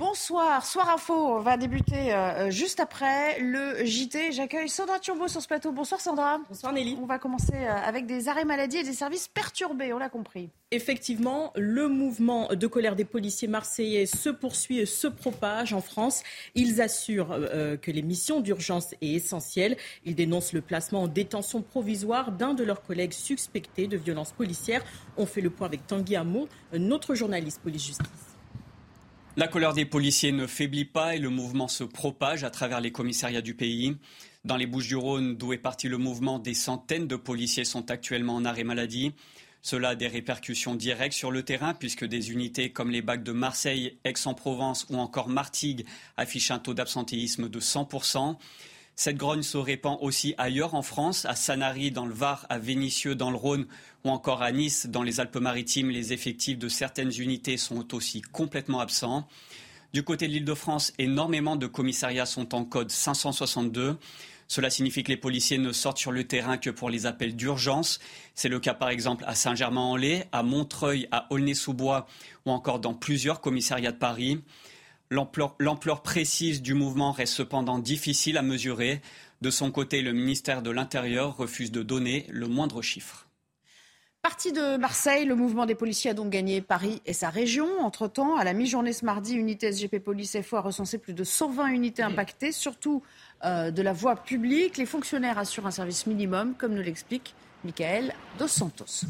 Bonsoir, Soir Info va débuter euh, juste après le JT. J'accueille Sandra Turbo sur ce plateau. Bonsoir Sandra. Bonsoir Nelly. On va commencer euh, avec des arrêts maladie et des services perturbés, on l'a compris. Effectivement, le mouvement de colère des policiers marseillais se poursuit et se propage en France. Ils assurent euh, que les missions d'urgence est essentielle. Ils dénoncent le placement en détention provisoire d'un de leurs collègues suspectés de violences policières. On fait le point avec Tanguy Hamon, notre journaliste police-justice. La colère des policiers ne faiblit pas et le mouvement se propage à travers les commissariats du pays. Dans les Bouches-du-Rhône, d'où est parti le mouvement, des centaines de policiers sont actuellement en arrêt maladie. Cela a des répercussions directes sur le terrain puisque des unités comme les bacs de Marseille, Aix-en-Provence ou encore Martigues affichent un taux d'absentéisme de 100%. Cette grogne se répand aussi ailleurs en France, à Sanary dans le Var, à Vénissieux dans le Rhône ou encore à Nice dans les Alpes-Maritimes. Les effectifs de certaines unités sont aussi complètement absents. Du côté de l'Île-de-France, énormément de commissariats sont en code 562. Cela signifie que les policiers ne sortent sur le terrain que pour les appels d'urgence. C'est le cas par exemple à Saint-Germain-en-Laye, à Montreuil, à Aulnay-sous-Bois ou encore dans plusieurs commissariats de Paris. L'ampleur précise du mouvement reste cependant difficile à mesurer. De son côté, le ministère de l'Intérieur refuse de donner le moindre chiffre. Parti de Marseille, le mouvement des policiers a donc gagné Paris et sa région. Entre-temps, à la mi-journée ce mardi, unité SGP Police FO a recensé plus de 120 unités impactées, surtout euh, de la voie publique. Les fonctionnaires assurent un service minimum, comme nous l'explique Michael Dos Santos.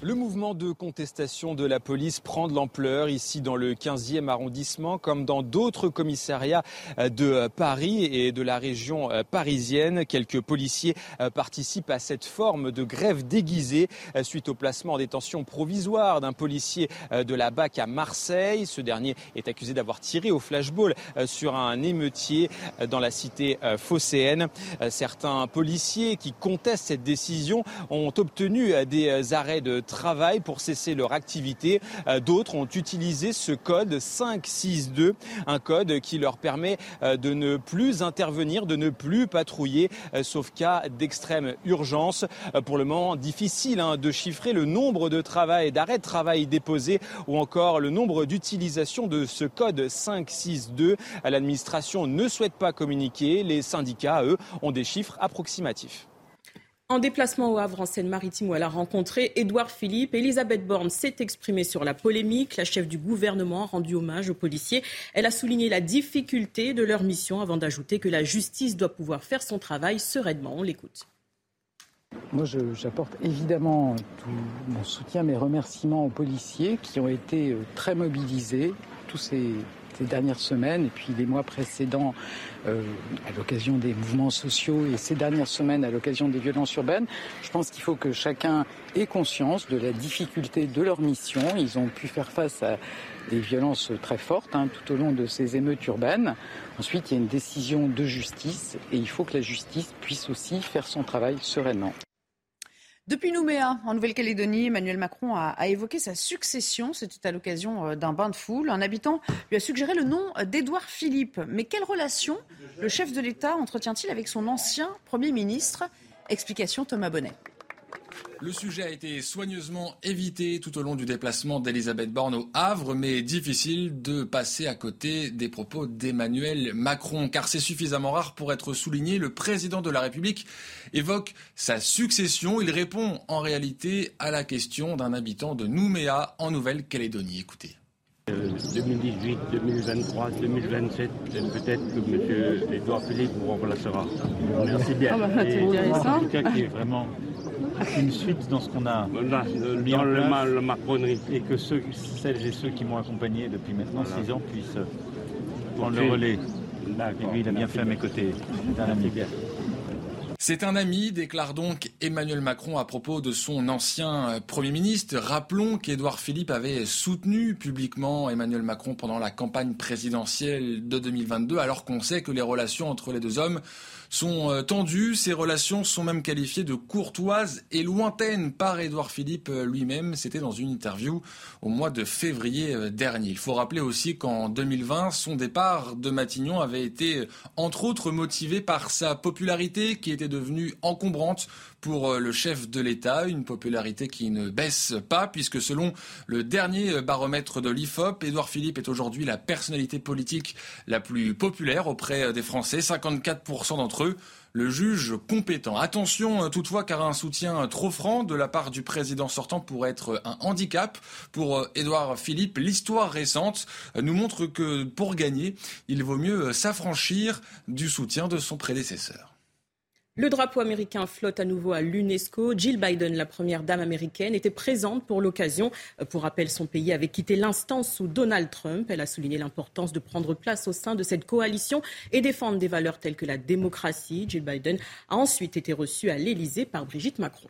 Le mouvement de contestation de la police prend de l'ampleur ici dans le 15e arrondissement comme dans d'autres commissariats de Paris et de la région parisienne. Quelques policiers participent à cette forme de grève déguisée suite au placement en détention provisoire d'un policier de la BAC à Marseille. Ce dernier est accusé d'avoir tiré au flashball sur un émeutier dans la cité phocéenne. Certains policiers qui contestent cette décision ont obtenu des arrêts de travail pour cesser leur activité. D'autres ont utilisé ce code 562, un code qui leur permet de ne plus intervenir, de ne plus patrouiller, sauf cas d'extrême urgence. Pour le moment, difficile hein, de chiffrer le nombre de travail, d'arrêts de travail déposés ou encore le nombre d'utilisations de ce code 562. L'administration ne souhaite pas communiquer. Les syndicats, eux, ont des chiffres approximatifs. En déplacement au Havre, en Seine-Maritime, où elle a rencontré Édouard Philippe, Elisabeth Borne s'est exprimée sur la polémique. La chef du gouvernement a rendu hommage aux policiers. Elle a souligné la difficulté de leur mission avant d'ajouter que la justice doit pouvoir faire son travail sereinement. On l'écoute. Moi, j'apporte évidemment tout mon soutien, mes remerciements aux policiers qui ont été très mobilisés tous ces, ces dernières semaines et puis les mois précédents euh, à l'occasion des mouvements sociaux et ces dernières semaines à l'occasion des violences urbaines. Je pense qu'il faut que chacun ait conscience de la difficulté de leur mission. Ils ont pu faire face à des violences très fortes hein, tout au long de ces émeutes urbaines. Ensuite, il y a une décision de justice et il faut que la justice puisse aussi faire son travail sereinement. Depuis Nouméa, en Nouvelle-Calédonie, Emmanuel Macron a, évoqué sa succession. C'était à l'occasion d'un bain de foule. Un habitant lui a suggéré le nom d'Édouard Philippe. Mais quelle relation le chef de l'État entretient-il avec son ancien Premier ministre? Explication Thomas Bonnet. Le sujet a été soigneusement évité tout au long du déplacement d'Elisabeth Borne au Havre, mais difficile de passer à côté des propos d'Emmanuel Macron, car c'est suffisamment rare pour être souligné. Le président de la République évoque sa succession. Il répond en réalité à la question d'un habitant de Nouméa en Nouvelle-Calédonie. Écoutez. 2018, 2023, 2027, peut-être que M. Edouard Philippe vous remplacera. Merci bien. Ah bah, c'est intéressant. En tout cas, qui est vraiment une suite dans ce qu'on a Voilà, mis dans en le, place le macronerie. et que ceux, celles et ceux qui m'ont accompagné depuis maintenant Voilà. six ans puissent euh, prendre le relais. Et lui, il a bien fait à mes côtés. C'est un ami. C'est un ami, déclare donc Emmanuel Macron à propos de son ancien Premier ministre. Rappelons qu'Édouard Philippe avait soutenu publiquement Emmanuel Macron pendant la campagne présidentielle de 2022, alors qu'on sait que les relations entre les deux hommes sont euh, tendues. Ces relations sont même qualifiées de courtoises et lointaines par Édouard Philippe euh, lui-même. C'était dans une interview au mois de février euh, dernier. Il faut rappeler aussi qu'en 2020, son départ de Matignon avait été entre autres motivé par sa popularité qui était devenue encombrante pour le chef de l'État, une popularité qui ne baisse pas puisque selon le dernier baromètre de l'IFOP, Édouard Philippe est aujourd'hui la personnalité politique la plus populaire auprès des Français. 54% d'entre le juge compétent. Attention euh, toutefois car un soutien trop franc de la part du président sortant pourrait être un handicap pour euh, Édouard Philippe. L'histoire récente euh, nous montre que pour gagner, il vaut mieux s'affranchir du soutien de son prédécesseur. Le drapeau américain flotte à nouveau à l'UNESCO. Jill Biden, la première dame américaine, était présente pour l'occasion. Pour rappel, son pays avait quitté l'instance sous Donald Trump. Elle a souligné l'importance de prendre place au sein de cette coalition et défendre des valeurs telles que la démocratie. Jill Biden a ensuite été reçue à l'Élysée par Brigitte Macron.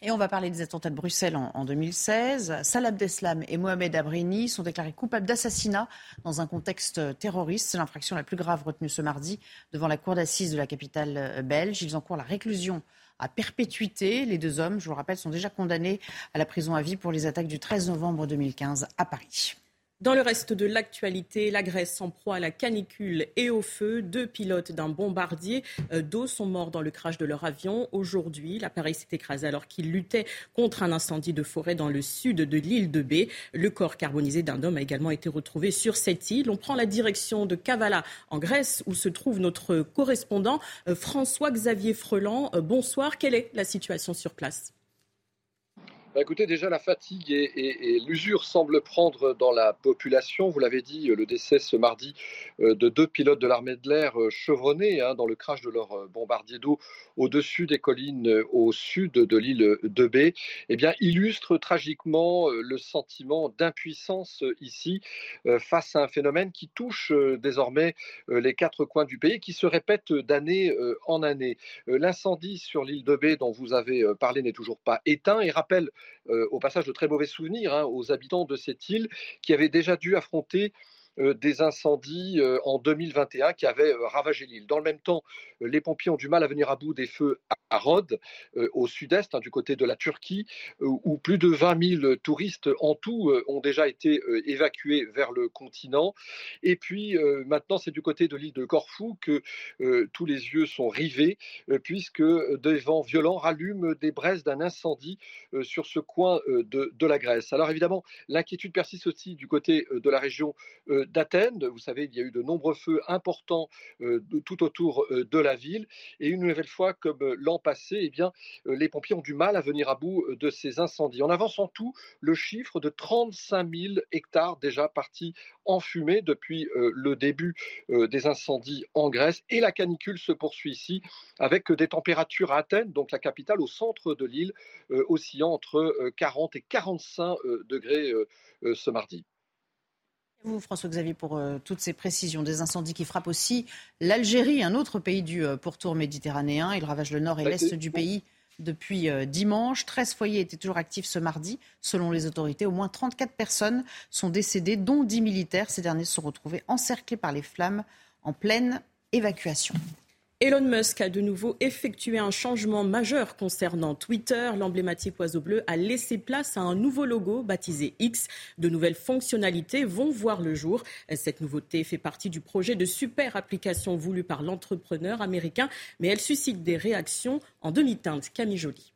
Et on va parler des attentats de Bruxelles en, 2016. Salah Abdeslam et Mohamed Abrini sont déclarés coupables d'assassinat dans un contexte terroriste. C'est l'infraction la plus grave retenue ce mardi devant la cour d'assises de la capitale euh, belge. Ils encourent la réclusion à perpétuité. Les deux hommes, je vous le rappelle, sont déjà condamnés à la prison à vie pour les attaques du 13 novembre 2015 à Paris. Dans le reste de l'actualité, la Grèce en proie à la canicule et au feu. Deux pilotes d'un bombardier euh, d'eau sont morts dans le crash de leur avion. Aujourd'hui, l'appareil s'est écrasé alors qu'il luttait contre un incendie de forêt dans le sud de l'île de Bé. Le corps carbonisé d'un homme a également été retrouvé sur cette île. On prend la direction de Kavala en Grèce où se trouve notre correspondant euh, François-Xavier Freland. Euh, bonsoir, quelle est la situation sur place? Écoutez, déjà la fatigue et, l'usure semblent prendre dans la population. Vous l'avez dit, le décès ce mardi euh, de deux pilotes de l'armée de l'air euh, chevronnés hein, dans le crash de leur euh, bombardier d'eau au-dessus des collines au sud de l'île de Bé, eh bien, illustre tragiquement le sentiment d'impuissance ici face à un phénomène qui touche désormais les quatre coins du pays, qui se répète d'année en année. L'incendie sur l'île de Bé dont vous avez parlé n'est toujours pas éteint et rappelle au passage de très mauvais souvenirs hein, aux habitants de cette île qui avaient déjà dû affronter euh, des incendies euh, en 2021 qui avaient ravagé l'île. Dans le même temps, les pompiers ont du mal à venir à bout des feux à Rhodes, euh, au sud-est, hein, du côté de la Turquie, euh, où plus de 20 000 touristes en tout euh, ont déjà été évacués vers le continent. Et puis maintenant, c'est du côté de l'île de Corfou que tous les yeux sont rivés, puisque des vents violents rallument des braises d'un incendie sur ce coin de, de, la Grèce. Alors évidemment, l'inquiétude persiste aussi du côté de la région d'Athènes. Vous savez, il y a eu de nombreux feux importants tout autour de la ville. Et une nouvelle fois, comme l'an passé, eh bien, euh, les pompiers ont du mal à venir à bout euh, de ces incendies. On avance en tout le chiffre de 35 000 hectares déjà partis en fumée depuis euh, le début des incendies en Grèce. Et la canicule se poursuit ici avec des températures à Athènes, donc la capitale au centre de l'île, oscillant entre 40 et 45 degrés ce mardi vous, François-Xavier, pour toutes ces précisions. Des incendies qui frappent aussi l'Algérie, un autre pays du pourtour méditerranéen. Il ravage le nord et l'est du pays depuis dimanche. 13 foyers étaient toujours actifs ce mardi. Selon les autorités, au moins 34 personnes sont décédées, dont 10 militaires. Ces derniers se sont retrouvés encerclés par les flammes en pleine évacuation. Elon Musk a de nouveau effectué un changement majeur concernant Twitter. L'emblématique oiseau bleu a laissé place à un nouveau logo baptisé X. De nouvelles fonctionnalités vont voir le jour. Cette nouveauté fait partie du projet de super application voulu par l'entrepreneur américain, mais elle suscite des réactions en demi-teinte. Camille Joly.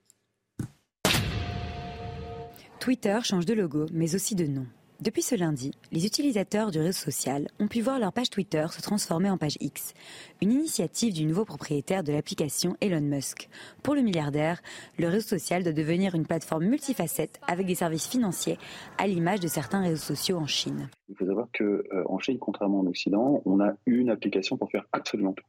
Twitter change de logo, mais aussi de nom. Depuis ce lundi, les utilisateurs du réseau social ont pu voir leur page Twitter se transformer en page X, une initiative du nouveau propriétaire de l'application Elon Musk. Pour le milliardaire, le réseau social doit devenir une plateforme multifacette avec des services financiers à l'image de certains réseaux sociaux en Chine. Il faut savoir qu'en euh, Chine, contrairement en Occident, on a une application pour faire absolument tout.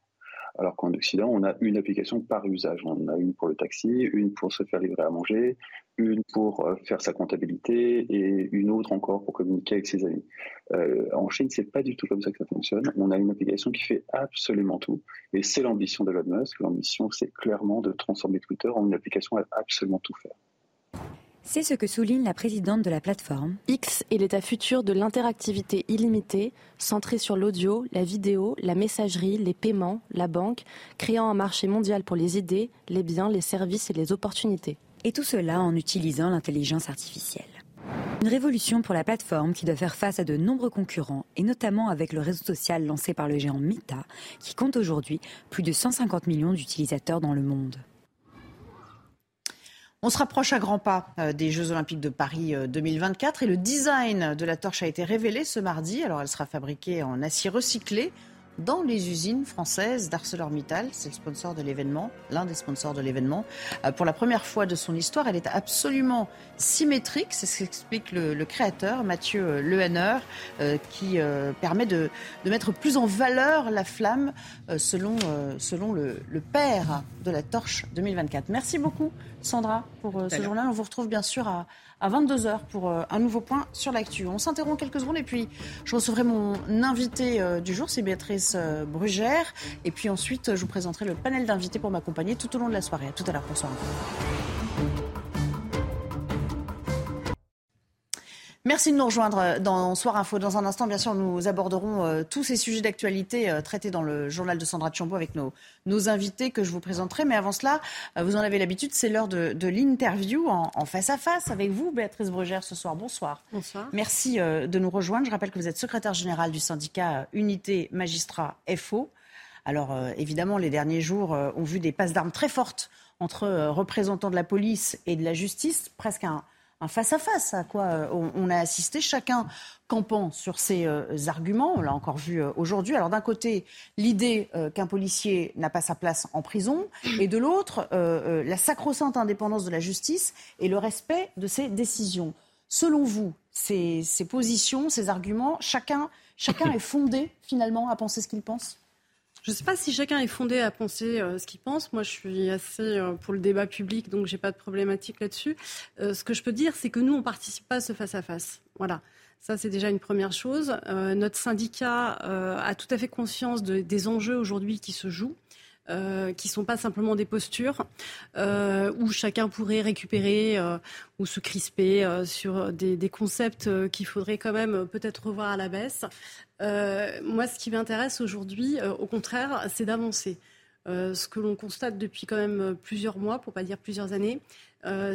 Alors qu'en Occident, on a une application par usage. On a une pour le taxi, une pour se faire livrer à manger, une pour euh, faire sa comptabilité et une autre encore pour communiquer avec ses amis. Euh, en Chine, c'est pas du tout comme ça que ça fonctionne. On a une application qui fait absolument tout, et c'est l'ambition de Elon Musk. L'ambition, c'est clairement de transformer Twitter en une application à absolument tout faire. C'est ce que souligne la présidente de la plateforme. X est l'état futur de l'interactivité illimitée, centrée sur l'audio, la vidéo, la messagerie, les paiements, la banque, créant un marché mondial pour les idées, les biens, les services et les opportunités. Et tout cela en utilisant l'intelligence artificielle. Une révolution pour la plateforme qui doit faire face à de nombreux concurrents, et notamment avec le réseau social lancé par le géant Meta, qui compte aujourd'hui plus de 150 millions d'utilisateurs dans le monde. On se rapproche à grands pas euh, des Jeux Olympiques de Paris 2024 euh, et le design de la torche a été révélé ce mardi. Alors elle sera fabriquée en acier recyclé dans les usines françaises d'ArcelorMittal. C'est le sponsor de l'événement, l'un des sponsors de l'événement. Euh, pour la première fois de son histoire, elle est absolument symétrique. C'est ce qu'explique le, créateur, Mathieu Lehenner, euh, qui permet de, mettre plus en valeur la flamme selon, selon le, père de la torche 2024. Merci beaucoup, Sandra, pour ce journal. On vous retrouve bien sûr à à 22h pour euh, un nouveau point sur l'actu. On s'interrompt quelques secondes et puis je recevrai mon invité euh, du jour, c'est Béatrice euh, Brugère. Et puis ensuite, je vous présenterai le panel d'invités pour m'accompagner tout au long de la soirée. À tout à l'heure, bonsoir. Merci de nous rejoindre dans Soir Info. Dans un instant, bien sûr, nous aborderons euh, tous ces sujets d'actualité euh, traités dans le journal de Sandra Chambaud avec nos, nos, invités que je vous présenterai. Mais avant cela, euh, vous en avez l'habitude, c'est l'heure de, de l'interview en, en, face à face avec vous, Béatrice Brugère, ce soir. Bonsoir. Bonsoir. Merci de nous rejoindre. Je rappelle que vous êtes secrétaire générale du syndicat Unité Magistrat FO. Alors, évidemment, les derniers jours ont vu des passes d'armes très fortes entre représentants de la police et de la justice, presque un face-à-face à quoi euh, on, a assisté, chacun campant sur ses euh, arguments. On l'a encore vu euh, aujourd'hui. Alors d'un côté, l'idée qu'un policier n'a pas sa place en prison, et de l'autre, la sacro-sainte indépendance de la justice et le respect de ses décisions. Selon vous, ces, ces positions, ces arguments, chacun, chacun est fondé finalement à penser ce qu'il pense? Je ne sais pas si chacun est fondé à penser euh, ce qu'il pense. Moi, je suis assez euh, pour le débat public, donc j'ai pas de problématique là-dessus. Euh, ce que je peux dire, c'est que nous, on participe pas à ce face-à-face. Voilà. Ça, c'est déjà une première chose. notre syndicat a tout à fait conscience des enjeux aujourd'hui qui se jouent. Euh, qui sont pas simplement des postures où chacun pourrait récupérer ou se crisper sur des concepts qu'il faudrait quand même peut-être revoir à la baisse. Moi, ce qui m'intéresse aujourd'hui, au contraire, c'est d'avancer. ce que l'on constate depuis quand même plusieurs mois, pour pas dire plusieurs années,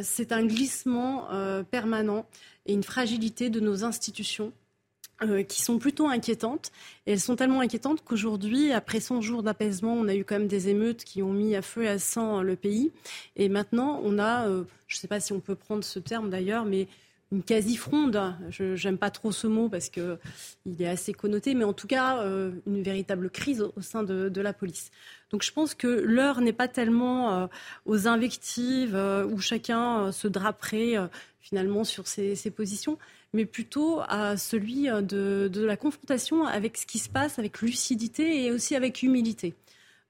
c'est un glissement permanent et une fragilité de nos institutions euh, qui sont plutôt inquiétantes. Elles sont tellement inquiétantes qu'aujourd'hui, après 100 jours d'apaisement, on a eu quand même des émeutes qui ont mis à feu et à sang le pays. Et maintenant, on a, euh, je ne sais pas si on peut prendre ce terme d'ailleurs, mais une quasi-fronde. Je n'aime pas trop ce mot parce qu'il est assez connoté, mais en tout cas, euh, une véritable crise au, sein de, la police. Donc je pense que l'heure n'est pas tellement aux invectives où chacun se draperait finalement sur ses, positions mais plutôt à celui euh, de, la confrontation avec ce qui se passe, avec lucidité et aussi avec humilité.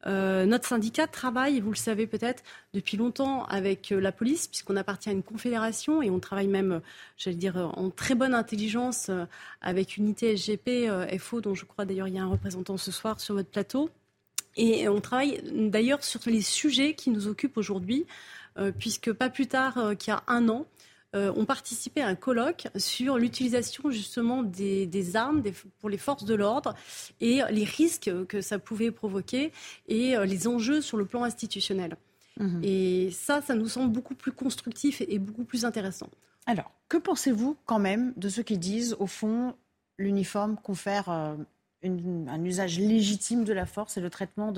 Euh, notre syndicat travaille, vous le savez peut-être, depuis longtemps avec euh, la police, puisqu'on appartient à une confédération et on travaille même, j'allais dire, en très bonne intelligence avec Unité SGP FO, dont je crois d'ailleurs il y a un représentant ce soir sur votre plateau. Et on travaille d'ailleurs sur les sujets qui nous occupent aujourd'hui, puisque pas plus tard qu'il y a un an, euh, ont participé à un colloque sur l'utilisation justement des, armes pour les forces de l'ordre et les risques que ça pouvait provoquer et euh, les enjeux sur le plan institutionnel. Mhm. Et ça, ça nous semble beaucoup plus constructif et, beaucoup plus intéressant. Alors, que pensez-vous quand même de ceux qui disent, au fond, l'uniforme confère euh, un usage légitime de la force et le traitement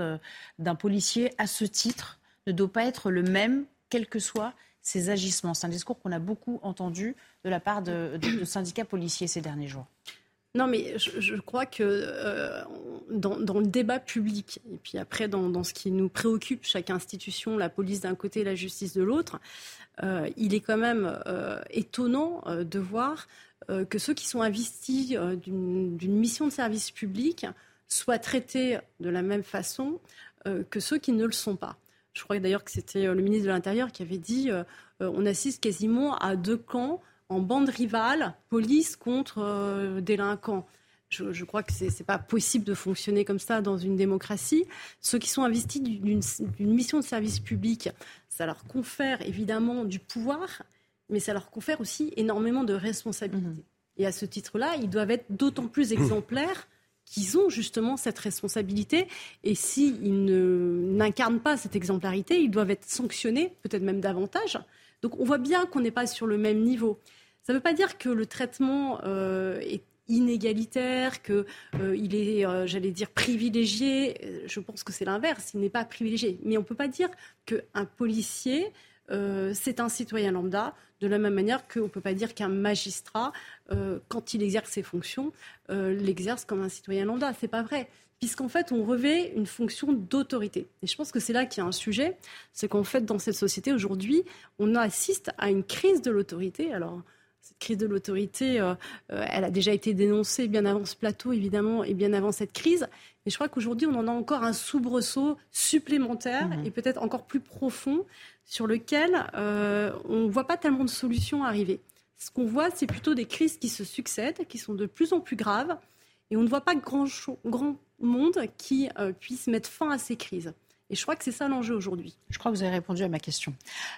d'un policier à ce titre ne doit pas être le même, quel que soit ces agissements. C'est un discours qu'on a beaucoup entendu de la part de, syndicats policiers ces derniers jours. Non, mais je, crois que euh, dans, le débat public, et puis après dans, ce qui nous préoccupe, chaque institution, la police d'un côté, la justice de l'autre, euh, il est quand même euh, étonnant de voir que ceux qui sont investis d'une mission de service public soient traités de la même façon que ceux qui ne le sont pas. Je crois d'ailleurs que c'était le ministre de l'Intérieur qui avait dit on assiste quasiment à deux camps en bande rivale, police contre délinquants. Je, crois que ce n'est pas possible de fonctionner comme ça dans une démocratie. Ceux qui sont investis d'une mission de service public, ça leur confère évidemment du pouvoir, mais ça leur confère aussi énormément de responsabilités. Mhm. Et à ce titre-là, ils doivent être d'autant plus exemplaires qu'ils ont justement cette responsabilité. Et s'ils n'incarnent pas cette exemplarité, ils doivent être sanctionnés, peut-être même davantage. Donc on voit bien qu'on n'est pas sur le même niveau. Ça ne veut pas dire que le traitement euh, est inégalitaire, qu'il euh, est, euh, j'allais dire, privilégié. Je pense que c'est l'inverse, il n'est pas privilégié. Mais on ne peut pas dire qu'un policier, euh, c'est un citoyen lambda, de la même manière qu'on ne peut pas dire qu'un magistrat, quand il exerce ses fonctions, l'exerce comme un citoyen lambda. Ce n'est pas vrai puisqu'en fait, on revêt une fonction d'autorité. Et je pense que c'est là qu'il y a un sujet, c'est qu'en fait, dans cette société, aujourd'hui, on assiste à une crise de l'autorité. Alors, cette crise de l'autorité, euh, euh, elle a déjà été dénoncée bien avant ce plateau, évidemment, et bien avant cette crise. Mais je crois qu'aujourd'hui, on en a encore un soubresaut supplémentaire mhm. et peut-être encore plus profond sur lequel euh, on ne voit pas tellement de solutions arriver. Ce qu'on voit, c'est plutôt des crises qui se succèdent, qui sont de plus en plus graves, et on ne voit pas grand, grand monde qui puisse mettre fin à ces crises. Et je crois que c'est ça l'enjeu aujourd'hui. Je crois que vous avez répondu à ma question.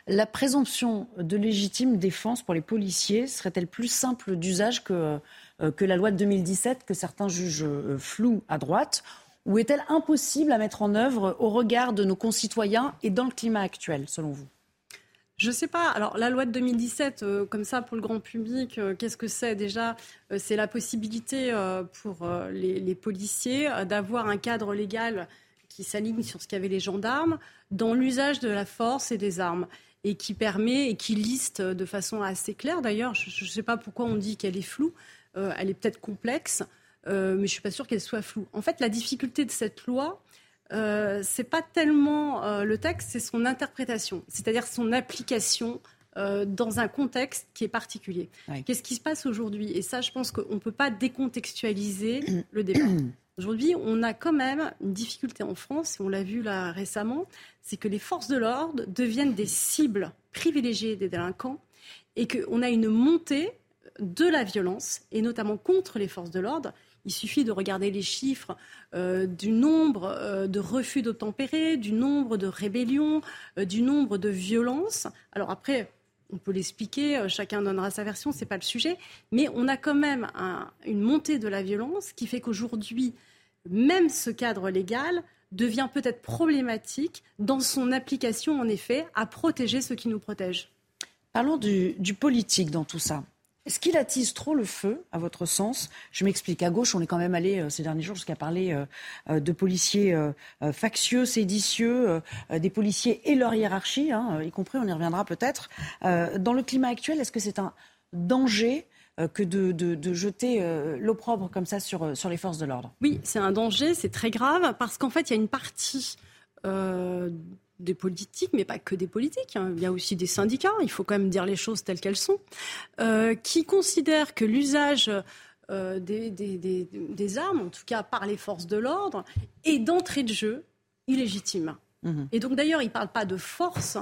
La présomption de légitime défense pour les policiers serait-elle plus simple d'usage que, euh, que la loi de 2017 que certains jugent euh, floue à droite? Ou est-elle impossible à mettre en œuvre au regard de nos concitoyens et dans le climat actuel, selon vous? Je ne sais pas. Alors, la loi de 2017, euh, comme ça, pour le grand public, qu'est-ce que c'est? Déjà C'est la possibilité pour les, les, policiers d'avoir un cadre légal qui s'aligne sur ce qu'avaient les gendarmes dans l'usage de la force et des armes et qui permet et qui liste de façon assez claire. D'ailleurs, je ne sais pas pourquoi on dit qu'elle est floue. Euh, elle est peut-être complexe, euh, mais je ne suis pas sûre qu'elle soit floue. En fait, la difficulté de cette loi, euh, c'est pas tellement euh, le texte, c'est son interprétation, c'est-à-dire son application dans un contexte qui est particulier. Qu'est-ce qui se passe aujourd'hui? Et ça, je pense qu'on ne peut pas décontextualiser le débat. Aujourd'hui, on a quand même une difficulté en France, et on l'a vu là récemment, c'est que les forces de l'ordre deviennent des cibles privilégiées des délinquants et qu'on a une montée de la violence, et notamment contre les forces de l'ordre. Il suffit de regarder les chiffres euh, du nombre euh, de refus d'obtempérer, du nombre de rébellions, euh, du nombre de violences. Alors après, on peut l'expliquer, chacun donnera sa version, ce n'est pas le sujet, mais on a quand même une montée de la violence qui fait qu'aujourd'hui, même ce cadre légal devient peut-être problématique dans son application, en effet, à protéger ceux qui nous protègent. Parlons du politique dans tout ça. Est-ce qu'il attise trop le feu, à votre sens? Je m'explique. À gauche, on est quand même allé euh, ces derniers jours jusqu'à parler euh, euh, de policiers factieux, séditieux, des policiers et leur hiérarchie, hein, y compris, on y reviendra peut-être. dans le climat actuel, est-ce que c'est un danger que de, jeter l'opprobre comme ça sur, sur les forces de l'ordre? Oui, c'est un danger, c'est très grave, parce qu'en fait, il y a une partie des politiques, mais pas que des politiques. Hein. Il y a aussi des syndicats, il faut quand même dire les choses telles qu'elles sont, euh, qui considèrent que l'usage euh, des, armes, en tout cas par les forces de l'ordre, est d'entrée de jeu illégitime. Mmh. Et donc d'ailleurs, ils ne parlent pas de force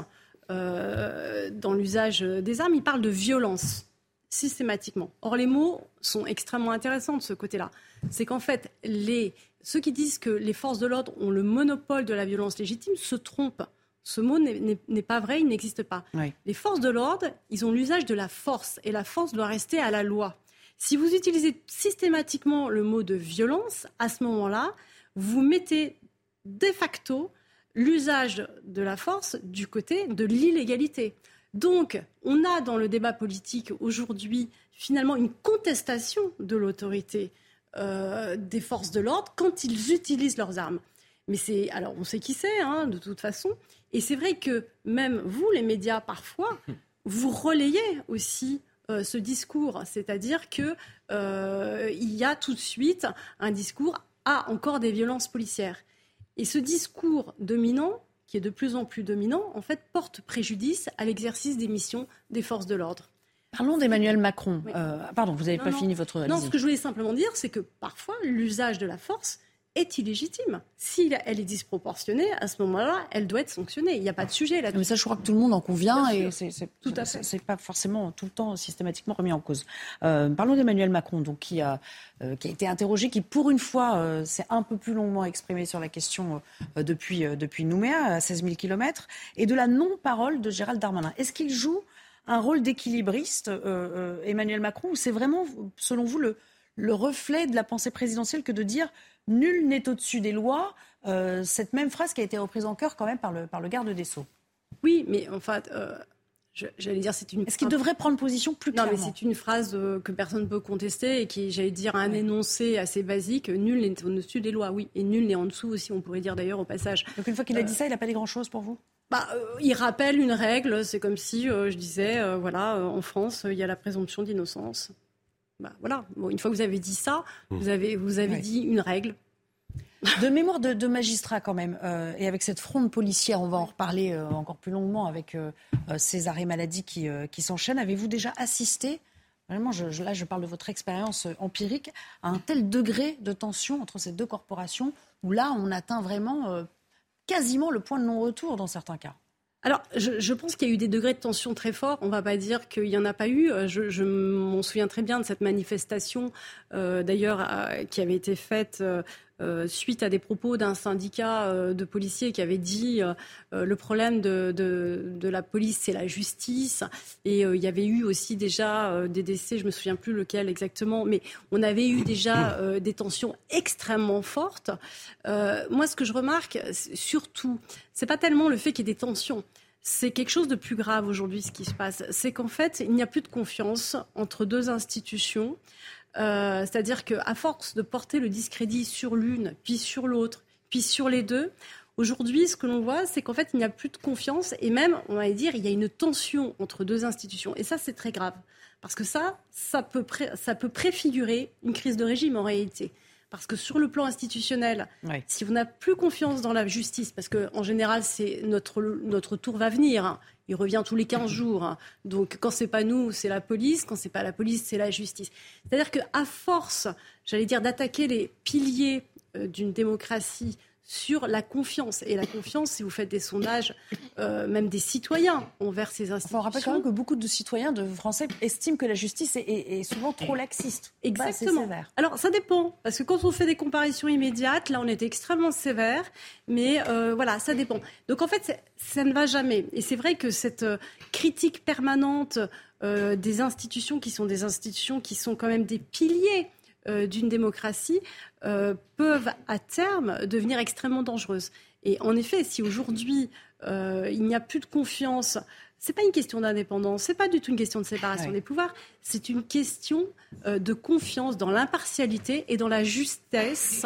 euh, dans l'usage des armes, ils parlent de violence systématiquement. Or, les mots sont extrêmement intéressants de ce côté-là. C'est qu'en fait, les ceux qui disent que les forces de l'ordre ont le monopole de la violence légitime se trompent. Ce mot n'est pas vrai, il n'existe pas. Les forces de l'ordre, ils ont l'usage de la force et la force doit rester à la loi. Si vous utilisez systématiquement le mot de violence, à ce moment-là, vous mettez de facto l'usage de la force du côté de l'illégalité. Donc, on a dans le débat politique aujourd'hui finalement une contestation de l'autorité euh, des forces de l'ordre quand ils utilisent leurs armes. Mais c'est alors on sait qui c'est hein, de toute façon. Et c'est vrai que même vous, les médias, parfois, vous relayez aussi euh, ce discours, c'est-à-dire que euh, il y a tout de suite un discours à encore des violences policières. Et ce discours dominant, qui est de plus en plus dominant, en fait, porte préjudice à l'exercice des missions des forces de l'ordre. Parlons d'Emmanuel Macron. Euh, pardon, vous n'avez pas fini votre. Non, ce que je voulais simplement dire, c'est que parfois, l'usage de la force est illégitime. Si elle est disproportionnée, à ce moment-là, elle doit être sanctionnée. Il n'y a pas de sujet là. Mais ça, je crois que tout le monde en convient et c'est tout à fait. C'est pas forcément tout le temps systématiquement remis en cause. Euh, parlons d'Emmanuel Macron, donc qui a euh, qui a été interrogé, qui pour une fois euh, s'est un peu plus longuement exprimé sur la question depuis depuis Nouméa à 16 000 kilomètres et de la non-parole de Gérald Darmanin. Est-ce qu'il joue un rôle d'équilibriste, Emmanuel Macron, ou c'est vraiment, selon vous, le, le reflet de la pensée présidentielle que de dire Nul n'est au-dessus des lois. Euh, cette même phrase qui a été reprise en cœur quand même par le, par le garde des Sceaux. Oui, mais en fait, euh, j'allais dire, c'est une. Est-ce qu'il devrait prendre position plus clairement Non, mais c'est une phrase euh, que personne ne peut contester et qui, j'allais dire, un énoncé assez basique. Nul n'est au-dessus des lois, oui, et nul n'est en dessous aussi. On pourrait dire d'ailleurs au passage. Donc une fois qu'il a dit ça, il n'a pas dit grand-chose pour vous? Bah, il rappelle une règle. C'est comme si je disais, voilà, en France, il y a la présomption d'innocence. Bah, voilà. une fois que vous avez dit ça, mmh. vous avez, vous avez dit une règle. De mémoire de, magistrat quand même, euh, et avec cette fronde policière, on va en reparler euh, encore plus longuement avec euh, ces arrêts maladie qui, qui s'enchaînent. Avez-vous déjà assisté, vraiment, je, là je parle de votre expérience empirique, à un tel degré de tension entre ces deux corporations, où là on atteint vraiment quasiment le point de non-retour dans certains cas alors, je, pense qu'il y a eu des degrés de tension très forts. On ne va pas dire qu'il n'y en a pas eu. Je, m'en souviens très bien de cette manifestation, d'ailleurs, qui avait été faite euh, suite à des propos d'un syndicat euh, de policiers qui avait dit euh, le problème de, de, la police, c'est la justice. Et il y avait eu aussi déjà des décès, je me souviens plus lequel exactement, mais on avait eu déjà des tensions extrêmement fortes. moi, ce que je remarque, surtout, c'est pas tellement le fait qu'il y ait des tensions c'est quelque chose de plus grave aujourd'hui ce qui se passe. C'est qu'en fait, il n'y a plus de confiance entre deux institutions. Euh, c'est-à-dire qu'à force de porter le discrédit sur l'une, puis sur l'autre, puis sur les deux, aujourd'hui, ce que l'on voit, c'est qu'en fait, il n'y a plus de confiance et même, on va dire, il y a une tension entre deux institutions. Et ça, c'est très grave. Parce que ça, ça peut, ça peut préfigurer une crise de régime en réalité. Parce que sur le plan institutionnel, si on n'a plus confiance dans la justice, parce qu'en général, c'est notre, notre tour va venir, hein, il revient tous les 15 jours. Hein. Donc quand c'est pas nous, c'est la police, quand c'est pas la police, c'est la justice. C'est-à-dire qu'à force, j'allais dire, d'attaquer les piliers euh, d'une démocratie sur la confiance. Et la confiance, si vous faites des sondages, euh, même des citoyens envers ces institutions. on rappelle quand même que beaucoup de citoyens, de Français, estiment que la justice est, souvent trop laxiste. Exactement. Alors ça dépend, parce que quand on fait des comparaisons immédiates, là on est extrêmement sévère, mais euh, voilà, ça dépend. Donc en fait, ça ne va jamais. Et c'est vrai que cette euh, critique permanente des institutions qui sont des institutions qui sont quand même des piliers euh, d'une démocratie euh, peuvent à terme devenir extrêmement dangereuses. Et en effet, si aujourd'hui euh, il n'y a plus de confiance, c'est pas une question d'indépendance, c'est pas du tout une question de séparation des pouvoirs, c'est une question de confiance dans l'impartialité et dans la justesse,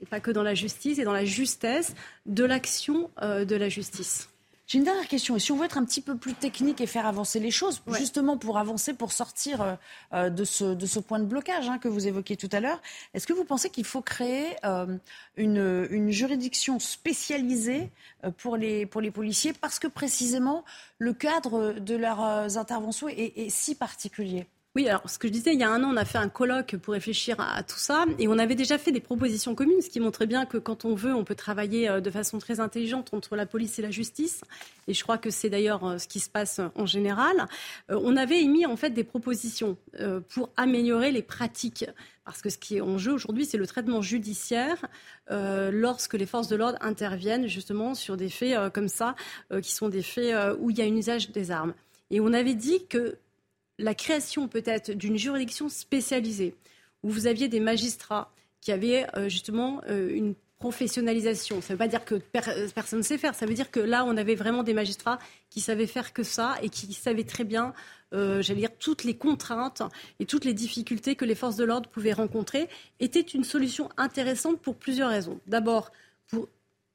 et pas que dans la justice, et dans la justesse de l'action de la justice. J'ai une dernière question. Et si on veut être un petit peu plus technique et faire avancer les choses, justement pour avancer, pour sortir euh, euh, de, ce, de ce point de blocage hein, que vous évoquiez tout à l'heure, est-ce que vous pensez qu'il faut créer euh, une, une, juridiction spécialisée pour les, pour les policiers? Parce que précisément le cadre de leurs interventions est, est si particulier oui, alors ce que je disais, il y a un an, on a fait un colloque pour réfléchir à, tout ça et on avait déjà fait des propositions communes, ce qui montrait bien que quand on veut, on peut travailler euh, de façon très intelligente entre la police et la justice. Et je crois que c'est d'ailleurs euh, ce qui se passe en général. Euh, on avait émis en fait des propositions pour améliorer les pratiques. Parce que ce qui est en jeu aujourd'hui, c'est le traitement judiciaire lorsque les forces de l'ordre interviennent justement sur des faits comme ça, qui sont des faits où il y a un usage des armes. Et on avait dit que la création peut-être d'une juridiction spécialisée, où vous aviez des magistrats qui avaient euh, justement euh, une professionnalisation. Ça ne veut pas dire que personne ne sait faire, ça veut dire que là, on avait vraiment des magistrats qui savaient faire que ça et qui savaient très bien, euh, j'allais dire, toutes les contraintes et toutes les difficultés que les forces de l'ordre pouvaient rencontrer, était une solution intéressante pour plusieurs raisons. D'abord, pour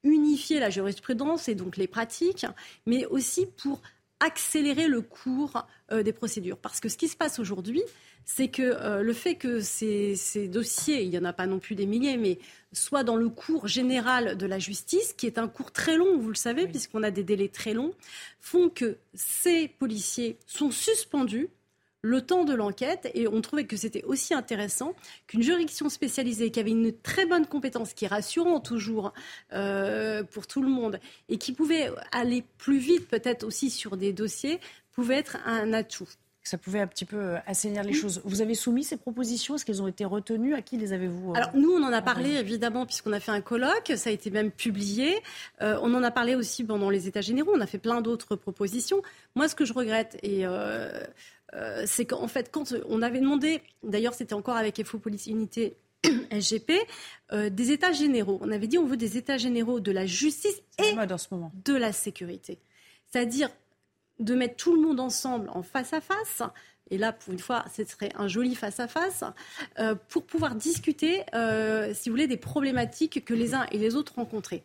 unifier la jurisprudence et donc les pratiques, mais aussi pour accélérer le cours euh, des procédures. Parce que ce qui se passe aujourd'hui, c'est que euh, le fait que ces, dossiers, il n'y en a pas non plus des milliers, mais soient dans le cours général de la justice, qui est un cours très long, vous le savez, puisqu'on a des délais très longs, font que ces policiers sont suspendus le temps de l'enquête et on trouvait que c'était aussi intéressant qu'une juridiction spécialisée qui avait une très bonne compétence, qui est rassurant toujours euh, pour tout le monde et qui pouvait aller plus vite peut-être aussi sur des dossiers, pouvait être un atout ça pouvait un petit peu euh, assainir les choses. Vous avez soumis ces propositions? Est-ce qu'elles ont été retenues? À qui les avez-vous euh, Alors nous, on en a parlé évidemment puisqu'on a fait un colloque, ça a été même publié. Euh, on en a parlé aussi pendant les États généraux. On a fait plein d'autres propositions. Moi, ce que je regrette et c'est qu'en fait, quand on avait demandé, d'ailleurs, c'était encore avec FO Police Unité SGP, des États généraux. On avait dit on veut des États généraux de la justice et de la sécurité. C'est-à-dire de mettre tout le monde ensemble en face à face. Et là, pour une fois, ce serait un joli face-à-face euh, pour pouvoir discuter, euh, si vous voulez, des problématiques que les uns et les autres rencontraient.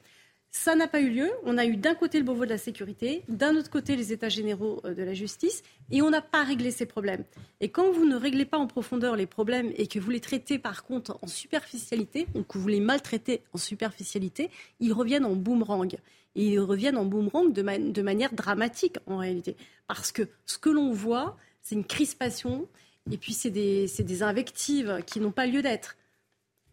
Ça n'a pas eu lieu. On a eu d'un côté le Beauvau de la sécurité, d'un autre côté les États généraux euh, de la justice, et on n'a pas réglé ces problèmes. Et quand vous ne réglez pas en profondeur les problèmes et que vous les traitez par contre en superficialité, ou que vous les maltraitez en superficialité, ils reviennent en boomerang. Et ils reviennent en boomerang de, manière dramatique en réalité. Parce que ce que l'on voit, c'est une crispation, et puis c'est des invectives qui n'ont pas lieu d'être.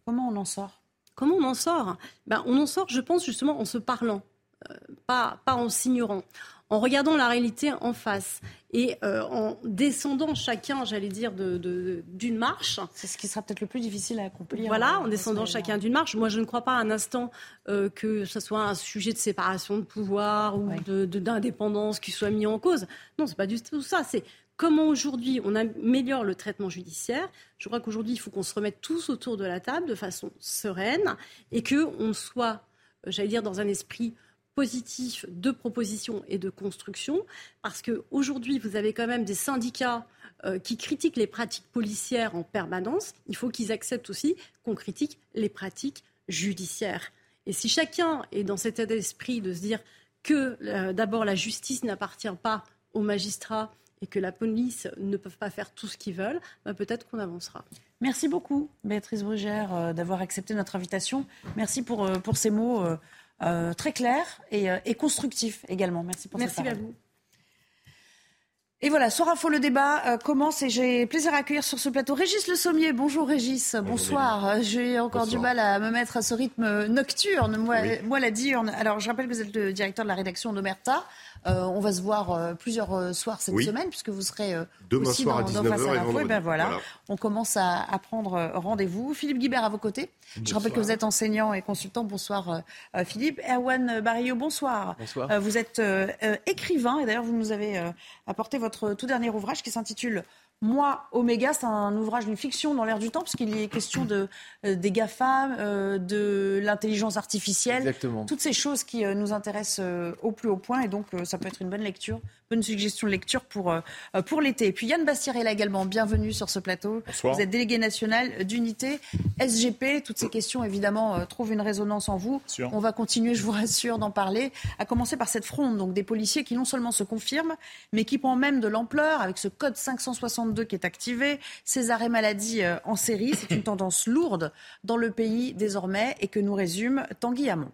Comment on en sort? Comment on en sort? Ben, On en sort, je pense, justement en se parlant, euh, pas, pas en s'ignorant, en regardant la réalité en face et euh, en descendant chacun, j'allais dire, d'une de, marche. C'est ce qui sera peut-être le plus difficile à accomplir. Voilà, euh, en descendant chacun d'une marche. Moi, je ne crois pas un instant que ce soit un sujet de séparation de pouvoir ou d'indépendance qui soit mis en cause. Non, c'est pas du tout ça. C'est Comment aujourd'hui on améliore le traitement judiciaire Je crois qu'aujourd'hui, il faut qu'on se remette tous autour de la table de façon sereine et qu'on soit, euh, j'allais dire, dans un esprit positif de proposition et de construction, parce qu'aujourd'hui, vous avez quand même des syndicats euh, qui critiquent les pratiques policières en permanence. Il faut qu'ils acceptent aussi qu'on critique les pratiques judiciaires. Et si chacun est dans cet état d'esprit de se dire que euh, d'abord la justice n'appartient pas aux magistrats et que la police ne peut pas faire tout ce qu'ils veulent, bah, peut-être qu'on avancera. Merci beaucoup, Béatrice Brugère, euh, d'avoir accepté notre invitation. Merci pour, euh, pour ces mots euh, très clairs et, constructifs également. Merci pour Merci à vous. Et voilà, Soir Info, le débat commence et j'ai plaisir à accueillir sur ce plateau Régis Le Sommier. Bonjour Régis, bonsoir. J'ai encore du mal à me mettre à ce rythme nocturne, moi, moi la diurne. Alors je rappelle que vous êtes le directeur de la rédaction d'Omerta. Euh, on va se voir euh, plusieurs euh, soirs cette semaine, puisque vous serez Demain aussi soir dans, à 19h et, ben voilà, on commence à, prendre rendez-vous. Philippe Guibert à vos côtés. Je rappelle que vous êtes enseignant et consultant. Bonsoir Philippe. Erwan Barillot, bonsoir. Bonsoir. vous êtes écrivain et d'ailleurs vous nous avez apporté votre tout dernier ouvrage qui s'intitule moi, Oméga, c'est un ouvrage d'une fiction dans l'air du temps, puisqu'il y est question de, euh, des GAFA, euh, de l'intelligence artificielle, Exactement. toutes ces choses qui euh, nous intéressent au plus haut point. Et donc, ça peut être une bonne lecture, bonne suggestion de lecture pour, pour l'été. Et puis, Yann Bastier est là également. Bienvenue sur ce plateau. Bonsoir. Vous êtes délégué national d'unité SGP. Toutes ces questions, évidemment, trouvent une résonance en vous. On va continuer, je vous rassure, d'en parler. À commencer par cette fronde donc, des policiers qui non seulement se confirment, mais qui prend même de l'ampleur avec ce code 560 qui est ces arrêts maladie euh, en série, c'est une tendance lourde dans le pays désormais et que nous résume Tanguy Hamon.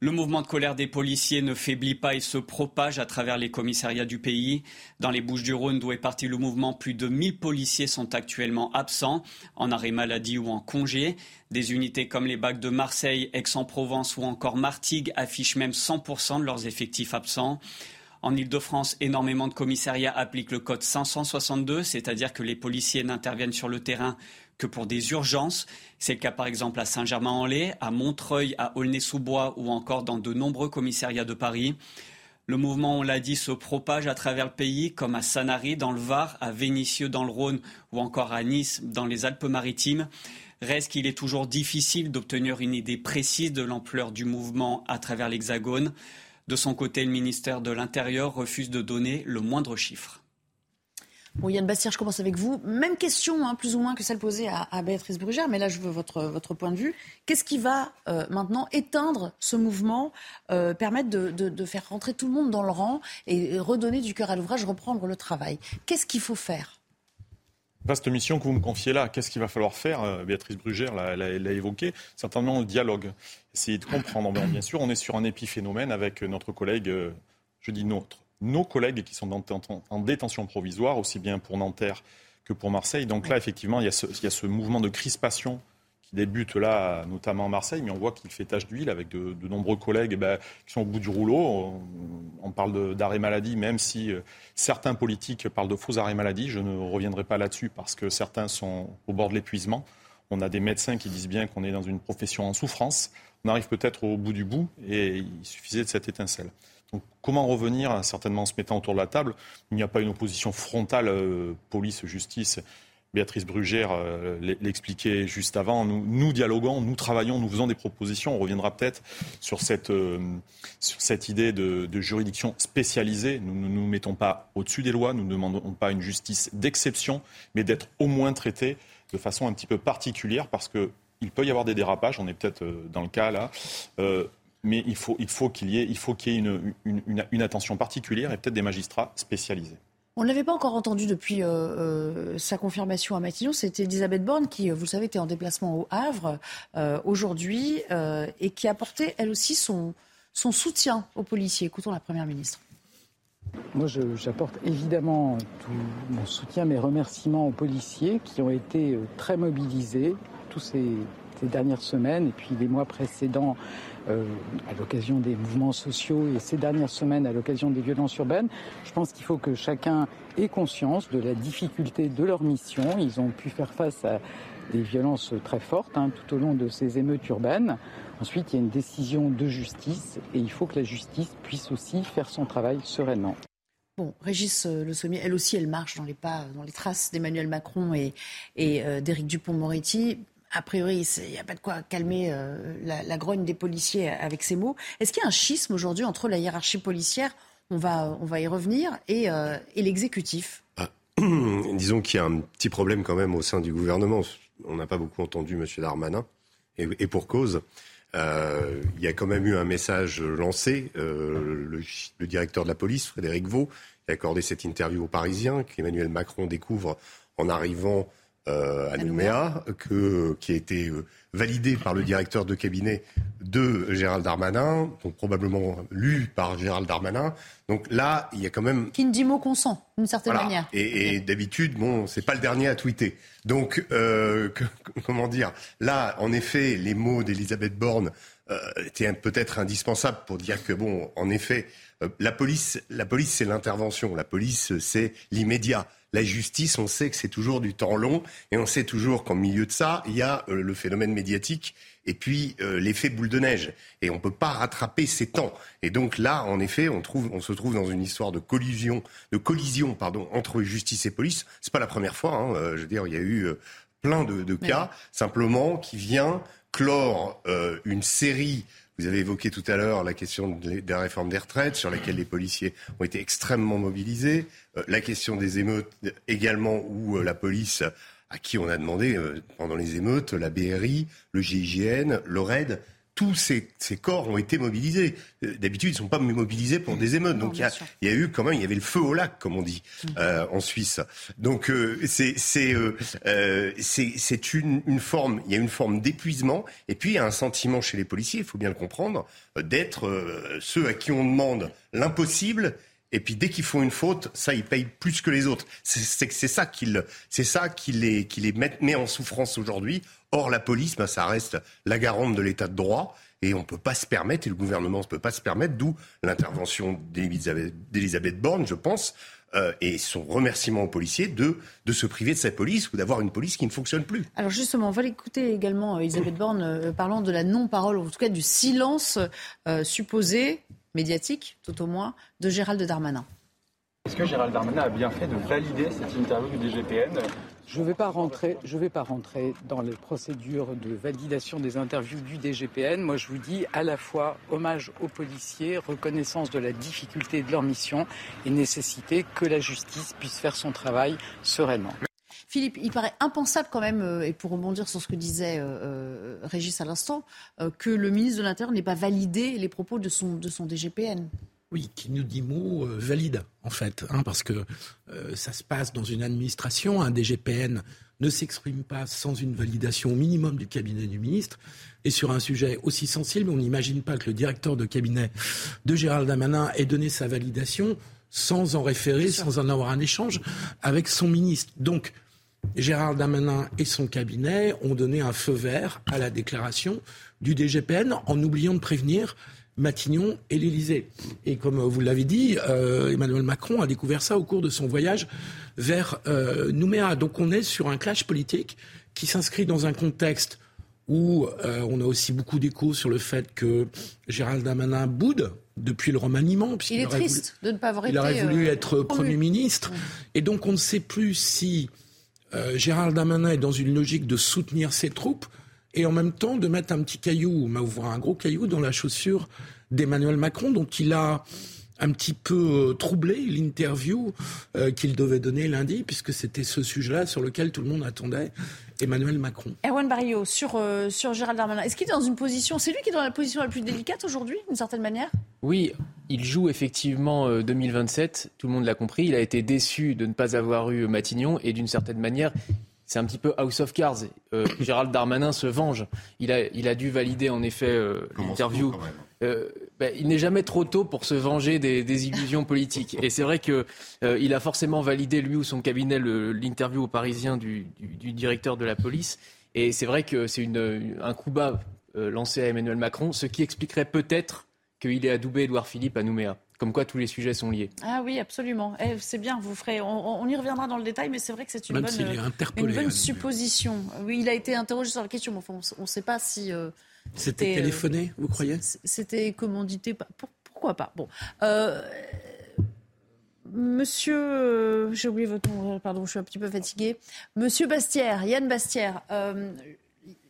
Le mouvement de colère des policiers ne faiblit pas et se propage à travers les commissariats du pays. Dans les Bouches-du-Rhône, d'où est parti le mouvement, plus de 1000 policiers sont actuellement absents, en arrêt maladie ou en congé. Des unités comme les bacs de Marseille, Aix-en-Provence ou encore Martigues affichent même 100% de leurs effectifs absents. En Ile-de-France, énormément de commissariats appliquent le code 562, c'est-à-dire que les policiers n'interviennent sur le terrain que pour des urgences. C'est le cas par exemple à Saint-Germain-en-Laye, à Montreuil, à Aulnay-sous-Bois ou encore dans de nombreux commissariats de Paris. Le mouvement, on l'a dit, se propage à travers le pays, comme à Sanary dans le Var, à Vénissieux dans le Rhône ou encore à Nice dans les Alpes-Maritimes. Reste qu'il est toujours difficile d'obtenir une idée précise de l'ampleur du mouvement à travers l'Hexagone. De son côté, le ministère de l'Intérieur refuse de donner le moindre chiffre. Bon, Yann Bastien, je commence avec vous. Même question, hein, plus ou moins, que celle posée à, Béatrice Brugère, mais là, je veux votre, point de vue. Qu'est-ce qui va euh, maintenant éteindre ce mouvement, euh, permettre de, faire rentrer tout le monde dans le rang et redonner du cœur à l'ouvrage, reprendre le travail? Qu'est-ce qu'il faut faire? Vaste mission que vous me confiez là. Qu'est-ce qu'il va falloir faire euh, Béatrice Brugère l'a évoqué. Certainement le dialogue. Essayer de comprendre. Bien sûr, on est sur un épiphénomène avec notre collègue, je dis notre, nos collègues qui sont en détention provisoire, aussi bien pour Nanterre que pour Marseille. Donc là, effectivement, il y, a ce, mouvement de crispation qui débute là, notamment à Marseille, mais on voit qu'il fait tache d'huile avec de, nombreux collègues eh ben, qui sont au bout du rouleau. On, parle d'arrêt maladie, même si euh, certains politiques parlent de faux arrêt maladie. Je ne reviendrai pas là-dessus parce que certains sont au bord de l'épuisement. On a des médecins qui disent bien qu'on est dans une profession en souffrance. On arrive peut-être au bout du bout et il suffisait de cette étincelle. Donc, comment revenir, certainement en se mettant autour de la table? Il n'y a pas une opposition frontale euh, police-justice. Béatrice Brugère euh, l'expliquait juste avant. Nous, dialoguons, nous travaillons, nous faisons des propositions. On reviendra peut-être sur cette, euh, sur cette idée de, juridiction spécialisée. Nous ne nous mettons pas au-dessus des lois, nous ne demandons pas une justice d'exception, mais d'être au moins traité de façon un petit peu particulière parce qu'il peut y avoir des dérapages, on est peut-être dans le cas là, mais il faut, il faut qu'il y ait, une, attention particulière et peut-être des magistrats spécialisés. On ne l'avait pas encore entendu depuis euh, euh, sa confirmation à Matignon. C'était Elisabeth Borne qui, vous le savez, était en déplacement au Havre euh, aujourd'hui et qui apportait elle aussi son, son soutien aux policiers. Écoutons la Première ministre. Moi, j'apporte évidemment tout mon soutien, mes remerciements aux policiers qui ont été très mobilisés tous ces, ces dernières semaines et puis les mois précédents euh, à l'occasion des mouvements sociaux et ces dernières semaines à l'occasion des violences urbaines. Je pense qu'il faut que chacun ait conscience de la difficulté de leur mission. Ils ont pu faire face à des violences très fortes hein, tout au long de ces émeutes urbaines. Ensuite, il y a une décision de justice et il faut que la justice puisse aussi faire son travail sereinement. Bon, Régis euh, Le Sommier, elle aussi, elle marche dans les pas, dans les traces d'Emmanuel Macron et, et euh, d'Éric Dupont-Moretti a priori, il n'y a pas de quoi calmer euh, la, grogne des policiers avec ces mots. Est-ce qu'il y a un schisme aujourd'hui entre la hiérarchie policière, on va, on va y revenir, et, euh, l'exécutif? Ah, Disons qu'il y a un petit problème quand même au sein du gouvernement. On n'a pas beaucoup entendu M. Darmanin, et, pour cause. Euh, il y a quand même eu un message lancé. Le, le, directeur de la police, Frédéric Vaux, a accordé cette interview aux Parisiens qu'Emmanuel Macron découvre en arrivant euh, à Nouméa, que, qui a été euh, validé par le directeur de cabinet de Gérald Darmanin, donc probablement lu par Gérald Darmanin. Donc là, il y a quand même... Qui ne dit mot consent, d'une certaine manière. Et, d'habitude, bon, c'est pas le dernier à tweeter. Donc, euh, comment dire? Là, en effet, les mots d'Elisabeth Borne étaient peut-être indispensables pour dire que, bon, en effet, la police, la police, c'est l'intervention. La police, c'est l'immédiat. La justice, on sait que c'est toujours du temps long et on sait toujours qu'en milieu de ça, il y a euh, le phénomène médiatique et puis euh, l'effet boule de neige. Et on ne peut pas rattraper ces temps. Et donc là, en effet, on, trouve, on se trouve dans une histoire de collision, de collision pardon, entre justice et police. C'est pas la première fois. Hein. Euh, je veux dire, il y a eu plein de, cas, simplement, qui vient clore une série vous avez évoqué tout à l'heure la question de la réforme des retraites, sur laquelle les policiers ont été extrêmement mobilisés. Euh, la question des émeutes également, où euh, la police, à qui on a demandé euh, pendant les émeutes, la BRI, le GIGN, l'ORED, tous ces, corps ont été mobilisés. Euh, d'habitude, ils ne sont pas mobilisés pour des émeutes. Donc il y, a, eu quand même, il y avait le feu au lac, comme on dit mm. euh, en Suisse. Donc euh, c'est c'est une, une, forme, il y a une forme d'épuisement, et puis il y a un sentiment chez les policiers, il faut bien le comprendre, d'être ceux à qui on demande l'impossible et puis dès qu'ils font une faute, ça, ils payent plus que les autres. C'est ça qui les, qui les met, en souffrance aujourd'hui. Or, la police, ben, ça reste la garante de l'état de droit. Et on ne peut pas se permettre, et le gouvernement ne peut pas se permettre, d'où l'intervention d'Elisabeth Borne, je pense, euh, et son remerciement aux policiers de, se priver de sa police ou d'avoir une police qui ne fonctionne plus. Alors justement, on va l'écouter également, euh, Elisabeth Borne, euh, parlant de la non-parole, ou en tout cas du silence supposé médiatique, tout au moins, de Gérald Darmanin. Est-ce que Gérald Darmanin a bien fait de valider cette interview du DGPN je ne vais, pas rentrer, vais pas rentrer dans les procédures de validation des interviews du DGPN. Moi, je vous dis à la fois hommage aux policiers, reconnaissance de la difficulté de leur mission et nécessité que la justice puisse faire son travail sereinement. Philippe, il paraît impensable quand même, euh, et pour rebondir sur ce que disait euh, euh, Régis à l'instant, que le ministre de l'Intérieur n'ait pas validé les propos de son, de son DGPN. Oui, qui nous dit mot valide, en fait, hein, parce que ça se passe dans une administration, un DGPN ne s'exprime pas sans une validation au minimum du cabinet du ministre. Et sur un sujet aussi sensible, on n'imagine pas que le directeur de cabinet de Gérald Damanin ait donné sa validation sans en référer, sans en avoir un échange avec son ministre. Donc, Gérald Damanin et son cabinet ont donné un feu vert à la déclaration du DGPN en oubliant de prévenir Matignon et l'Élysée. Et comme vous l'avez dit, euh, Emmanuel Macron a découvert ça au cours de son voyage vers euh, Nouméa. Donc on est sur un clash politique qui s'inscrit dans un contexte où euh, on a aussi beaucoup d'échos sur le fait que Gérald Damanin boude depuis le remaniement. Il est triste de ne pas avoir été. Il aurait voulu être Premier ministre. Et donc on ne sait plus si Gérald Damanin est dans une logique de soutenir ses troupes et en même temps de mettre un petit caillou, voire un gros caillou dans la chaussure d'Emmanuel Macron, dont il a un petit peu euh, troublé l'interview euh, qu'il devait donner lundi, puisque c'était ce sujet-là sur lequel tout le monde attendait Emmanuel Macron. Erwan Barrio, sur, euh, sur Gérald Darmanin, est-ce qu'il est dans une position, c'est lui qui est dans la position la plus délicate aujourd'hui, d'une certaine manière? Oui, il joue effectivement 2027, tout le monde l'a compris, il a été déçu de ne pas avoir eu Matignon, et d'une certaine manière, c'est un petit peu House of Cards. Euh, Gérald Darmanin se venge. Il a, il a dû valider en effet euh, l'interview. Euh, ben, il n'est jamais trop tôt pour se venger des, illusions politiques. Et c'est vrai qu'il il a forcément validé, lui ou son cabinet, l'interview au Parisien du, directeur de la police. Et c'est vrai que c'est un coup bas lancé à Emmanuel Macron, ce qui expliquerait peut-être qu'il ait adoubé Édouard Philippe à Nouméa. Comme quoi tous les sujets sont liés. Ah oui, absolument. Eh, c'est bien, vous ferez. On, y reviendra dans le détail, mais c'est vrai que c'est une bonne, une supposition. Oui, il a été interrogé sur la question, mais on ne sait pas si. Euh, c'était euh, téléphoné, vous croyez C'était commandité. pourquoi pas Bon. Euh, monsieur, j'ai oublié votre nom, pardon, je suis un petit peu fatiguée. Monsieur Bastière, Yann Bastière,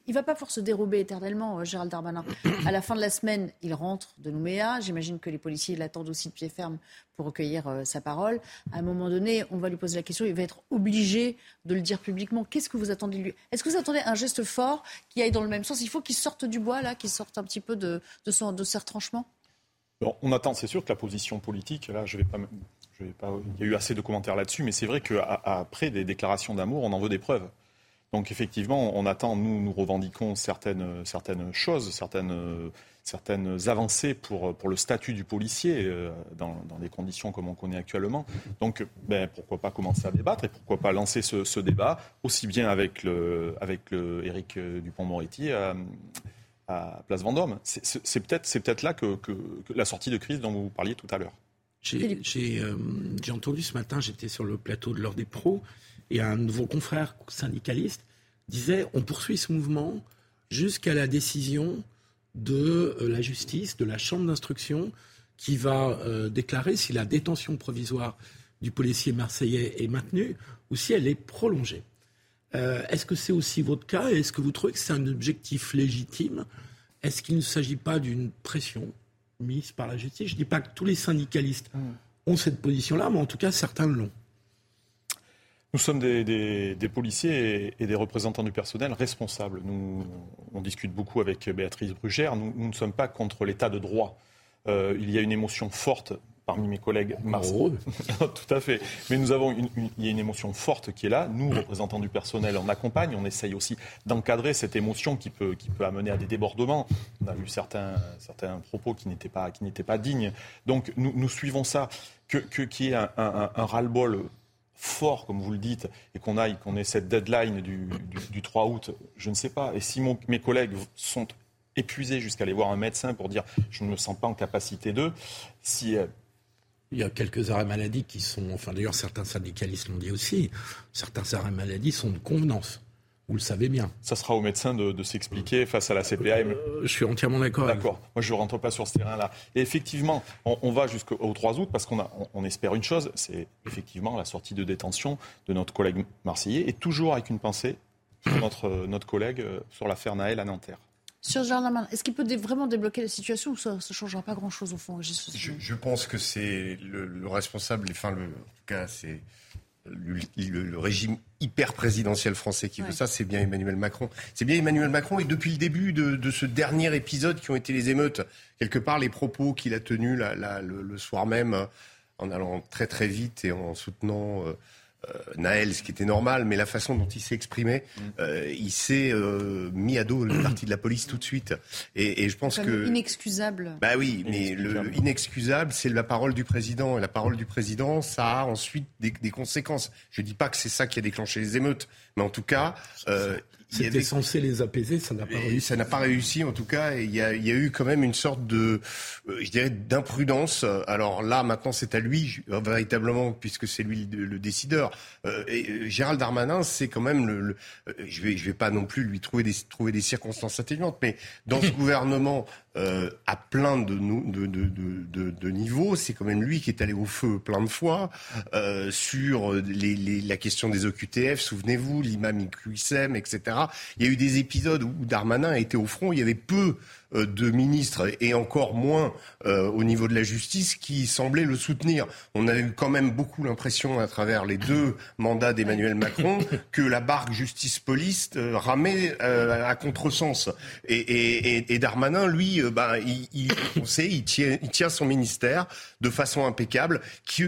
il va pas pouvoir se dérober éternellement, euh, Gérald Darmanin. À la fin de la semaine, il rentre de Nouméa. J'imagine que les policiers l'attendent aussi de pied ferme pour recueillir euh, sa parole. À un moment donné, on va lui poser la question. Il va être obligé de le dire publiquement. Qu'est-ce que vous attendez de lui? Est-ce que vous attendez un geste fort qui aille dans le même sens? Il faut qu'il sorte du bois, là, qu'il sorte un petit peu de, son, de ses retranchements On attend, c'est sûr que la position politique, là. Je vais pas, il y a eu assez de commentaires là-dessus, mais c'est vrai qu'après des déclarations d'amour, on en veut des preuves. Donc effectivement, on attend, nous, nous revendiquons certaines, certaines choses, certaines, certaines avancées pour, pour le statut du policier euh, dans, dans, des conditions comme on connaît actuellement. Donc ben, pourquoi pas commencer à débattre et pourquoi pas lancer ce, ce débat aussi bien avec, le, avec le Éric Dupont-Moretti à, à, Place Vendôme. C'est peut-être peut là que, que, la sortie de crise dont vous parliez tout à l'heure. J'ai euh, entendu ce matin, j'étais sur le plateau de l'heure des pros, et un de vos confrères syndicalistes disait on poursuit ce mouvement jusqu'à la décision de euh, la justice, de la chambre d'instruction, qui va euh, déclarer si la détention provisoire du policier marseillais est maintenue ou si elle est prolongée. Euh, est-ce que c'est aussi votre cas est-ce que vous trouvez que c'est un objectif légitime? Est-ce qu'il ne s'agit pas d'une pression mise par la justice? Je ne dis pas que tous les syndicalistes mmh. ont cette position-là, mais en tout cas certains l'ont. Nous sommes des, policiers et, des représentants du personnel responsables. Nous, on discute beaucoup avec Béatrice Brugère. Nous, ne sommes pas contre l'état de droit. Euh, il y a une émotion forte parmi mes collègues marseillais. Tout à fait. Mais nous avons une, il y a une émotion forte qui est là. Nous, représentants du personnel, on accompagne. On essaye aussi d'encadrer cette émotion qui peut, qui peut amener à des débordements. On a vu certains, certains propos qui n'étaient pas, qui n'étaient pas dignes. Donc nous, nous suivons ça. Que, que, qu'il y ait un, un, un ras-le-bol fort, comme vous le dites, et qu'on aille, qu'on ait cette deadline du, 3 août, je ne sais pas. Et si mes collègues sont épuisés jusqu'à aller voir un médecin pour dire je ne me sens pas en capacité d'eux, si euh, il y a quelques arrêts maladie qui sont, enfin d'ailleurs certains syndicalistes l'ont dit aussi, certains arrêts maladie sont de convenance. Vous le savez bien. Ça sera au médecin de, s'expliquer face à la CPAM. Euh, je suis entièrement d'accord. D'accord. Moi, je ne rentre pas sur ce terrain-là. Et effectivement, on, va jusqu'au 3 août parce qu'on on, espère une chose, c'est effectivement la sortie de détention de notre collègue marseillais et toujours avec une pensée sur notre, notre collègue euh, sur l'affaire Naël à Nanterre. Sur Germain, est-ce qu'il peut vraiment débloquer la situation ou ça ne changera pas grand-chose au fond je, pense que c'est le, responsable, enfin, le, en tout cas, c'est le, régime hyper présidentiel français qui veut ça, c'est bien Emmanuel Macron. C'est bien Emmanuel Macron et depuis le début de, ce dernier épisode qui ont été les émeutes, quelque part les propos qu'il a tenus le, soir même en allant très très vite et en soutenant euh, Naël, ce qui était normal, mais la façon dont il s'est exprimé, mm. il s'est mis à dos le parti de la police tout de suite. Et, et je pense que inexcusable. Bah oui, mais le inexcusable, c'est la parole du président. Et la parole du président, ça a ensuite des, des conséquences. Je dis pas que c'est ça qui a déclenché les émeutes, mais en tout cas, euh, c'était censé les apaiser, ça n'a pas réussi. Ça n'a pas réussi, en tout cas. Il y, a, il y a eu quand même une sorte de, euh, je dirais, d'imprudence. Alors là, maintenant, c'est à lui, véritablement, puisque c'est lui le, décideur. Euh, et euh, Gérald Darmanin, c'est quand même le, je vais, je vais pas non plus lui trouver des, trouver des circonstances atténuantes, mais dans ce gouvernement, euh, à plein de, de, de, de, niveaux. C'est quand même lui qui est allé au feu plein de fois euh, sur les, les, la question des OQTF. Souvenez-vous, l'imam IQSM, etc. Il y a eu des épisodes où Darmanin a été au front. Il y avait peu de ministres et encore moins euh, au niveau de la justice qui semblaient le soutenir. On a eu quand même beaucoup l'impression à travers les deux mandats d'Emmanuel Macron que la barque justice-police euh, ramait à contresens. Et, et, et, Darmanin, lui, bah, il, il, on sait, il tient, il tient son ministère de façon impeccable.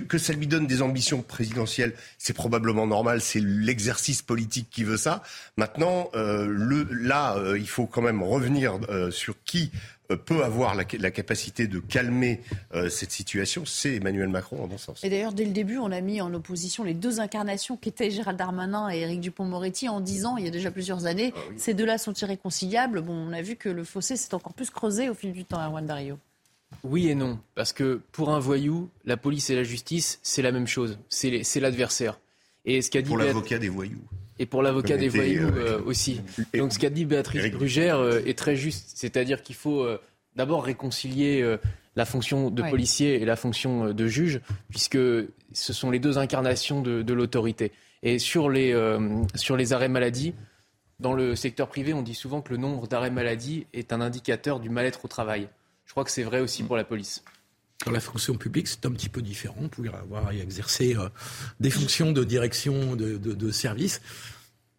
Que, ça lui donne des ambitions présidentielles, c'est probablement normal. C'est l'exercice politique qui veut ça. Maintenant, le, là, il faut quand même revenir sur qui euh, peut avoir la, capacité de calmer euh, cette situation, c'est Emmanuel Macron, en bon sens. Et d'ailleurs, dès le début, on a mis en opposition les deux incarnations qu'étaient Gérald Darmanin et Éric Dupont-Moretti en disant, il y a déjà plusieurs années, ah ces deux-là sont irréconciliables. Bon, on a vu que le fossé s'est encore plus creusé au fil du temps à Juan Dario. Oui et non, parce que pour un voyou, la police et la justice, c'est la même chose, c'est l'adversaire. Et ce qu'a dit pour l'avocat des voyous et pour l'avocat des voyous euh, euh, aussi. Donc ce qu'a dit Béatrice Brugère euh, est très juste, c'est-à-dire qu'il faut d'abord réconcilier la fonction de policier et la fonction de juge, puisque ce sont les deux incarnations de, l'autorité. Et sur les, sur les arrêts maladie, dans le secteur privé, on dit souvent que le nombre d'arrêts maladie est un indicateur du mal-être au travail. Je crois que c'est vrai aussi pour la police. Dans la fonction publique, c'est un petit peu différent. On pourrait avoir et exercer euh, des fonctions de direction de, de, service.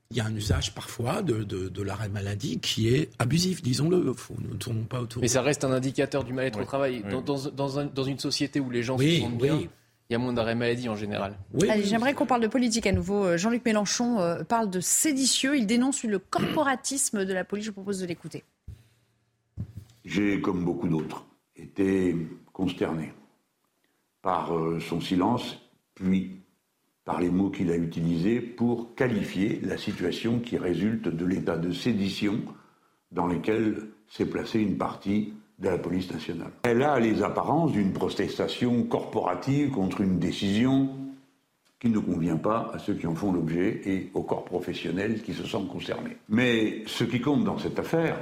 Il y a un usage parfois de, de l'arrêt maladie qui est abusif, disons-le. Nous ne tournons pas autour. Mais ça reste un indicateur du mal-être au travail. Dans, dans, dans, une société où les gens se sentent bien, il y a moins d'arrêt maladie en général. Allez, j'aimerais qu'on parle de politique à nouveau. Euh, Jean-Luc Mélenchon euh, parle de séditieux. Il dénonce le corporatisme de la police. Je vous propose de l'écouter. J'ai, comme beaucoup d'autres, été consterné par euh, son silence, puis par les mots qu'il a utilisés pour qualifier la situation qui résulte de l'état de sédition dans lequel s'est placée une partie de la police nationale. Elle a les apparences d'une protestation corporative contre une décision qui ne convient pas à ceux qui en font l'objet et au corps professionnel qui se sentent concernés. Mais ce qui compte dans cette affaire,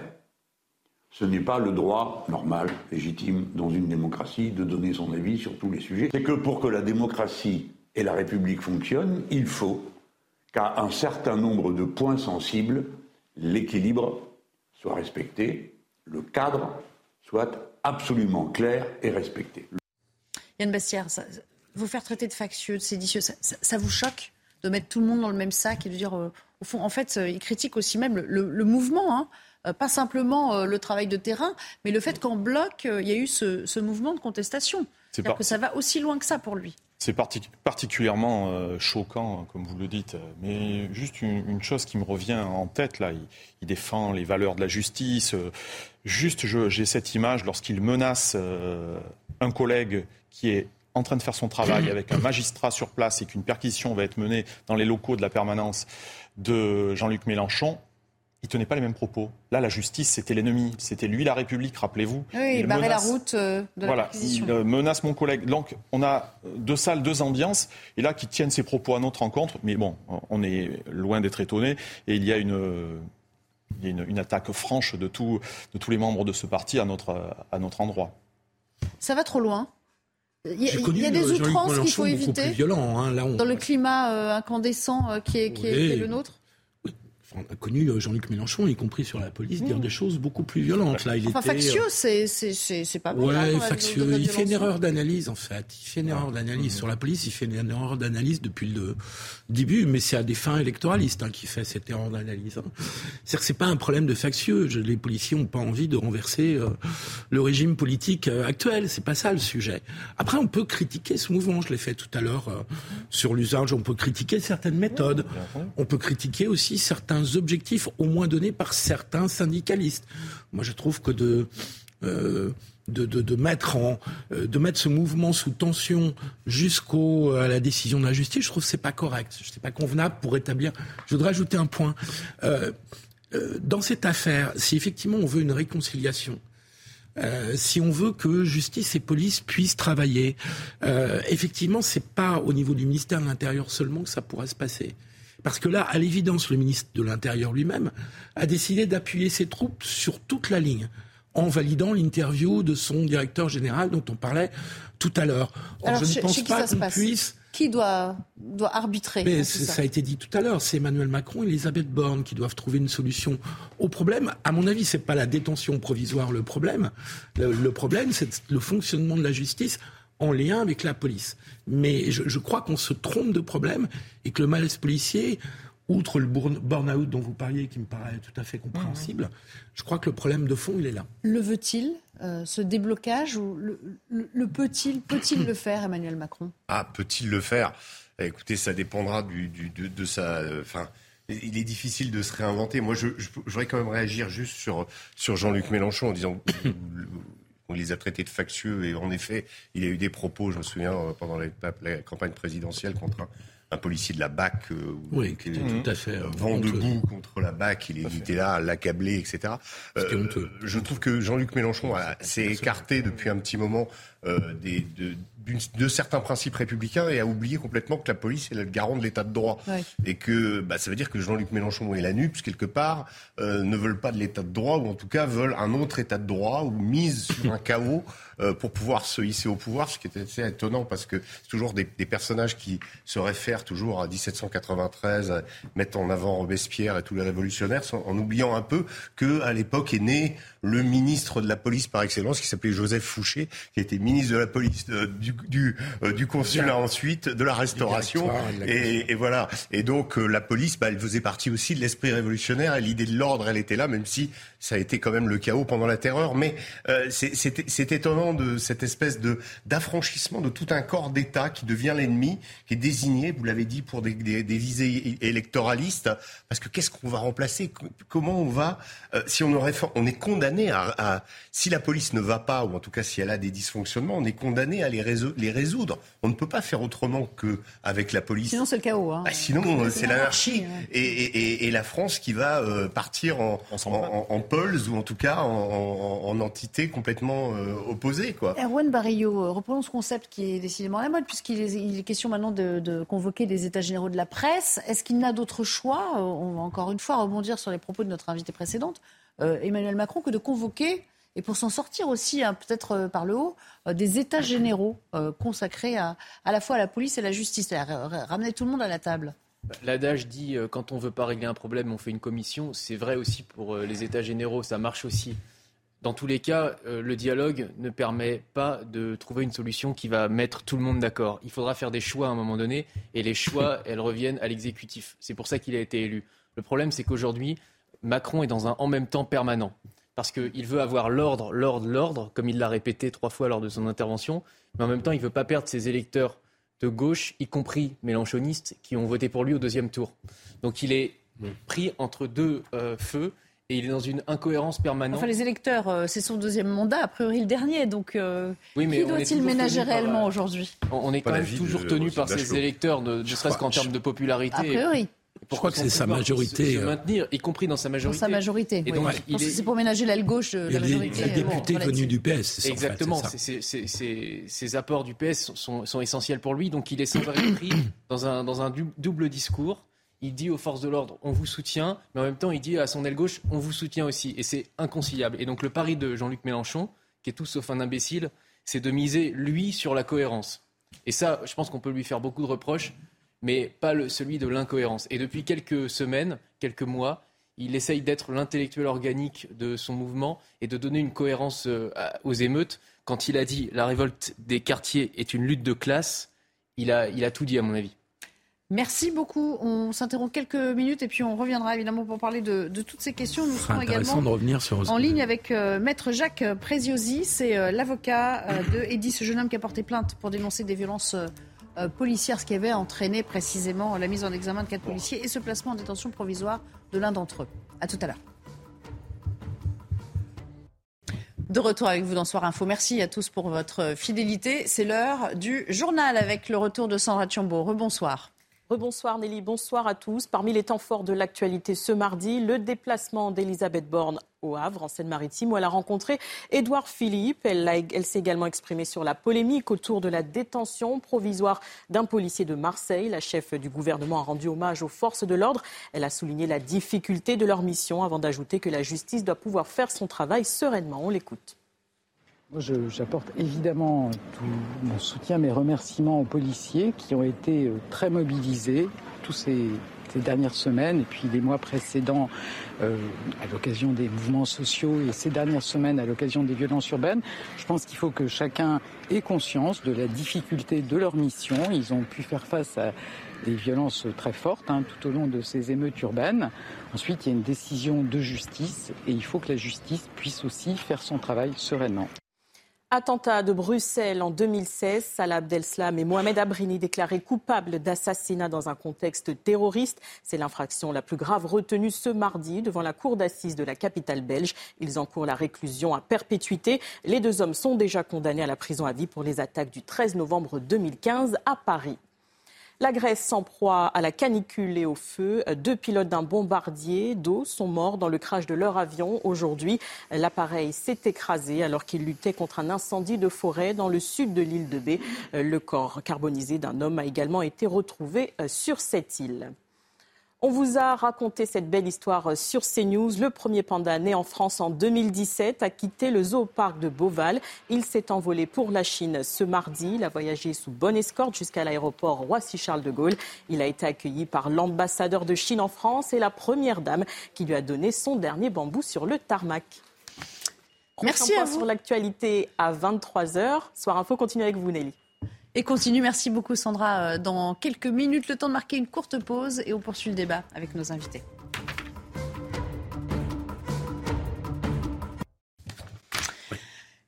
ce n'est pas le droit normal, légitime, dans une démocratie, de donner son avis sur tous les sujets. C'est que pour que la démocratie et la République fonctionnent, il faut qu'à un certain nombre de points sensibles, l'équilibre soit respecté, le cadre soit absolument clair et respecté. Yann Bastière, vous faire traiter de factieux, de séditieux, ça, vous choque de mettre tout le monde dans le même sac et de dire, euh, au fond, en fait, euh, il critique aussi même le, mouvement. Hein. Euh, pas simplement euh, le travail de terrain, mais le fait qu'en bloc, euh, il y a eu ce, mouvement de contestation. C'est-à-dire que ça va aussi loin que ça pour lui. C'est particulièrement choquant, comme vous le dites. Mais juste une, chose qui me revient en tête, là, il, défend les valeurs de la justice. juste, j'ai cette image lorsqu'il menace un collègue qui est en train de faire son travail avec un magistrat sur place et qu'une perquisition va être menée dans les locaux de la permanence de Jean-Luc Mélenchon il tenait pas les mêmes propos. Là, la justice, c'était l'ennemi. C'était lui, la République, rappelez-vous. Oui, il, barrait la route euh, de voilà, Il euh, menace mon collègue. Donc, on a deux salles, deux ambiances. Et là, qui tiennent ses propos à notre rencontre. Mais bon, on est loin d'être étonné. Et il y a une, une, attaque franche de, tout, de tous les membres de ce parti à notre, à notre endroit. Ça va trop loin il y, a, des outrances qu'il faut éviter violent, hein, dans le climat euh, incandescent qui, est, qui est, le nôtre connu euh, Jean-Luc Mélenchon, y compris sur la police, dire des choses beaucoup plus violentes. Là, il Enfin, était, factieux, euh, c'est pas mal. Ouais, hein, dans la- factieux. Il fait une erreur d'analyse, en fait. Il fait une erreur d'analyse sur la police. Il fait une erreur d'analyse depuis le début, mais c'est à des fins électoralistes hein, qu'il fait cette erreur d'analyse. hein. C'est-à-dire que c'est pas un problème de factieux. Je- les policiers n'ont pas envie de renverser euh, le régime politique euh, actuel. C'est pas ça le sujet. Après, on peut critiquer ce mouvement. Je l'ai fait tout à l'heure euh, sur l'usage. On peut critiquer certaines méthodes. On peut critiquer aussi certains objectifs, au moins donnés par certains syndicalistes. Moi, je trouve que de euh, euh, de mettre ce mouvement sous tension jusqu'au à la décision de la justice, je trouve que c'est pas correct. C'est pas convenable pour établir. Je voudrais ajouter un point. Euh, dans cette affaire, si effectivement on veut une réconciliation, si on veut que justice et police puissent travailler, euh, effectivement, c'est pas au niveau du ministère de l'Intérieur seulement que ça pourrait se passer. Parce que là, à l'évidence, le ministre de l'Intérieur lui-même a décidé d'appuyer ses troupes sur toute la ligne en validant l'interview de son directeur général dont on parlait tout à l'heure. Or, Alors, je ne pense pas qu'on puisse Qui doit, doit arbitrer mais ça ça a été dit tout à l'heure, c'est Emmanuel Macron et Elisabeth Borne qui doivent trouver une solution au problème. À mon avis, c'est pas la détention provisoire le problème. Le, le problème, c'est le fonctionnement de la justice en lien avec la police. Mais je, je crois qu'on se trompe de problème et que le malaise policier, outre le burn- burn-out dont vous parliez, qui me paraît tout à fait compréhensible, je crois que le problème de fond, il est là. Le veut-il, euh, ce déblocage, ou le, le- le peut-il peut-il le faire, Emmanuel Macron? Ah, peut-il le faire? Eh, Écoutez, ça dépendra du, du- de, de sa. euh, Enfin, il est difficile de se réinventer. Moi, je, je, je voudrais quand même réagir juste sur, sur Jean-Luc Mélenchon en disant. On les a traités de factieux et en effet, il y a eu des propos, je me souviens, euh, pendant la, la campagne présidentielle contre un, un policier de la BAC, euh, Oui, qui était tout à fait, euh, vent honteux. debout contre la BAC, il était là à l'accabler, etc. Euh, je trouve que Jean-Luc Mélenchon s'est écarté depuis un petit moment euh, des, de, de certains principes républicains et a oublié complètement que la police est le garant de l'état de droit. Ouais. Et que bah, ça veut dire que Jean-Luc Mélenchon et la NUPS, quelque part, euh, ne veulent pas de l'état de droit, ou en tout cas veulent un autre état de droit, ou mise sur un chaos pour pouvoir se hisser au pouvoir, ce qui est assez étonnant, parce que c'est toujours des, des personnages qui se réfèrent toujours à 1793, euh, mettent en avant Robespierre et tous les révolutionnaires, en oubliant un peu que à l'époque est né le ministre de la police par excellence, qui s'appelait Joseph Fouché, qui était ministre de la police euh, du, du, euh, du consulat ensuite, de la restauration, et voilà. Et donc euh, la police, bah, elle faisait partie aussi de l'esprit révolutionnaire, et l'idée de l'ordre, elle était là, même si ça a été quand même le chaos pendant la terreur. Mais euh, c'est- c'est de cette espèce de d'affranchissement de tout un corps d'État qui devient l'ennemi, qui est désigné, vous l'avez dit, pour des, des, des visées électoralistes. Parce que qu'est-ce qu'on va remplacer? Co- Comment on va euh, Si on aurait, on est condamné à, à- si la police ne va pas, ou en tout cas si elle a des dysfonctionnements, on est condamné à les, réso- les résoudre. On ne peut pas faire autrement que avec la police. Sinon, c'est le chaos. Hein. Bah, sinon, euh, c'est l'anarchie. ouais. Et, et- et- et la France qui va euh, partir en, en, en, en pulse, ou en tout cas en, en, en entité complètement euh, opposée. Quoi. Erwan Barrillo, euh, reprenons ce concept qui est décidément à la mode, puisqu'il est, il est question maintenant de, de convoquer des états généraux de la presse. Est-ce qu'il n'a d'autre choix, euh, on va encore une fois rebondir sur les propos de notre invitée précédente, euh, Emmanuel Macron, que de convoquer, et pour s'en sortir aussi, hein, peut-être euh, par le haut, euh, des états généraux euh, consacrés à, à la fois à la police et à la justice, c'est-à-dire euh, ramener tout le monde à la table L'adage dit euh, quand on veut pas régler un problème, on fait une commission. C'est vrai aussi pour euh, les États généraux, ça marche aussi. Dans tous les cas, euh, le dialogue ne permet pas de trouver une solution qui va mettre tout le monde d'accord. Il faudra faire des choix à un moment donné, et les choix, elles reviennent à l'exécutif. C'est pour ça qu'il a été élu. Le problème, c'est qu'aujourd'hui, Macron est dans un en même temps permanent. Parce qu'il veut avoir l'ordre, l'ordre, l'ordre, comme il l'a répété trois fois lors de son intervention, mais en même temps, il ne veut pas perdre ses électeurs de gauche, y compris mélanchonistes, qui ont voté pour lui au deuxième tour. Donc il est pris entre deux euh, feux et il est dans une incohérence permanente. Enfin, les électeurs, euh, c'est son deuxième mandat, a priori le dernier, donc euh, Oui, mais qui doit-il ménager réellement euh, aujourd'hui? On on est Pas quand même toujours tenu par ses électeurs, ne, ne serait-ce qu'en termes de popularité. A priori. Pourquoi crois que c'est sa majorité, Se, se euh, maintenir, y compris dans sa Dans majorité. sa majorité. Et donc, il est- c'est pour ménager l'aile gauche de Il y la a des, majorité. bon, députés relative. venus du PS. en fait, Exactement. ces apports du PS sont, sont essentiels pour lui. Donc il est sans arrêt pris dans un, dans double discours. Il dit aux forces de l'ordre, on vous soutient, mais en même temps, il dit à son aile gauche, on vous soutient aussi. Et c'est inconciliable. Et donc le pari de Jean-Luc Mélenchon, qui est tout sauf un imbécile, c'est de miser, lui, sur la cohérence. Et ça, je pense qu'on peut lui faire beaucoup de reproches, mais pas celui de l'incohérence. Et depuis quelques semaines, quelques mois. Il essaye d'être l'intellectuel organique de son mouvement et de donner une cohérence euh, aux émeutes. Quand il a dit la révolte des quartiers est une lutte de classe, il a tout dit à mon avis. Merci beaucoup. On s'interrompt quelques minutes et puis on reviendra évidemment pour parler de, toutes ces questions. Nous serons également de revenir sur... en ligne avec euh, Maître Jacques Preziosi. C'est euh, l'avocat euh, de Eddy, ce jeune homme qui a porté plainte pour dénoncer des violences policières, ce qui avait entraîné précisément la mise en examen de quatre policiers et ce placement en détention provisoire de l'un d'entre eux. À tout à l'heure. De retour avec vous dans Soir Info. Merci à tous pour votre fidélité. C'est l'heure du journal avec le retour de Sandra Chambaud. Rebonsoir. Rebonsoir Nelly, bonsoir à tous. Parmi les temps forts de l'actualité ce mardi, le déplacement d'Elisabeth Borne au Havre, en Seine-Maritime, où elle a rencontré Édouard Philippe. Elle, elle s'est également exprimée sur la polémique autour de la détention provisoire d'un policier de Marseille. La chef du gouvernement a rendu hommage aux forces de l'ordre. Elle a souligné la difficulté de leur mission avant d'ajouter que la justice doit pouvoir faire son travail sereinement. On l'écoute. J'apporte évidemment tout mon soutien, mes remerciements aux policiers qui ont été euh, très mobilisés tous ces, dernières semaines et puis les mois précédents euh, à l'occasion des mouvements sociaux et ces dernières semaines à l'occasion des violences urbaines. Je pense qu'il faut que chacun ait conscience de la difficulté de leur mission. Ils ont pu faire face à des violences très fortes hein, tout au long de ces émeutes urbaines. Ensuite, il y a une décision de justice et il faut que la justice puisse aussi faire son travail sereinement. Attentat de Bruxelles en 2016, Salah Abdeslam et Mohamed Abrini déclarés coupables d'assassinat dans un contexte terroriste. C'est l'infraction la plus grave retenue ce mardi devant la cour d'assises de la capitale belge. Ils encourent la réclusion à perpétuité. Les deux hommes sont déjà condamnés à la prison à vie pour les attaques du 13 novembre 2015 à Paris. La Grèce s'en proie à la canicule et au feu. Deux pilotes d'un bombardier d'eau sont morts dans le crash de leur avion. Aujourd'hui, l'appareil s'est écrasé alors qu'il luttait contre un incendie de forêt dans le sud de l'île de Bé. Le corps carbonisé d'un homme a également été retrouvé sur cette île. On vous a raconté cette belle histoire sur CNews. Le premier panda né en France en 2017 a quitté le zooparc de Beauval. Il s'est envolé pour la Chine ce mardi. Il a voyagé sous bonne escorte jusqu'à l'aéroport Roissy-Charles de Gaulle. Il a été accueilli par l'ambassadeur de Chine en France et la première dame qui lui a donné son dernier bambou sur le tarmac. Merci à vous. Sur l'actualité à 23h. Soir Info continue avec vous, Nelly et continue. Merci beaucoup Sandra. Euh, dans quelques minutes, le temps de marquer une courte pause et on poursuit le débat avec nos invités.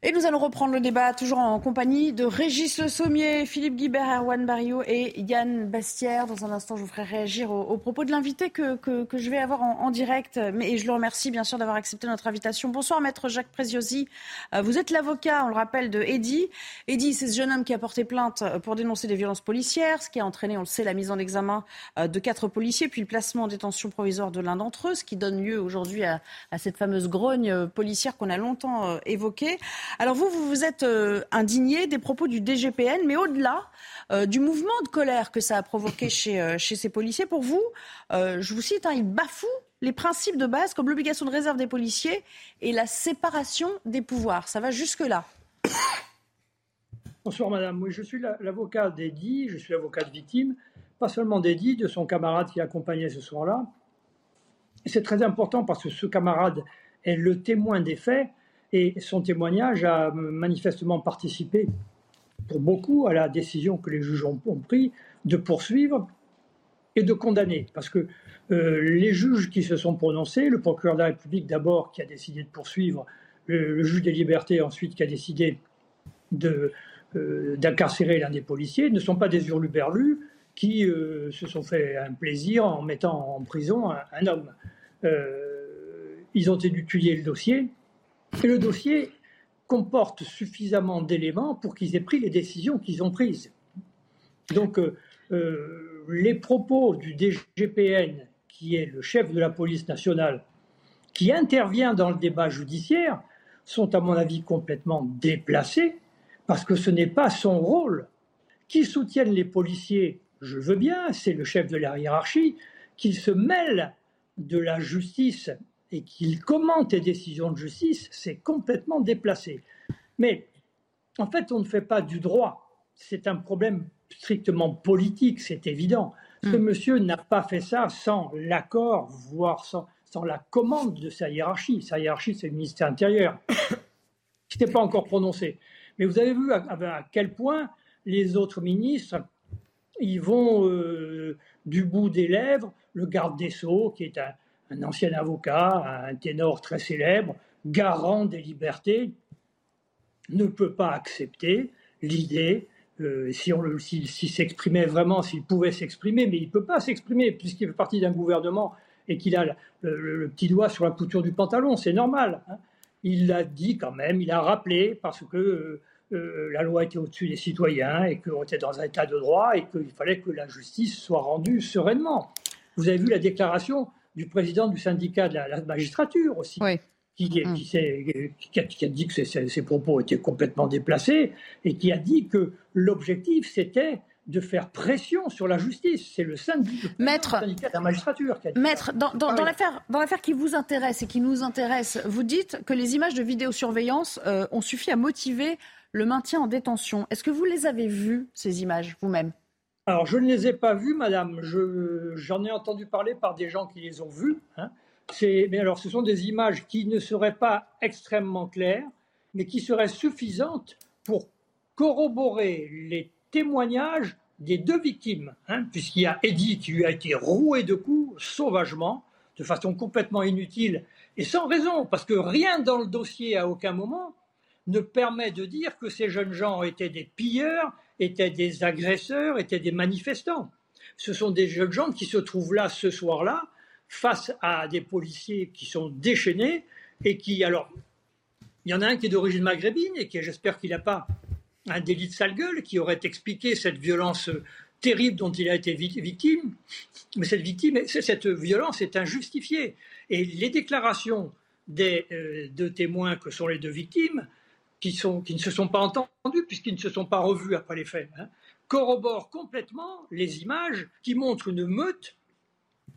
Et nous allons reprendre le débat, toujours en compagnie de Régis Le Sommier, Philippe Guibert, Erwan Barrio et Yann Bastière. Dans un instant, je vous ferai réagir aux, propos de l'invité que, que, je vais avoir en, direct. Mais je le remercie bien sûr d'avoir accepté notre invitation. Bonsoir, maître Jacques Preziosi. Euh, vous êtes l'avocat, on le rappelle, de Eddy. Eddy, c'est ce jeune homme qui a porté plainte pour dénoncer des violences policières, ce qui a entraîné, on le sait, la mise en examen euh, de quatre policiers, puis le placement en détention provisoire de l'un d'entre eux, ce qui donne lieu aujourd'hui à, à, cette fameuse grogne euh, policière qu'on a longtemps évoquée. Alors vous, vous vous êtes euh, indigné des propos du DGPN, mais au-delà euh, du mouvement de colère que ça a provoqué chez, euh, chez ces policiers, pour vous, je vous cite, hein, il bafoue les principes de base comme l'obligation de réserve des policiers et la séparation des pouvoirs. Ça va jusque-là. Bonsoir madame, oui, je suis l'avocat d'Eddy, je suis l'avocat de victime, pas seulement d'Eddy, de son camarade qui accompagnait ce soir-là. C'est très important parce que ce camarade est le témoin des faits et son témoignage a manifestement participé pour beaucoup à la décision que les juges ont, prise de poursuivre et de condamner. Parce que euh, les juges qui se sont prononcés, le procureur de la République d'abord qui a décidé de poursuivre, le, juge des libertés ensuite qui a décidé euh, d'incarcérer l'un des policiers, ne sont pas des hurluberlus qui euh, se sont fait un plaisir en mettant en prison un, un homme. ils ont étudié le dossier, et le dossier comporte suffisamment d'éléments pour qu'ils aient pris les décisions qu'ils ont prises. Donc, euh, euh, les propos du DGPN, qui est le chef de la police nationale, qui intervient dans le débat judiciaire, sont à mon avis complètement déplacés, parce que ce n'est pas son rôle. Qui soutiennent les policiers, je veux bien, c'est le chef de la hiérarchie, qu'il se mêle de la justice et qu'il commente les décisions de justice, c'est complètement déplacé. Mais en fait, on ne fait pas du droit. C'est un problème strictement politique, c'est évident. Ce monsieur n'a pas fait ça sans l'accord, voire sans, sans la commande de sa hiérarchie. Sa hiérarchie, c'est le ministère intérieur, qui n'était pas encore prononcé. Mais vous avez vu à, quel point les autres ministres, ils vont euh, du bout des lèvres. Le garde des Sceaux, qui est un, un ancien avocat, un ténor très célèbre, garant des libertés, ne peut pas accepter l'idée, euh, si on s'il s'exprimait vraiment, s'il pouvait s'exprimer, mais il ne peut pas s'exprimer puisqu'il fait partie d'un gouvernement et qu'il a le, petit doigt sur la couture du pantalon, c'est normal. Hein. Il l'a dit quand même, il a rappelé parce que euh, euh, la loi était au-dessus des citoyens et qu'on était dans un état de droit et qu'il fallait que la justice soit rendue sereinement. Vous avez vu la déclaration du président du syndicat de la, magistrature aussi, qui, mm. qui, a, dit que ses, propos étaient complètement déplacés et qui a dit que l'objectif c'était de faire pression sur la justice. C'est le syndicat, Maître, de la magistrature qui a dit Maître, dans, dans, dans l'affaire qui vous intéresse et qui nous intéresse, vous dites que les images de vidéosurveillance euh, ont suffi à motiver le maintien en détention. Est-ce que vous les avez vues, ces images, vous-même? Alors, je ne les ai pas vues, madame. J'en ai entendu parler par des gens qui les ont vues. Hein mais alors, ce sont des images qui ne seraient pas extrêmement claires, mais qui seraient suffisantes pour corroborer les témoignages des deux victimes, hein, puisqu'il y a Eddie qui lui a été roué de coups sauvagement, de façon complètement inutile et sans raison, parce que rien dans le dossier à aucun moment ne permet de dire que ces jeunes gens étaient des pilleurs, étaient des agresseurs, étaient des manifestants. Ce sont des jeunes gens qui se trouvent là ce soir-là face à des policiers qui sont déchaînés et qui, alors, il y en a un qui est d'origine maghrébine et qui, j'espère qu'il n'a pas un délit de sale gueule, qui aurait expliqué cette violence terrible dont il a été victime. Mais cette, victime, cette violence est injustifiée. Et les déclarations des euh, deux témoins que sont les deux victimes, qui, sont, qui ne se sont pas entendus puisqu'ils ne se sont pas revus après les faits, hein, corroborent complètement les images qui montrent une meute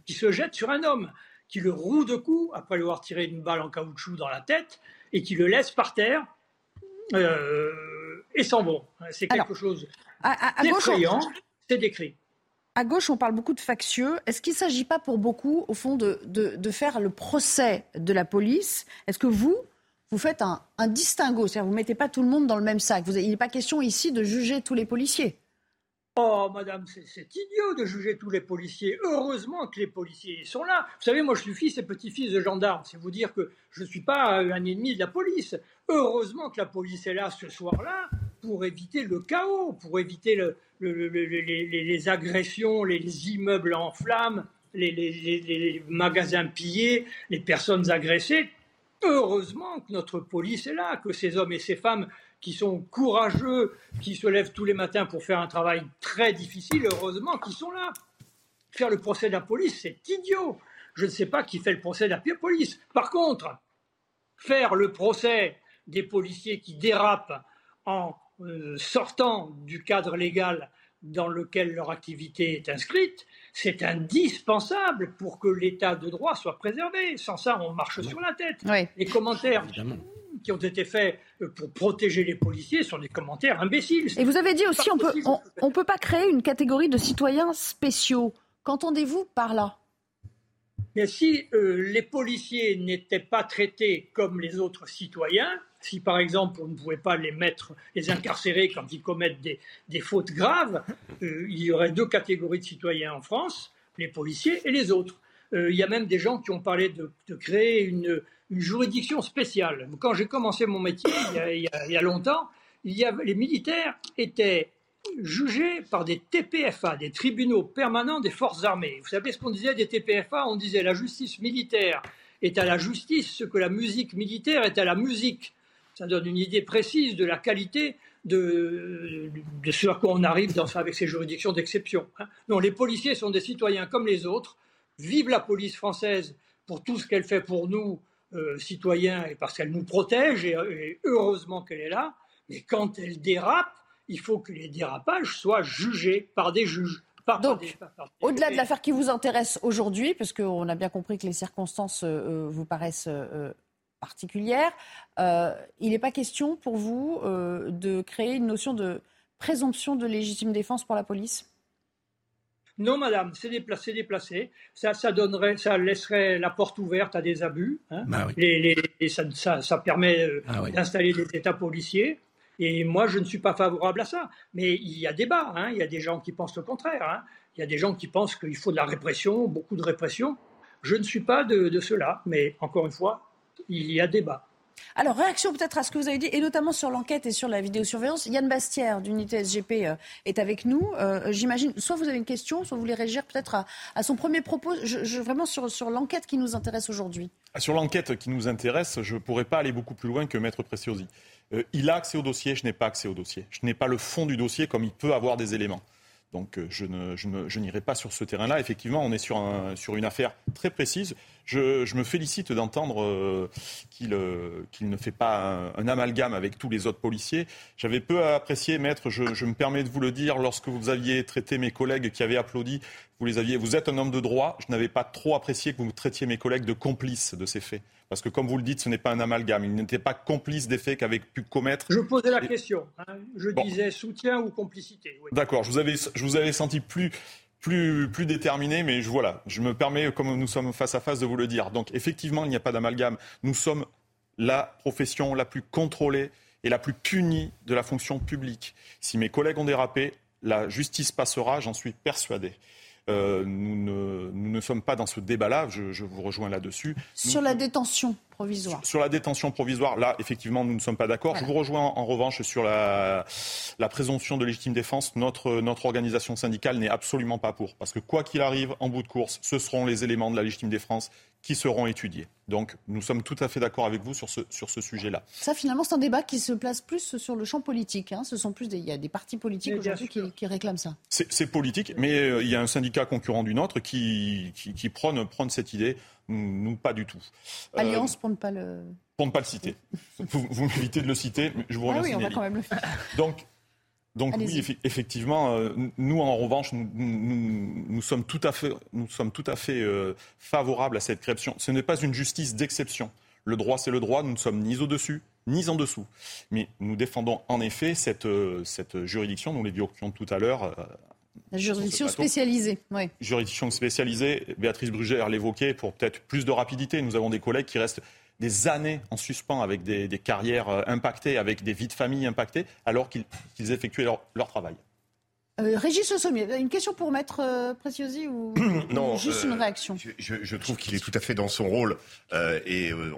qui se jette sur un homme, qui le roue de coups après lui avoir tiré une balle en caoutchouc dans la tête et qui le laisse par terre euh, et s'en vont. C'est quelque chose d'effrayant, c'est décrit. À gauche, on parle beaucoup de factieux. Est-ce qu'il ne s'agit pas pour beaucoup, au fond, de, de, faire le procès de la police? Est-ce que vous, vous faites un, distinguo C'est-à-dire vous ne mettez pas tout le monde dans le même sac. Il n'est pas question ici de juger tous les policiers. Oh, madame, c'est idiot de juger tous les policiers. Heureusement que les policiers sont là. Vous savez, moi, je suis fils et petit-fils de gendarme. C'est vous dire que je ne suis pas un ennemi de la police. Heureusement que la police est là ce soir-là pour éviter le chaos, pour éviter les, agressions, les immeubles en flammes, les, magasins pillés, les personnes agressées. Heureusement que notre police est là, que ces hommes et ces femmes qui sont courageux, qui se lèvent tous les matins pour faire un travail très difficile, heureusement qu'ils sont là. Faire le procès de la police, c'est idiot. Je ne sais pas qui fait le procès de la police. Par contre, faire le procès des policiers qui dérapent en euh, sortant du cadre légal dans lequel leur activité est inscrite, c'est indispensable pour que l'état de droit soit préservé. Sans ça, on marche sur la tête. Les commentaires qui ont été faits euh, pour protéger les policiers sont des commentaires imbéciles. Et vous avez dit aussi on peut on, peut pas créer une catégorie de citoyens spéciaux. Qu'entendez-vous par là? Mais si euh, les policiers n'étaient pas traités comme les autres citoyens, si par exemple on ne pouvait pas les mettre, les incarcérer quand ils commettent des, des fautes graves, euh, il y aurait deux catégories de citoyens en France, les policiers et les autres. il y a même des gens qui ont parlé de, créer une, une juridiction spéciale. Quand j'ai commencé mon métier, il y a, longtemps, les militaires étaient jugés par des TPFA, des tribunaux permanents des forces armées. Vous savez ce qu'on disait des TPFA On disait la justice militaire est à la justice ce que la musique militaire est à la musique. Ça donne une idée précise de la qualité de, ce à quoi on arrive dans, avec ces juridictions d'exception. Hein. Non, les policiers sont des citoyens comme les autres. Vive la police française pour tout ce qu'elle fait pour nous euh, citoyens et parce qu'elle nous protège et, heureusement qu'elle est là. Mais quand elle dérape, il faut que les dérapages soient jugés par des juges. Donc, au-delà de l'affaire qui vous intéresse aujourd'hui, parce qu'on a bien compris que les circonstances euh, euh, vous paraissent particulières, il n'est pas question pour vous de créer une notion de présomption de légitime défense pour la police? Non, madame, c'est déplacé, déplacé. Ça, ça donnerait, ça laisserait la porte ouverte à des abus. Hein. Bah oui. les, les, et ça, ça, ça permet euh, Ah oui. d'installer des états policiers. Et moi, je ne suis pas favorable à ça. Mais il y a débat. Hein. Il y a des gens qui pensent le contraire. Hein. Il y a des gens qui pensent qu'il faut de la répression, beaucoup de répression. Je ne suis pas de, de cela. Mais encore une fois, il y a débat. Alors, réaction peut-être à ce que vous avez dit, et notamment sur l'enquête et sur la vidéosurveillance. Yann Bastière, d'unité SGP, euh, est avec nous. Euh, J'imagine, soit vous avez une question, soit vous voulez réagir peut-être à, son premier propos, je- vraiment sur, sur l'enquête qui nous intéresse aujourd'hui. Ah, Sur l'enquête qui nous intéresse, je ne pourrais pas aller beaucoup plus loin que Maître Preciosi. Euh, il a accès au dossier, je n'ai pas accès au dossier. Je n'ai pas le fond du dossier comme il peut avoir des éléments. Donc euh, je n'irai pas sur ce terrain-là. Effectivement, on est sur, un- sur une affaire très précise. Je, me félicite d'entendre euh, qu'il euh, qu'il ne fait pas un, amalgame avec tous les autres policiers. J'avais peu apprécié, maître, je, je me permets de vous le dire, lorsque vous aviez traité mes collègues qui avaient applaudi, vous les aviez. Vous êtes un homme de droit. Je n'avais pas trop apprécié que vous traitiez mes collègues de complices de ces faits. Parce que, comme vous le dites, ce n'est pas un amalgame. Ils n'étaient pas complices des faits qu'avaient pu commettre. Je posais la Et- question. hein. Je Bon. disais soutien ou complicité. oui. D'accord, je vous avais, je vous avais senti plus, plus, plus déterminé, mais je, voilà, je me permets, comme nous sommes face à face, de vous le dire. Donc, effectivement, il n'y a pas d'amalgame. Nous sommes la profession la plus contrôlée et la plus punie de la fonction publique. Si mes collègues ont dérapé, la justice passera, j'en suis persuadé. Euh, nous, ne, nous ne sommes pas dans ce débat-là, je, je vous rejoins là-dessus. Nous- Sur la détention provisoire. sur la détention provisoire, là, effectivement, nous ne sommes pas d'accord. Je vous rejoins en, en revanche sur la, la présomption de légitime défense. Notre, notre organisation syndicale n'est absolument pas pour. Parce que quoi qu'il arrive, en bout de course, ce seront les éléments de la légitime défense qui seront étudiés. Donc, nous sommes tout à fait d'accord avec vous sur ce, sur ce sujet-là. Ça, finalement, c'est un débat qui se place plus sur le champ politique. hein. Ce sont plus des, il y a des partis politiques aujourd'hui qui, qui réclament ça. C'est c'est politique, mais euh, il y a un syndicat concurrent du nôtre qui, qui, qui prône, prône cette idée. Nous, pas du tout. Euh, Alliance pour ne pas le. pour ne pas le citer. Vous, vous m'évitez de le citer, mais je vous Ah remercie. oui, on va quand même le faire. Donc, donc oui, effectivement, euh, nous en revanche, nous, nous- nous sommes tout à fait, nous sommes tout à fait euh, favorables à cette création. Ce n'est pas une justice d'exception. Le droit, c'est le droit. Nous ne sommes ni au-dessus ni en dessous. Mais nous défendons en effet cette, euh, cette juridiction, nous l'évoquions tout à l'heure. La juridiction spécialisée. Oui. Juridiction spécialisée, Béatrice Brugère l'évoquait, pour peut-être plus de rapidité. Nous avons des collègues qui restent des années en suspens avec des, des carrières euh, impactées, avec des vies de famille impactées, alors qu'ils effectuaient leur, leur travail. Euh, Régis Le Sommier, une question pour Maître euh, Preciosi ou Non, ou juste euh, une réaction? Je, trouve qu'il est tout à fait dans son rôle euh, et euh,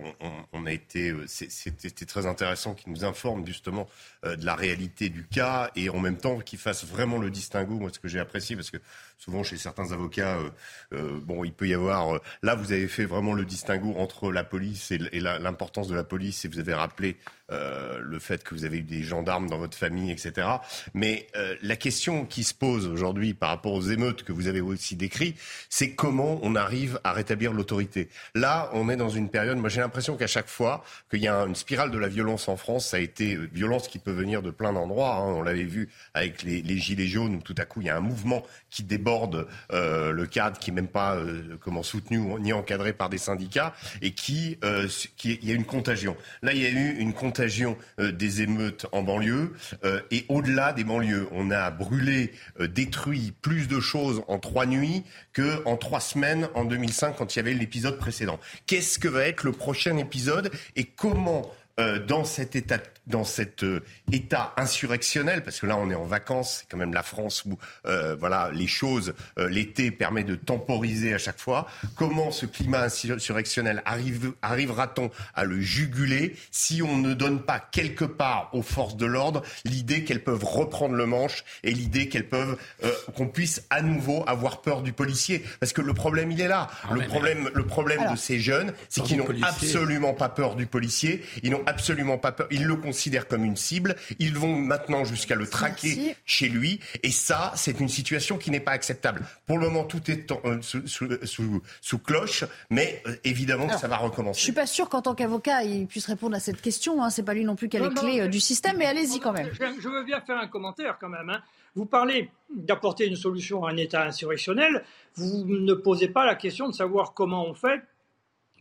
on, a été, euh, c'était très intéressant qu'il nous informe justement euh, de la réalité du cas et en même temps qu'il fasse vraiment le distinguo. Moi, ce que j'ai apprécié parce que souvent chez certains avocats, euh, euh, bon, il peut y avoir. euh, là, vous avez fait vraiment le distinguo entre la police et, l'importance de la police et vous avez rappelé le fait que vous avez eu des gendarmes dans votre famille, etc. Mais la question qui se pose aujourd'hui par rapport aux émeutes que vous avez aussi décrites, c'est comment on arrive à rétablir l'autorité. Là, on est dans une période, moi j'ai l'impression qu'à chaque fois qu'il y a une spirale de la violence en France, ça a été violence qui peut venir de plein d'endroits. hein. On l'avait vu avec les, les gilets jaunes où tout à coup il y a un mouvement qui déborde euh, le cadre, qui n'est même pas euh, comment soutenu ou- ni encadré par des syndicats et qui, euh, qui il y a une contagion. Là, il y a eu une contagion euh, des émeutes en banlieue euh, et au-delà des banlieues, on a brûlé, euh, détruit plus de choses en trois nuits que en trois semaines en 2005 quand il y avait l'épisode précédent. Qu'est-ce que va être le prochain épisode et comment euh, dans cet état, dans cet euh, état insurrectionnel, parce que là on est en vacances, c'est quand même la France où euh, voilà les choses, euh, l'été permet de temporiser à chaque fois. Comment ce climat insurrectionnel arrive, arrivera-t-on à le juguler si on ne donne pas quelque part aux forces de l'ordre l'idée qu'elles peuvent reprendre le manche et l'idée qu'elles peuvent euh, qu'on puisse à nouveau avoir peur du policier, parce que le problème il est là. le mais- problème, le problème Alors- de ces jeunes, c'est qu'ils n'ont absolument pas peur du policier. Ils n'ont absolument pas peur. Ils le considèrent comme une cible. Ils vont maintenant jusqu'à le traquer Merci. chez lui. Et ça, c'est une situation qui n'est pas acceptable. Pour le moment, tout est en- euh, sous, sous- sous- sous cloche, mais euh, évidemment que ça va Je recommencer. suis pas sûre qu'en tant qu'avocat, il puisse répondre à cette question. Hein. C'est pas lui non plus qui a les Non, clés euh, du système, mais allez-y quand même. Je, je veux bien faire un commentaire quand même. hein. Vous parlez d'apporter une solution à un État insurrectionnel. Vous ne posez pas la question de savoir comment on fait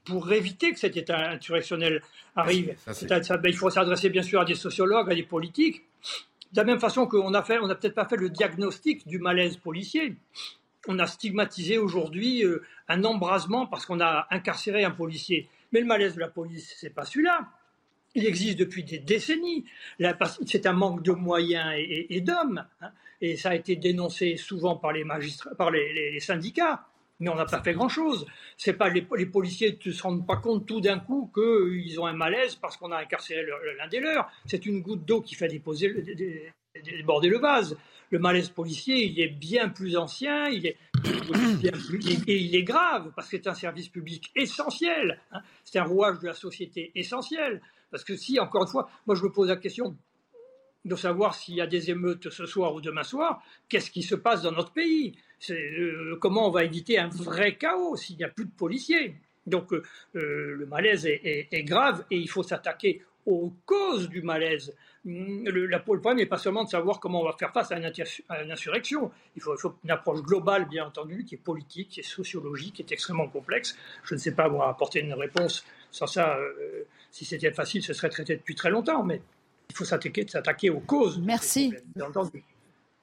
pour éviter que cet État insurrectionnel arrive. Ça, ça, ben, il faut s'adresser bien sûr à des sociologues, à des politiques. De la même façon qu'on a fait, on n'a peut-être pas fait le diagnostic du malaise policier. on a stigmatisé aujourd'hui euh, un embrasement parce qu'on a incarcéré un policier. Mais le malaise de la police, c'est pas celui-là. Il existe depuis des décennies. C'est un manque de moyens et, d'hommes. Hein. Et ça a été dénoncé souvent par les, magistrats, par les, syndicats. Mais on n'a pas fait grand-chose. C'est pas les, policiers ne se rendent pas compte tout d'un coup qu'ils ont un malaise parce qu'on a incarcéré l'un des leurs. C'est une goutte d'eau qui fait déposer, déborder le vase. Le malaise policier, il est bien plus ancien, il est, et il est grave parce que c'est un service public essentiel. Hein. C'est un rouage de la société essentiel. Parce que si, encore une fois, moi je me pose la question de savoir s'il y a des émeutes ce soir ou demain soir, qu'est-ce qui se passe dans notre pays? Euh, Comment on va éviter un vrai chaos s'il n'y a plus de policiers Donc euh, euh, le malaise est, grave et il faut s'attaquer aux causes du malaise. Hum, le, la, le problème n'est pas seulement de savoir comment on va faire face à une, insurrection. Il faut, une approche globale, bien entendu, qui est politique, qui est sociologique, qui est extrêmement complexe. Je ne sais pas avoir apporter une réponse. Sans ça, euh, si c'était facile, ce serait traité depuis très longtemps. Mais il faut s'attaquer aux causes. Merci.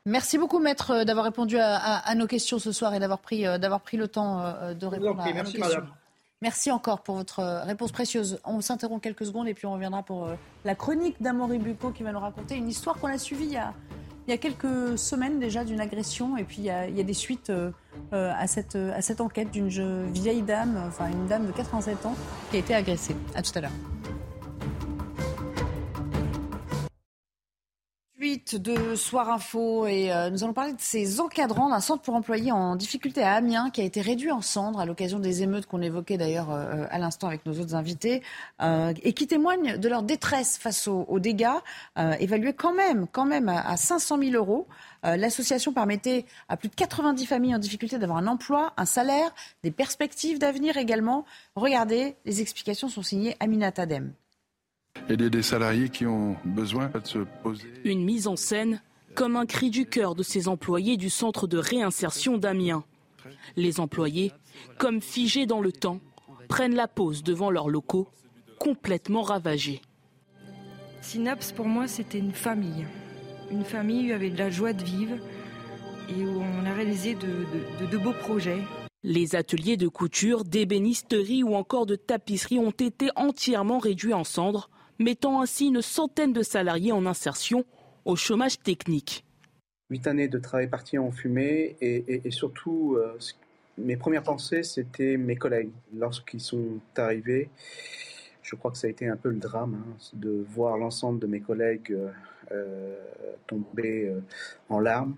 Merci beaucoup, maître, d'avoir répondu à, nos questions ce soir et d'avoir pris, euh, pris le temps euh, de répondre à, nos questions. Merci encore pour votre euh, réponse précieuse. On s'interrompt quelques secondes et puis on reviendra pour euh, la chronique d'Amory Bucco qui va nous raconter une histoire qu'on a suivie il y a, il y a quelques semaines déjà d'une agression et puis il y a, des suites euh, à, cette, à cette enquête d'une vieille dame, enfin une dame de 87 ans qui a été agressée. À tout à l'heure. De Soir Info et euh, nous allons parler de ces encadrants d'un centre pour employés en difficulté à Amiens qui a été réduit en cendres à l'occasion des émeutes qu'on évoquait d'ailleurs euh, à l'instant avec nos autres invités euh, et qui témoignent de leur détresse face aux, dégâts évalués quand même, quand même à, 500 000 euros. L'association permettait à plus de 90 familles en difficulté d'avoir un emploi, un salaire, des perspectives d'avenir également. Regardez, les explications sont signées Amina Tadem et des salariés qui ont besoin de se poser. Une mise en scène comme un cri du cœur de ces employés du centre de réinsertion d'Amiens. Les employés, comme figés dans le temps, prennent la pause devant leurs locaux, complètement ravagés. Synapse, pour moi, c'était une famille. Une famille où il y avait de la joie de vivre et où on a réalisé de, de beaux projets. Les ateliers de couture, d'ébénisterie ou encore de tapisserie ont été entièrement réduits en cendres mettant ainsi une centaine de salariés en insertion au chômage technique. Huit années de travail parti en fumée et, surtout, euh, mes premières pensées, c'était mes collègues. Lorsqu'ils sont arrivés, je crois que ça a été un peu le drame hein, de voir l'ensemble de mes collègues euh, euh, tomber en larmes.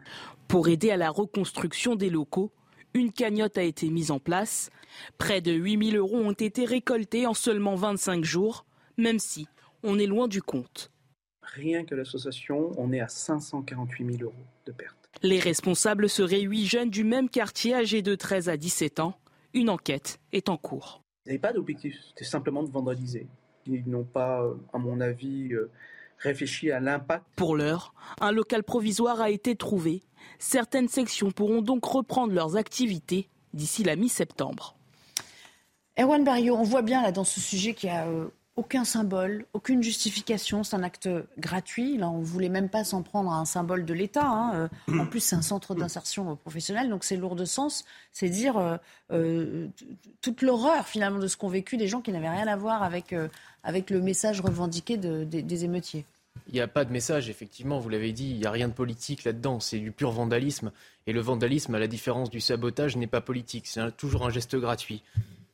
Pour aider à la reconstruction des locaux, une cagnotte a été mise en place. Près de 8000 euros ont été récoltés en seulement 25 jours, même si on est loin du compte. Rien que l'association, on est à 548 000 euros de pertes. Les responsables seraient huit jeunes du même quartier âgés de 13 à 17 ans. Une enquête est en cours. Ils n'avaient pas d'objectif, c'était simplement de vandaliser. Ils n'ont pas, à mon avis, euh, réfléchi à l'impact. Pour l'heure, un local provisoire a été trouvé. Certaines sections pourront donc reprendre leurs activités d'ici la mi-septembre. Erwan Barrio, on voit bien là dans ce sujet qu'il y a euh, aucun symbole, aucune justification. C'est un acte gratuit. Là, on ne voulait même pas s'en prendre à un symbole de l'État. Hein. Euh, en plus, c'est un centre d'insertion professionnelle, donc c'est lourd de sens. C'est dire euh, euh, toute l'horreur finalement de ce qu'ont vécu des gens qui n'avaient rien à voir avec, avec le message revendiqué des émeutiers. Il n'y a pas de message, effectivement, vous l'avez dit, il n'y a rien de politique là-dedans, c'est du pur vandalisme. Et le vandalisme, à la différence du sabotage, n'est pas politique, c'est toujours un geste gratuit.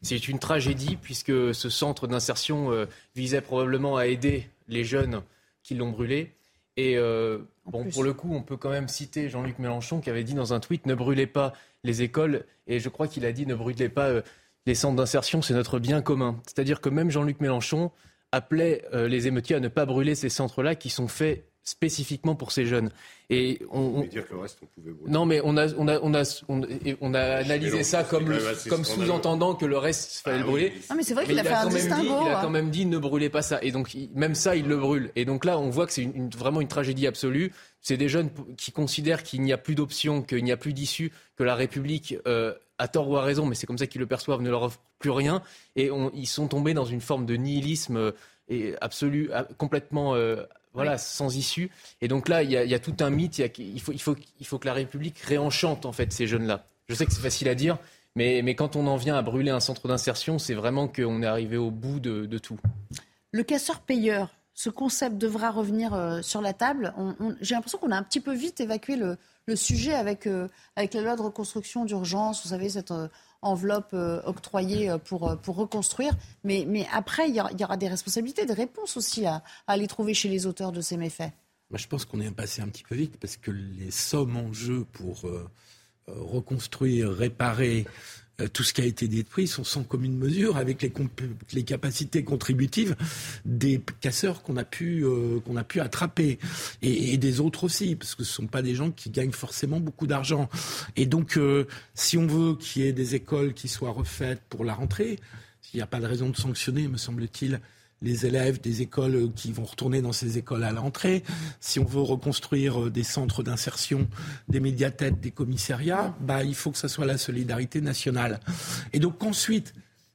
C'est une tragédie puisque ce centre d'insertion euh, visait probablement à aider les jeunes qui l'ont brûlé. Et euh, bon, pour le coup, on peut quand même citer Jean-Luc Mélenchon qui avait dit dans un tweet ne brûlez pas les écoles. Et je crois qu'il a dit ne brûlez pas euh, les centres d'insertion, c'est notre bien commun. C'est-à-dire que même Jean-Luc Mélenchon appelait les émeutiers à ne pas brûler ces centres-là qui sont faits spécifiquement pour ces jeunes. Et on, dire que le reste, on pouvait Non, mais on a, on a, on a, on, a analysé ça comme, comme sous-entendant que le reste fallait le brûler. Ah, mais c'est vrai qu'il a, fait un distinguo. il a quand hein. même dit ne brûlez pas ça. Et donc, même ça, il le brûle. Et donc là, on voit que c'est une, vraiment une tragédie absolue. C'est des jeunes qui considèrent qu'il n'y a plus d'option, qu'il n'y a plus d'issue, que la République, euh, à tort ou à raison, mais c'est comme ça qu'ils le perçoivent, ne leur offre plus rien. Et ils sont tombés dans une forme de nihilisme euh, et absolu, complètement euh, voilà, sans issue. Et donc là, il y, a, tout un mythe. Il, faut, il, faut, il faut que la République réenchante en fait ces jeunes-là. Je sais que c'est facile à dire, mais, mais quand on en vient à brûler un centre d'insertion, c'est vraiment qu'on est arrivé au bout de, tout. Le casseur-payeur, ce concept devra revenir euh, sur la table. J'ai l'impression qu'on a un petit peu vite évacué le, sujet avec, euh, avec la loi de reconstruction d'urgence, vous savez, cette euh, enveloppe octroyée pour, reconstruire. Mais, après, il y, aura, des responsabilités, des réponses aussi à, aller trouver chez les auteurs de ces méfaits. Je pense qu'on est passé un petit peu vite parce que les sommes en jeu pour reconstruire, réparer tout ce qui a été détruit sont sans commune mesure avec les, capacités contributives des casseurs qu'on a pu euh, a pu attraper. Et, des autres aussi parce que ce sont pas des gens qui gagnent forcément beaucoup d'argent. Et donc euh, si on veut qu'il y ait des écoles qui soient refaites pour la rentrée il n'y a pas de raison de sanctionner me semble-t-il les élèves des écoles qui vont retourner dans ces écoles à l'entrée, si on veut reconstruire euh, des centres d'insertion, des médiathèques, des commissariats, bah, il faut que ce soit la solidarité nationale. Et donc ensuite,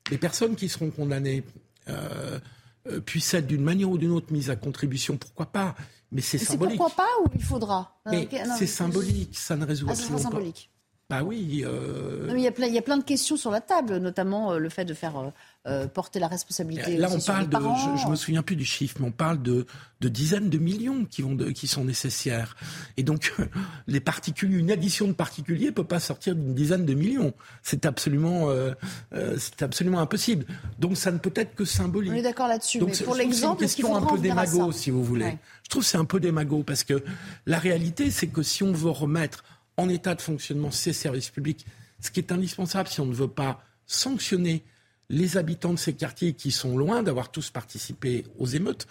les personnes qui seront condamnées euh, euh, puissent être d'une manière ou d'une autre mises à contribution, pourquoi pas Mais c'est symbolique. Pourquoi pas ou il faudra? C'est symbolique, ça ne résout ah, symbolique. Bah oui. il, y a plein, il y a plein de questions sur la table, notamment le fait de faire euh, porter la responsabilité. Là, on parle de, je, ne me souviens plus du chiffre, mais on parle de, de dizaines de millions qui, vont de, qui sont nécessaires. Et donc, les particuliers, une addition de particuliers peut pas sortir d'une dizaine de millions. C'est absolument, euh, euh, c'est absolument impossible. Donc, ça ne peut être que symbolique. On est d'accord là-dessus. Mais pour l'exemple, c'est une question un peu démago, si vous voulez. Je trouve que c'est un peu démago parce que la réalité, c'est que si on veut remettre en état de fonctionnement ces services publics, ce qui est indispensable si on ne veut pas sanctionner les habitants de ces quartiers qui sont loin d'avoir tous participé aux émeutes,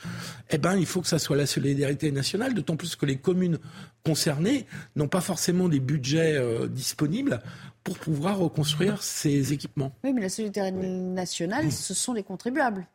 eh ben, il faut que ça soit la solidarité nationale, d'autant plus que les communes concernées n'ont pas forcément des budgets euh, disponibles pour pouvoir reconstruire ces équipements. Oui, mais la solidarité nationale, ce sont les contribuables.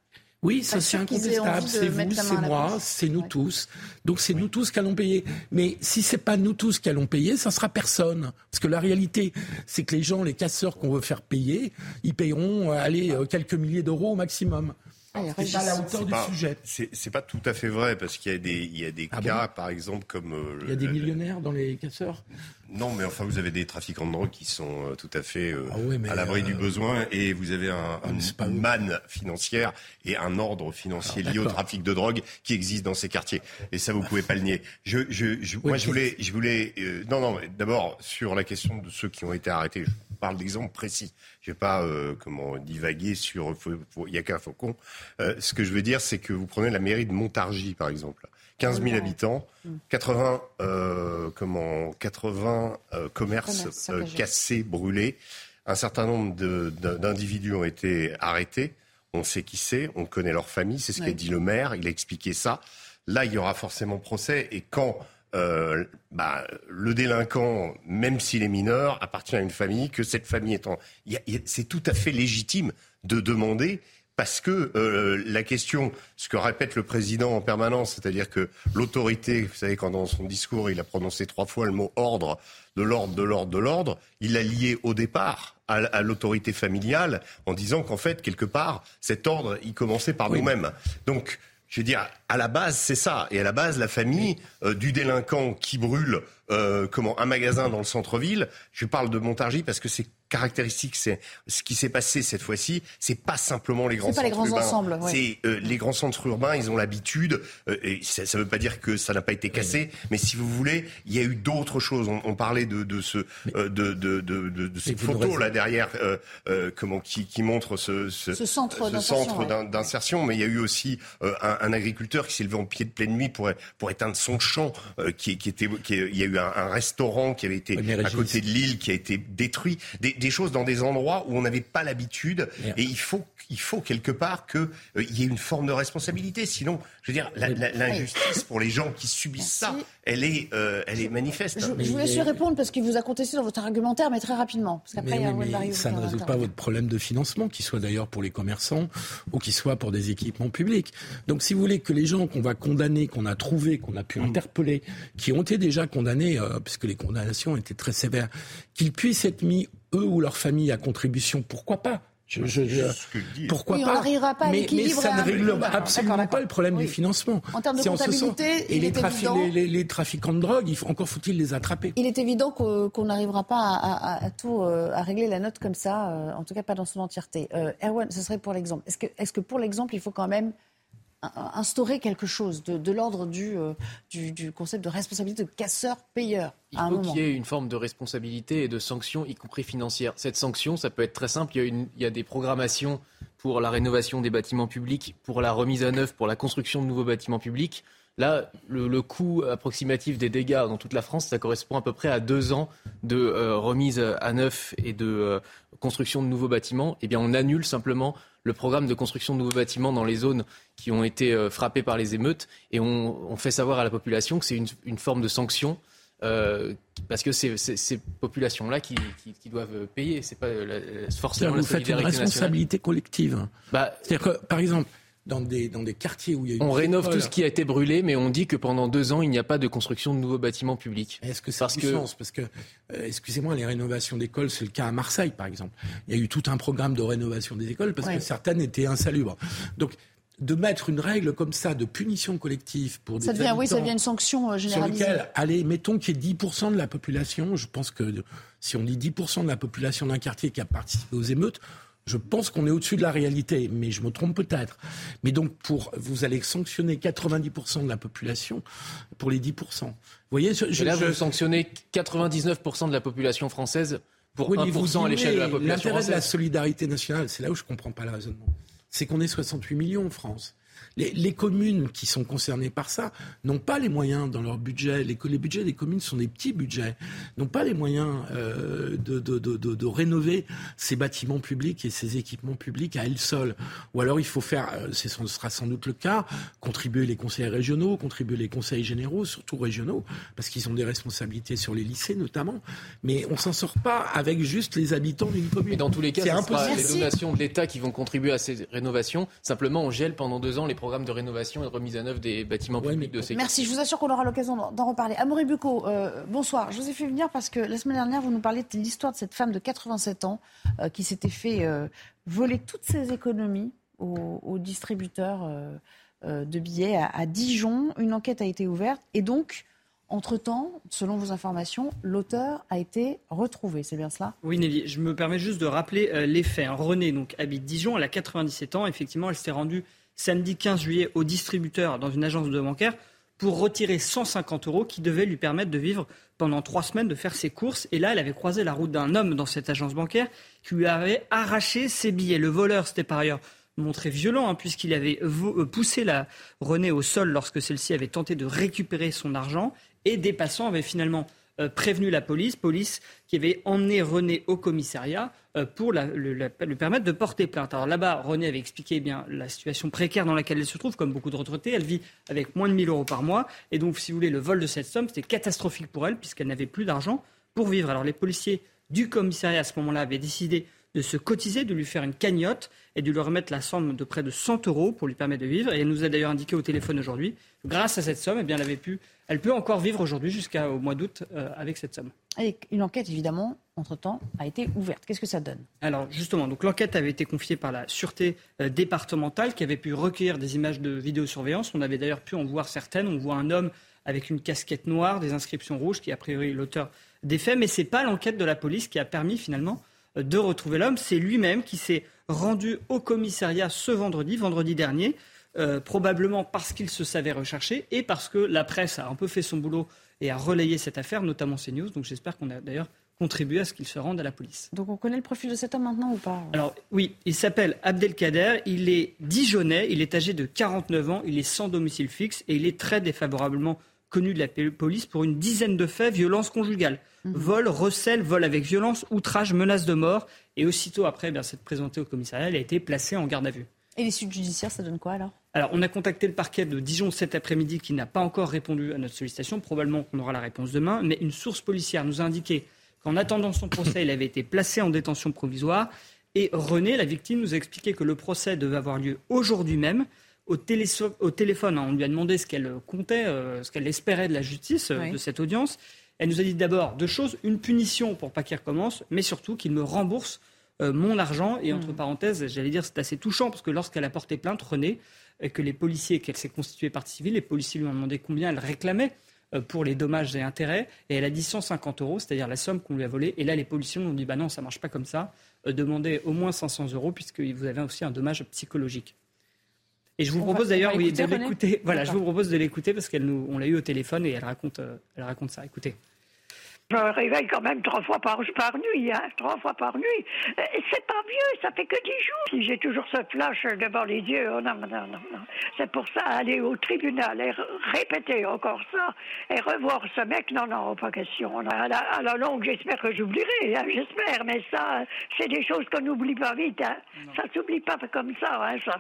Oui, ça c'est incontestable. C'est vous, c'est moi, c'est nous tous. Donc c'est nous tous qui allons payer. Mais si c'est pas nous tous qui allons payer, ça sera personne. Parce que la réalité, c'est que les gens, les casseurs qu'on veut faire payer, ils payeront, euh, allez, euh, quelques milliers d'euros au maximum. Ah, c'est pas la hauteur du sujet. C'est pas tout à fait vrai parce qu'il y a des, il y a des ah cas, par exemple, comme. Euh, il y a des millionnaires dans les casseurs. Non, mais enfin, vous avez des trafiquants de drogue qui sont euh, tout à fait euh, ah à l'abri du besoin et vous avez un, une manne financière et un ordre financier lié au trafic de drogue qui existe dans ces quartiers. Et ça, vous pouvez pas le nier. Je, je, je moi, je voulais, je voulais, non, non, d'abord sur la question de ceux qui ont été arrêtés. Je parle d'exemples précis. Je vais pas euh, comment divaguer sur il y a qu'un faucon. Euh, ce que je veux dire, c'est que vous prenez la mairie de Montargis, par exemple. 15 000 habitants, 80, euh, comment, 80 commerces cassés, brûlés. Un certain nombre d'individus ont été arrêtés. On sait qui c'est, on connaît leur famille, c'est ce qu'a dit le maire, il a expliqué ça. Là, il y aura forcément procès. Et quand euh, bah, le délinquant, même s'il est mineur, appartient à une famille, que cette famille étant... C'est tout à fait légitime de demander parce que euh, la question, ce que répète le président en permanence, c'est-à-dire que l'autorité, vous savez, quand dans son discours, il a prononcé trois fois le mot ordre, de l'ordre, de l'ordre, de l'ordre, il l'a lié au départ à, à l'autorité familiale en disant qu'en fait, quelque part, cet ordre, il commençait par nous-mêmes. Donc, je veux dire, à la base, c'est ça. Et à la base, la famille euh, du délinquant qui brûle euh, comment un magasin dans le centre-ville. Je parle de Montargis parce que c'est caractéristique, c'est ce qui s'est passé cette fois-ci. C'est pas simplement les grands centres les grands urbains. Ensembles, C'est euh, les grands centres urbains. Ils ont l'habitude. Euh, et ça ne veut pas dire que ça n'a pas été cassé, mais si vous voulez, il y a eu d'autres choses. On, on, parlait de, de ce euh, de, de, de, de, cette photo là derrière, comment qui, qui montre ce, ce, ce centre d'insertion. Mais il y a eu aussi un, un, agriculteur qui s'est levé en pied de pleine nuit pour pour éteindre son champ, qui, qui était, qui, il y a eu un, restaurant qui avait été à côté de l'île qui a été détruit. Des, des, choses dans des endroits où on n'avait pas l'habitude. Et il faut, il faut quelque part qu'il euh, y ait une forme de responsabilité. Sinon, je veux dire, l'injustice pour les gens qui subissent ça, elle est, euh, elle est manifeste. Je, je vous laisse répondre parce qu'il vous a contesté dans votre argumentaire, mais très rapidement. Parce qu'après, ça ne résout pas votre problème de financement, qu'il soit d'ailleurs pour les commerçants ou qu'il soit pour des équipements publics. Donc, si vous voulez que les gens qu'on va condamner, qu'on a trouvés, qu'on a pu mm. interpeller, qui ont été déjà condamnés, euh, puisque les condamnations étaient très sévères, qu'ils puissent être mis eux ou leur famille à contribution, pourquoi pas? Je, je, je, pourquoi Oui, on pas? n'arrivera pas à mais, mais l'équilibre ça ne règle absolument d'accord. pas le problème Oui. du financement. En termes de C'est ce sens. comptabilité, et il les, est trafi- évident- les, les- les trafiquants de drogue, il faut, encore faut-il les attraper. Il est évident qu'on n'arrivera pas à, à- à tout euh, à régler la note comme ça, euh, en tout cas pas dans son entièreté. Euh, Erwan, ce serait pour l'exemple. Est-ce que, est-ce que pour l'exemple, il faut quand même instaurer quelque chose de, de l'ordre du, euh, du, du concept de responsabilité de casseur-payeur Il faut qu'il y ait une forme de responsabilité et de sanction, y compris financière. Cette sanction, ça peut être très simple. Il y a, une- il y a des programmations pour la rénovation des bâtiments publics, pour la remise à neuf, pour la construction de nouveaux bâtiments publics. Là, le, le coût approximatif des dégâts dans toute la France, ça correspond à peu près à deux ans de euh, remise à neuf et de euh, construction de nouveaux bâtiments. Eh bien, on annule simplement le programme de construction de nouveaux bâtiments dans les zones qui ont été euh, frappées par les émeutes et on, on fait savoir à la population que c'est une, une forme de sanction euh, parce que c'est ces populations-là qui, qui- qui doivent payer. C'est pas euh, la- forcément la vous faites une nationale. responsabilité collective. Bah, C'est-à-dire que, par exemple, dans des, dans des quartiers où il y a eu On rénove tout ce qui a été brûlé, mais on dit que pendant deux ans, il n'y a pas de construction de nouveaux bâtiments publics. Est-ce que ça a du que sens? Parce que, euh, excusez-moi, les rénovations d'écoles, c'est le cas à Marseille, par exemple. Il y a eu tout un programme de rénovation des écoles parce Ouais. que certaines étaient insalubres. Donc, de mettre une règle comme ça de punition collective pour des Ça devient, oui, ça devient une sanction euh, sur généralisée. lequel, allez, mettons qu'il y ait 10% de la population, je pense que si on dit 10% de la population d'un quartier qui a participé aux émeutes, je pense qu'on est au-dessus de la réalité, mais je me trompe peut-être. Mais donc, pour, vous allez sanctionner 90% de la population pour les 10%. Vous voyez, je, là, je- vous sanctionnez 99% de la population française pour Oui, mais 1% vous à l'échelle de la population L'intérêt de la solidarité nationale, c'est là où je ne comprends pas le raisonnement. C'est qu'on est 68 millions en France. Les, les communes qui sont concernées par ça n'ont pas les moyens dans leur budget. Les, les budgets des communes sont des petits budgets, n'ont pas les moyens euh, de, de, de, de, de rénover ces bâtiments publics et ces équipements publics à elles seules. Ou alors il faut faire, euh, ce sera sans doute le cas, contribuer les conseils régionaux, contribuer les conseils généraux, surtout régionaux, parce qu'ils ont des responsabilités sur les lycées notamment. Mais on s'en sort pas avec juste les habitants d'une commune. Mais dans tous les cas, c'est sera impossible. les donations de l'État qui vont contribuer à ces rénovations. Simplement, on gèle pendant deux ans les programmes de rénovation et de remise à neuf des bâtiments publics de ces Merci, je vous assure qu'on aura l'occasion d'en- reparler. Amaury Bucco, euh, bonsoir. Je vous ai fait venir parce que la semaine dernière, vous nous parliez de l'histoire de cette femme de 87 ans euh, qui s'était fait euh, voler toutes ses économies au, au distributeur euh, euh, de billets à, à Dijon. Une enquête a été ouverte et donc, entre-temps, selon vos informations, l'auteur a été retrouvé. C'est bien cela? Oui, Nelly, je me permets juste de rappeler euh, les faits. hein. Renée donc, habite Dijon, elle a 97 ans. Effectivement, elle s'est rendue samedi 15 juillet au distributeur dans une agence de bancaire pour retirer 150 euros qui devaient lui permettre de vivre pendant trois semaines, de faire ses courses. Et là, elle avait croisé la route d'un homme dans cette agence bancaire qui lui avait arraché ses billets. Le voleur, c'était par ailleurs montré violent, hein, puisqu'il avait euh, poussé la Renée au sol lorsque celle-ci avait tenté de récupérer son argent. Et des passants avaient finalement prévenu la police, police qui avait emmené René au commissariat euh, pour le, le permettre de porter plainte. Alors là-bas, René avait expliqué eh bien la situation précaire dans laquelle elle se trouve, comme beaucoup de retraités. Elle vit avec moins de 1000 euros par mois. Et donc, si vous voulez, le vol de cette somme, c'était catastrophique pour elle, puisqu'elle n'avait plus d'argent pour vivre. Alors les policiers du commissariat, à ce moment-là, avaient décidé de se cotiser, de lui faire une cagnotte et de lui remettre la somme de près de 100 euros pour lui permettre de vivre. Et elle nous a d'ailleurs indiqué au téléphone aujourd'hui, grâce à cette somme, eh bien, elle, avait pu, elle peut encore vivre aujourd'hui jusqu'au mois d'août euh, avec cette somme. Et une enquête, évidemment, entre-temps, a été ouverte. Qu'est-ce que ça donne? Alors justement, donc l'enquête avait été confiée par la sûreté euh, départementale qui avait pu recueillir des images de vidéosurveillance. On avait d'ailleurs pu en voir certaines. On voit un homme avec une casquette noire, des inscriptions rouges, qui est a priori l'auteur des faits. Mais c'est pas l'enquête de la police qui a permis finalement de retrouver l'homme. C'est lui-même qui s'est rendu au commissariat ce vendredi, vendredi dernier, euh, probablement parce qu'il se savait recherché et parce que la presse a un peu fait son boulot et a relayé cette affaire, notamment CNews. Donc j'espère qu'on a d'ailleurs contribué à ce qu'il se rende à la police. Donc on connaît le profil de cet homme maintenant ou pas? Alors oui, il s'appelle Abdelkader, il est dijonnais, il est âgé de 49 ans, il est sans domicile fixe et il est très défavorablement connu de la police pour une dizaine de faits, violence conjugale, vol, recel, vol avec violence, outrage, menace de mort et aussitôt après eh bien, s'être présenté au commissariat, il a été placé en garde à vue. Et les suites judiciaires, ça donne quoi alors? Alors, on a contacté le parquet de Dijon cet après-midi qui n'a pas encore répondu à notre sollicitation. Probablement qu'on aura la réponse demain. Mais une source policière nous a indiqué qu'en attendant son procès, il avait été placé en détention provisoire. Et René, la victime, nous a expliqué que le procès devait avoir lieu aujourd'hui même. Au, télé- au téléphone, hein, on lui a demandé ce qu'elle comptait, euh, ce qu'elle espérait de la justice, euh, Oui. de cette audience. Elle nous a dit d'abord deux choses une punition pour pas qu'il recommence, mais surtout qu'il me rembourse mon argent. Et entre parenthèses, j'allais dire, c'est assez touchant parce que lorsqu'elle a porté plainte, René, et que les policiers, qu'elle s'est constituée partie civile, les policiers lui ont demandé combien elle réclamait pour les dommages et intérêts. Et elle a dit 150 euros, c'est-à-dire la somme qu'on lui a volée. Et là, les policiers lui ont dit bah non, ça marche pas comme ça. demandez au moins 500 euros puisque vous avez aussi un dommage psychologique. Et je vous propose d'ailleurs oui, de l'écouter. Voilà, je vous propose de l'écouter parce qu'elle nous, on l'a eu au téléphone et elle raconte, euh, elle raconte ça. Écoutez. Je me réveille quand même trois fois par, par nuit, hein, trois fois par nuit. Euh, c'est pas vieux, ça fait que dix jours. Si j'ai toujours ce flash devant les yeux, oh non, non, non, non. C'est pour ça, aller au tribunal et répéter encore ça et revoir ce mec, non, non, pas question. À la, à la longue, j'espère que j'oublierai, hein, j'espère, mais ça, c'est des choses qu'on n'oublie pas vite. Hein. Ça s'oublie pas comme ça, hein, ça.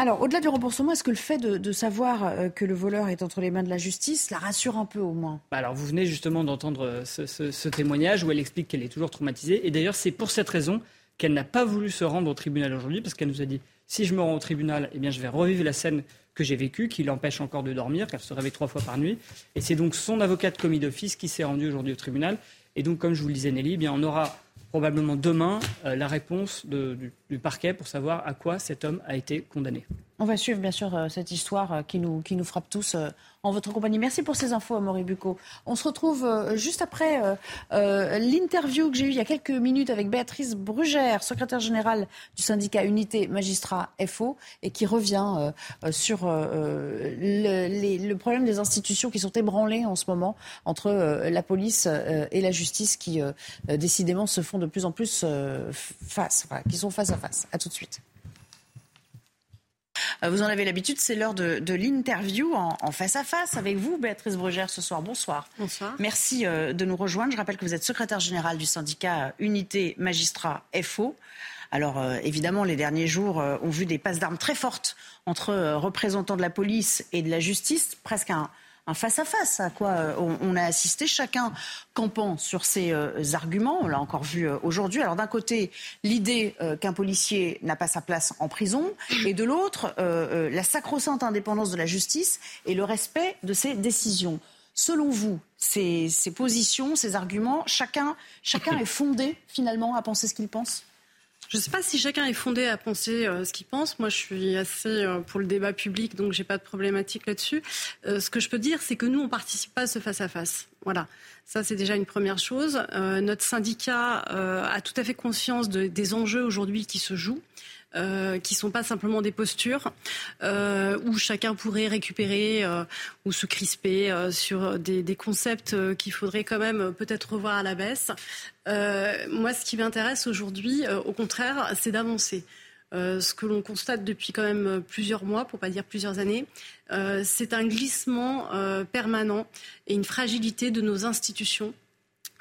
Alors, au-delà du remboursement, est-ce que le fait de, savoir euh, que le voleur est entre les mains de la justice la rassure un peu au moins? Bah Alors, vous venez justement d'entendre euh, ce, témoignage où elle explique qu'elle est toujours traumatisée. Et d'ailleurs, c'est pour cette raison qu'elle n'a pas voulu se rendre au tribunal aujourd'hui, parce qu'elle nous a dit si je me rends au tribunal, eh bien, je vais revivre la scène que j'ai vécue, qui l'empêche encore de dormir, qu'elle se réveille trois fois par nuit. Et c'est donc son avocat de commis d'office qui s'est rendu aujourd'hui au tribunal. Et donc, comme je vous le disais, Nelly, eh bien, on aura probablement demain euh, la réponse du, parquet pour savoir à quoi cet homme a été condamné. On va suivre bien sûr euh, cette histoire euh, qui nous, qui nous frappe tous en votre compagnie. Merci pour ces infos, Amaury Bucco. On se retrouve euh, juste après euh, euh, l'interview que j'ai eue il y a quelques minutes avec Béatrice Brugère, secrétaire générale du syndicat Unité Magistrat FO, et qui revient sur le, problème des institutions qui sont ébranlées en ce moment entre la police et la justice qui, décidément, se font de plus en plus face, qui sont face à face. À tout de suite. Euh, vous en avez l'habitude, c'est l'heure de, l'interview en, face à face avec vous, Béatrice Brugère, ce soir. Bonsoir. Bonsoir. Merci euh, de nous rejoindre. Je rappelle que vous êtes secrétaire générale du syndicat Unité Magistrat FO. Alors euh, évidemment, les derniers jours ont vu des passes d'armes très fortes entre représentants de la police et de la justice, presque un, un face-à-face à quoi euh, on, a assisté, chacun campant sur ses euh, arguments. On l'a encore vu euh, aujourd'hui. Alors d'un côté, l'idée qu'un policier n'a pas sa place en prison, et de l'autre, la sacro-sainte indépendance de la justice et le respect de ses décisions. Selon vous, ces, ces positions, ces arguments, chacun, chacun est fondé finalement à penser ce qu'il pense? Je ne sais pas si chacun est fondé à penser euh, ce qu'il pense. Moi, je suis assez euh, pour le débat public, donc j'ai pas de problématique là-dessus. Euh, ce que je peux dire, c'est que nous, on participe pas à ce face-à-face. Voilà. Ça, c'est déjà une première chose. notre syndicat a tout à fait conscience des enjeux aujourd'hui qui se jouent. Euh, qui sont pas simplement des postures euh, où chacun pourrait récupérer euh, ou se crisper euh, sur des, concepts qu'il faudrait quand même peut-être revoir à la baisse. moi, ce qui m'intéresse aujourd'hui, au contraire, c'est d'avancer. ce que l'on constate depuis quand même plusieurs mois, pour pas dire plusieurs années, c'est un glissement permanent et une fragilité de nos institutions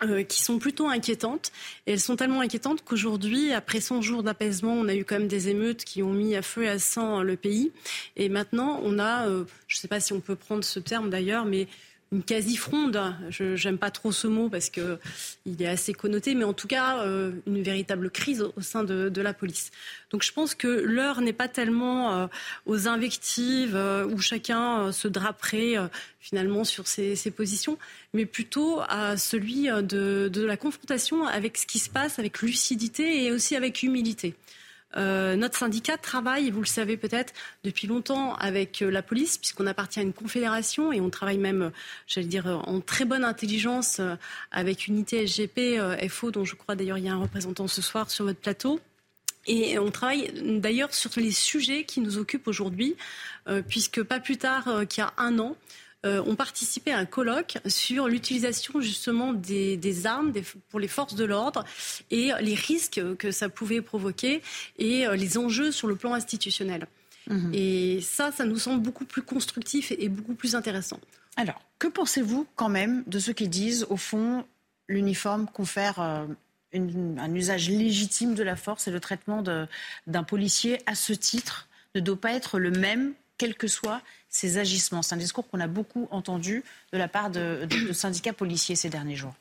euh, qui sont plutôt inquiétantes. Et elles sont tellement inquiétantes qu'aujourd'hui, après 100 jours d'apaisement, on a eu quand même des émeutes qui ont mis à feu et à sang le pays. Et maintenant, on a, euh, je ne sais pas si on peut prendre ce terme d'ailleurs, mais une quasi-fronde. Je n'aime pas trop ce mot parce qu'il est assez connoté, mais en tout cas, euh, une véritable crise au, sein de, la police. Donc je pense que l'heure n'est pas tellement euh, aux invectives euh, où chacun se draperait finalement sur ses, positions, mais plutôt à celui de, de la confrontation avec ce qui se passe, avec lucidité et aussi avec humilité. Euh, notre syndicat travaille, vous le savez peut-être, depuis longtemps avec euh, la police, puisqu'on appartient à une confédération et on travaille même, euh, j'allais dire, en très bonne intelligence avec Unité SGP, FO, dont je crois d'ailleurs il y a un représentant ce soir sur votre plateau. Et on travaille d'ailleurs sur les sujets qui nous occupent aujourd'hui, puisque pas plus tard qu'il y a un an, euh, ont participé à un colloque sur l'utilisation justement des, armes pour les forces de l'ordre et les risques que ça pouvait provoquer et euh, les enjeux sur le plan institutionnel. Mhm. Et ça, ça nous semble beaucoup plus constructif et, beaucoup plus intéressant. Alors, que pensez-vous quand même de ceux qui disent, au fond, l'uniforme confère euh, un usage légitime de la force et le traitement d'un policier à ce titre ne doit pas être le même quels que soient ses agissements. C'est un discours qu'on a beaucoup entendu de la part de, syndicats policiers ces derniers jours.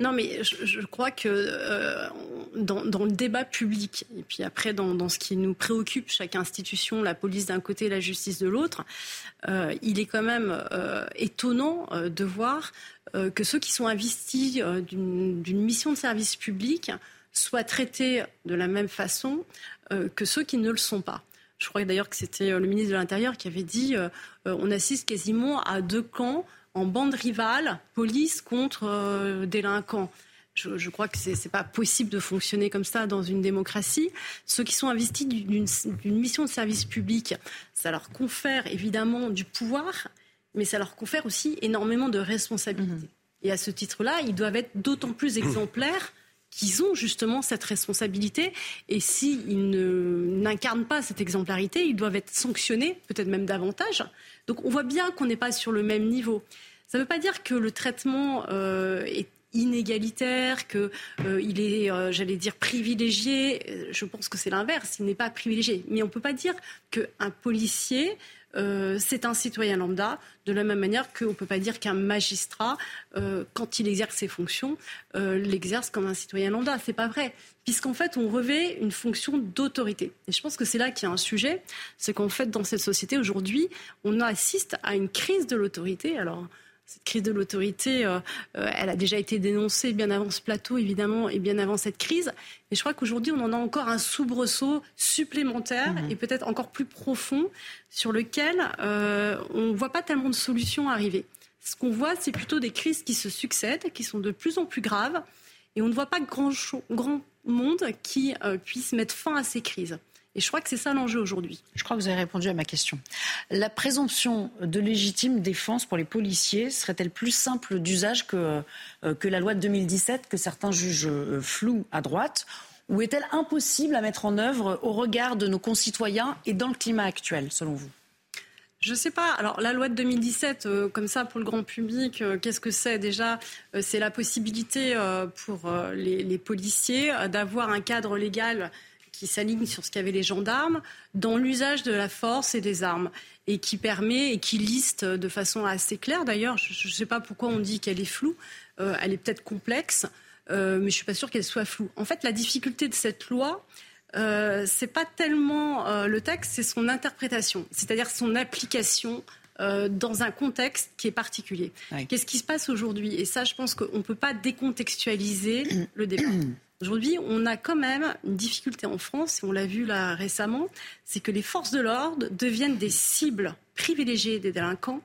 Non, mais je, crois que euh, dans, le débat public, et puis après dans, ce qui nous préoccupe, chaque institution, la police d'un côté, la justice de l'autre, euh, il est quand même euh, étonnant de voir que ceux qui sont investis d'une mission de service public soient traités de la même façon que ceux qui ne le sont pas. Je crois d'ailleurs que c'était le ministre de l'Intérieur qui avait dit on assiste quasiment à deux camps en bande rivale, police contre délinquants. Je, crois que ce n'est pas possible de fonctionner comme ça dans une démocratie. Ceux qui sont investis d'une mission de service public, ça leur confère évidemment du pouvoir, mais ça leur confère aussi énormément de responsabilités. Et à ce titre-là, ils doivent être d'autant plus exemplaires qu'ils ont justement cette responsabilité. Et s'ils n'incarnent pas cette exemplarité, ils doivent être sanctionnés, peut-être même davantage. Donc on voit bien qu'on n'est pas sur le même niveau. Ça ne veut pas dire que le traitement euh, est inégalitaire, qu'il euh, est, euh, j'allais dire, privilégié. Je pense que c'est l'inverse, il n'est pas privilégié. Mais on ne peut pas dire qu'un policier, euh, c'est un citoyen lambda, de la même manière qu'on ne peut pas dire qu'un magistrat, quand il exerce ses fonctions, l'exerce comme un citoyen lambda. C'est pas vrai, puisqu'en fait, on revêt une fonction d'autorité. Et je pense que c'est là qu'il y a un sujet, c'est qu'en fait, dans cette société aujourd'hui, on assiste à une crise de l'autorité. Alors, cette crise de l'autorité, euh, euh, elle a déjà été dénoncée bien avant ce plateau, évidemment, et bien avant cette crise. Mais je crois qu'aujourd'hui, on en a encore un soubresaut supplémentaire mhm. et peut-être encore plus profond sur lequel euh, on ne voit pas tellement de solutions arriver. Ce qu'on voit, c'est plutôt des crises qui se succèdent, qui sont de plus en plus graves, et on ne voit pas grand, grand monde qui puisse mettre fin à ces crises. Et je crois que c'est ça l'enjeu aujourd'hui. Je crois que vous avez répondu à ma question. La présomption de légitime défense pour les policiers serait-elle plus simple d'usage que, euh, que la loi de 2017 que certains jugent euh, floue à droite? Ou est-elle impossible à mettre en œuvre au regard de nos concitoyens et dans le climat actuel, selon vous? Je ne sais pas. Alors la loi de 2017, euh, comme ça pour le grand public, qu'est-ce que c'est déjà? C'est la possibilité pour les, les, policiers d'avoir un cadre légal qui s'aligne sur ce qu'avaient les gendarmes dans l'usage de la force et des armes et qui permet et qui liste de façon assez claire. D'ailleurs, je ne sais pas pourquoi on dit qu'elle est floue. Euh, elle est peut-être complexe, euh, mais je ne suis pas sûre qu'elle soit floue. En fait, la difficulté de cette loi, euh, c'est pas tellement euh, le texte, c'est son interprétation, c'est-à-dire son application dans un contexte qui est particulier. Qu'est-ce qui se passe aujourd'hui? Et ça, je pense qu'on ne peut pas décontextualiser le débat. Aujourd'hui, on a quand même une difficulté en France, et on l'a vu là récemment, c'est que les forces de l'ordre deviennent des cibles privilégiées des délinquants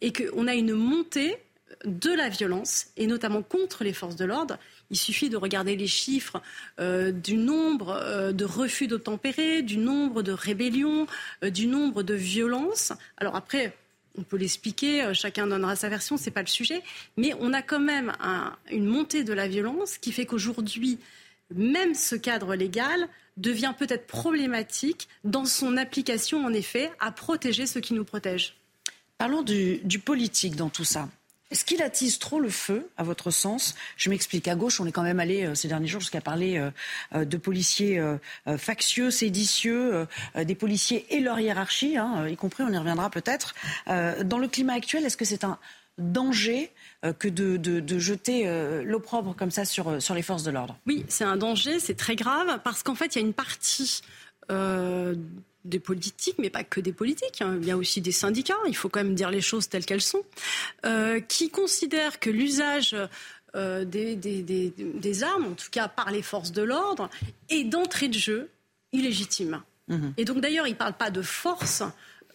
et qu'on a une montée de la violence, et notamment contre les forces de l'ordre. Il suffit de regarder les chiffres euh, du nombre euh, de refus d'obtempérer, du nombre de rébellions, euh, du nombre de violences. Alors après, on peut l'expliquer, chacun donnera sa version, ce n'est pas le sujet, mais on a quand même une montée de la violence qui fait qu'aujourd'hui, même ce cadre légal devient peut-être problématique dans son application, en effet, à protéger ceux qui nous protègent. Parlons du, politique dans tout ça. Est-ce qu'il attise trop le feu, à votre sens? Je m'explique. À gauche, on est quand même allé euh, ces derniers jours jusqu'à parler euh, euh, de policiers factieux, séditieux, des policiers et leur hiérarchie, hein, y compris, on y reviendra peut-être. dans le climat actuel, est-ce que c'est un danger que de, jeter l'opprobre comme ça sur les forces de l'ordre? Oui, c'est un danger, c'est très grave, parce qu'en fait, il y a une partie des politiques, mais pas que des politiques, hein. il y a aussi des syndicats, il faut quand même dire les choses telles qu'elles sont, qui considèrent que l'usage des, des, armes, en tout cas par les forces de l'ordre, est d'entrée de jeu illégitime. Mhm. Et donc d'ailleurs, ils ne parlent pas de force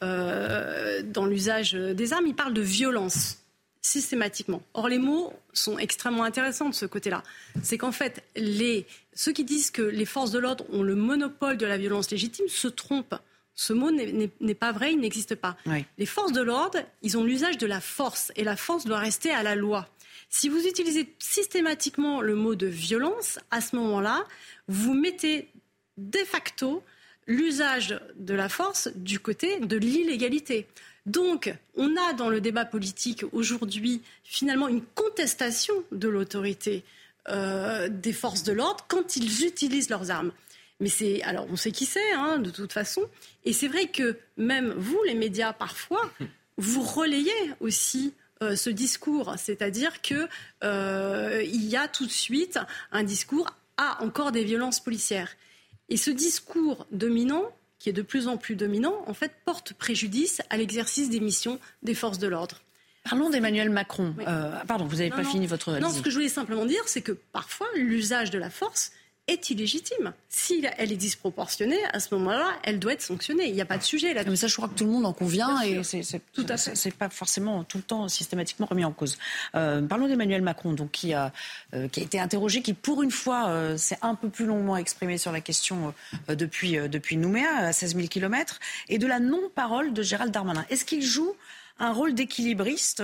dans l'usage des armes, ils parlent de violence systématiquement. Or, les mots sont extrêmement intéressants de ce côté-là. C'est qu'en fait, les, ceux qui disent que les forces de l'ordre ont le monopole de la violence légitime se trompent. Ce mot n'est pas vrai, il n'existe pas. Les forces de l'ordre, ils ont l'usage de la force, et la force doit rester à la loi. Si vous utilisez systématiquement le mot de violence, à ce moment-là, vous mettez de facto l'usage de la force du côté de l'illégalité. Donc, on a dans le débat politique aujourd'hui finalement une contestation de l'autorité euh, des forces de l'ordre quand ils utilisent leurs armes. Mais c'est alors on sait qui c'est hein, de toute façon, et c'est vrai que même vous, les médias, parfois, vous relayez aussi euh, ce discours, c'est-à-dire que euh, il y a tout de suite un discours à ah, encore des violences policières. Et ce discours dominant, qui est de plus en plus dominant, en fait, porte préjudice à l'exercice des missions des forces de l'ordre. Parlons d'Emmanuel Macron. Euh, pardon, vous n'avez pas fini votre. Non, ce que je voulais simplement dire, c'est que parfois, l'usage de la force est illégitime. Si elle est disproportionnée, à ce moment-là, elle doit être sanctionnée. Il n'y a pas de sujet là. Mais ça, je crois que tout le monde en convient et c'est tout à fait. C'est pas forcément tout le temps systématiquement remis en cause. Euh, parlons d'Emmanuel Macron, donc qui a euh, qui a été interrogé, qui pour une fois euh, s'est un peu plus longuement exprimé sur la question depuis depuis Nouméa à 16 000 kilomètres et de la non-parole de Gérald Darmanin. Est-ce qu'il joue un rôle d'équilibriste,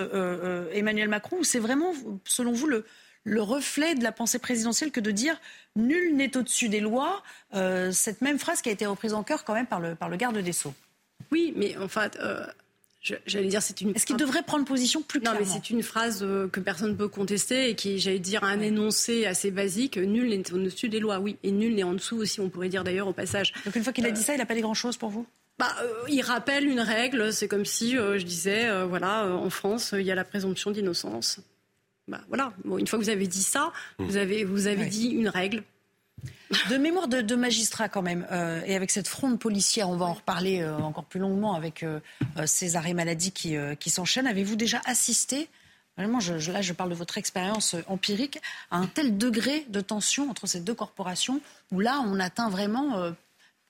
Emmanuel Macron, ou c'est vraiment, selon vous, le le reflet de la pensée présidentielle que de dire nul n'est au-dessus des lois. Euh, cette même phrase qui a été reprise en cœur quand même par le, par le garde des Sceaux. Oui, mais en fait, euh, j'allais dire c'est une. Est-ce qu'il devrait prendre position plus clairement Non, mais c'est une phrase euh, que personne ne peut contester et qui, j'allais dire, un énoncé assez basique. Nul n'est au-dessus des lois, oui, et nul n'est en dessous aussi. On pourrait dire d'ailleurs au passage. Donc une fois qu'il a dit ça, il n'a pas dit grand-chose pour vous? Bah, il rappelle une règle, c'est comme si je disais, voilà, en France, il y a la présomption d'innocence. Bah, voilà. une fois que vous avez dit ça, vous avez, vous avez dit une règle. De mémoire de, magistrat quand même, euh, et avec cette fronde policière, on va en reparler euh, encore plus longuement avec euh, ces arrêts maladie qui, qui s'enchaînent. Avez-vous déjà assisté, vraiment, je, là je parle de votre expérience empirique, à un tel degré de tension entre ces deux corporations, où là on atteint vraiment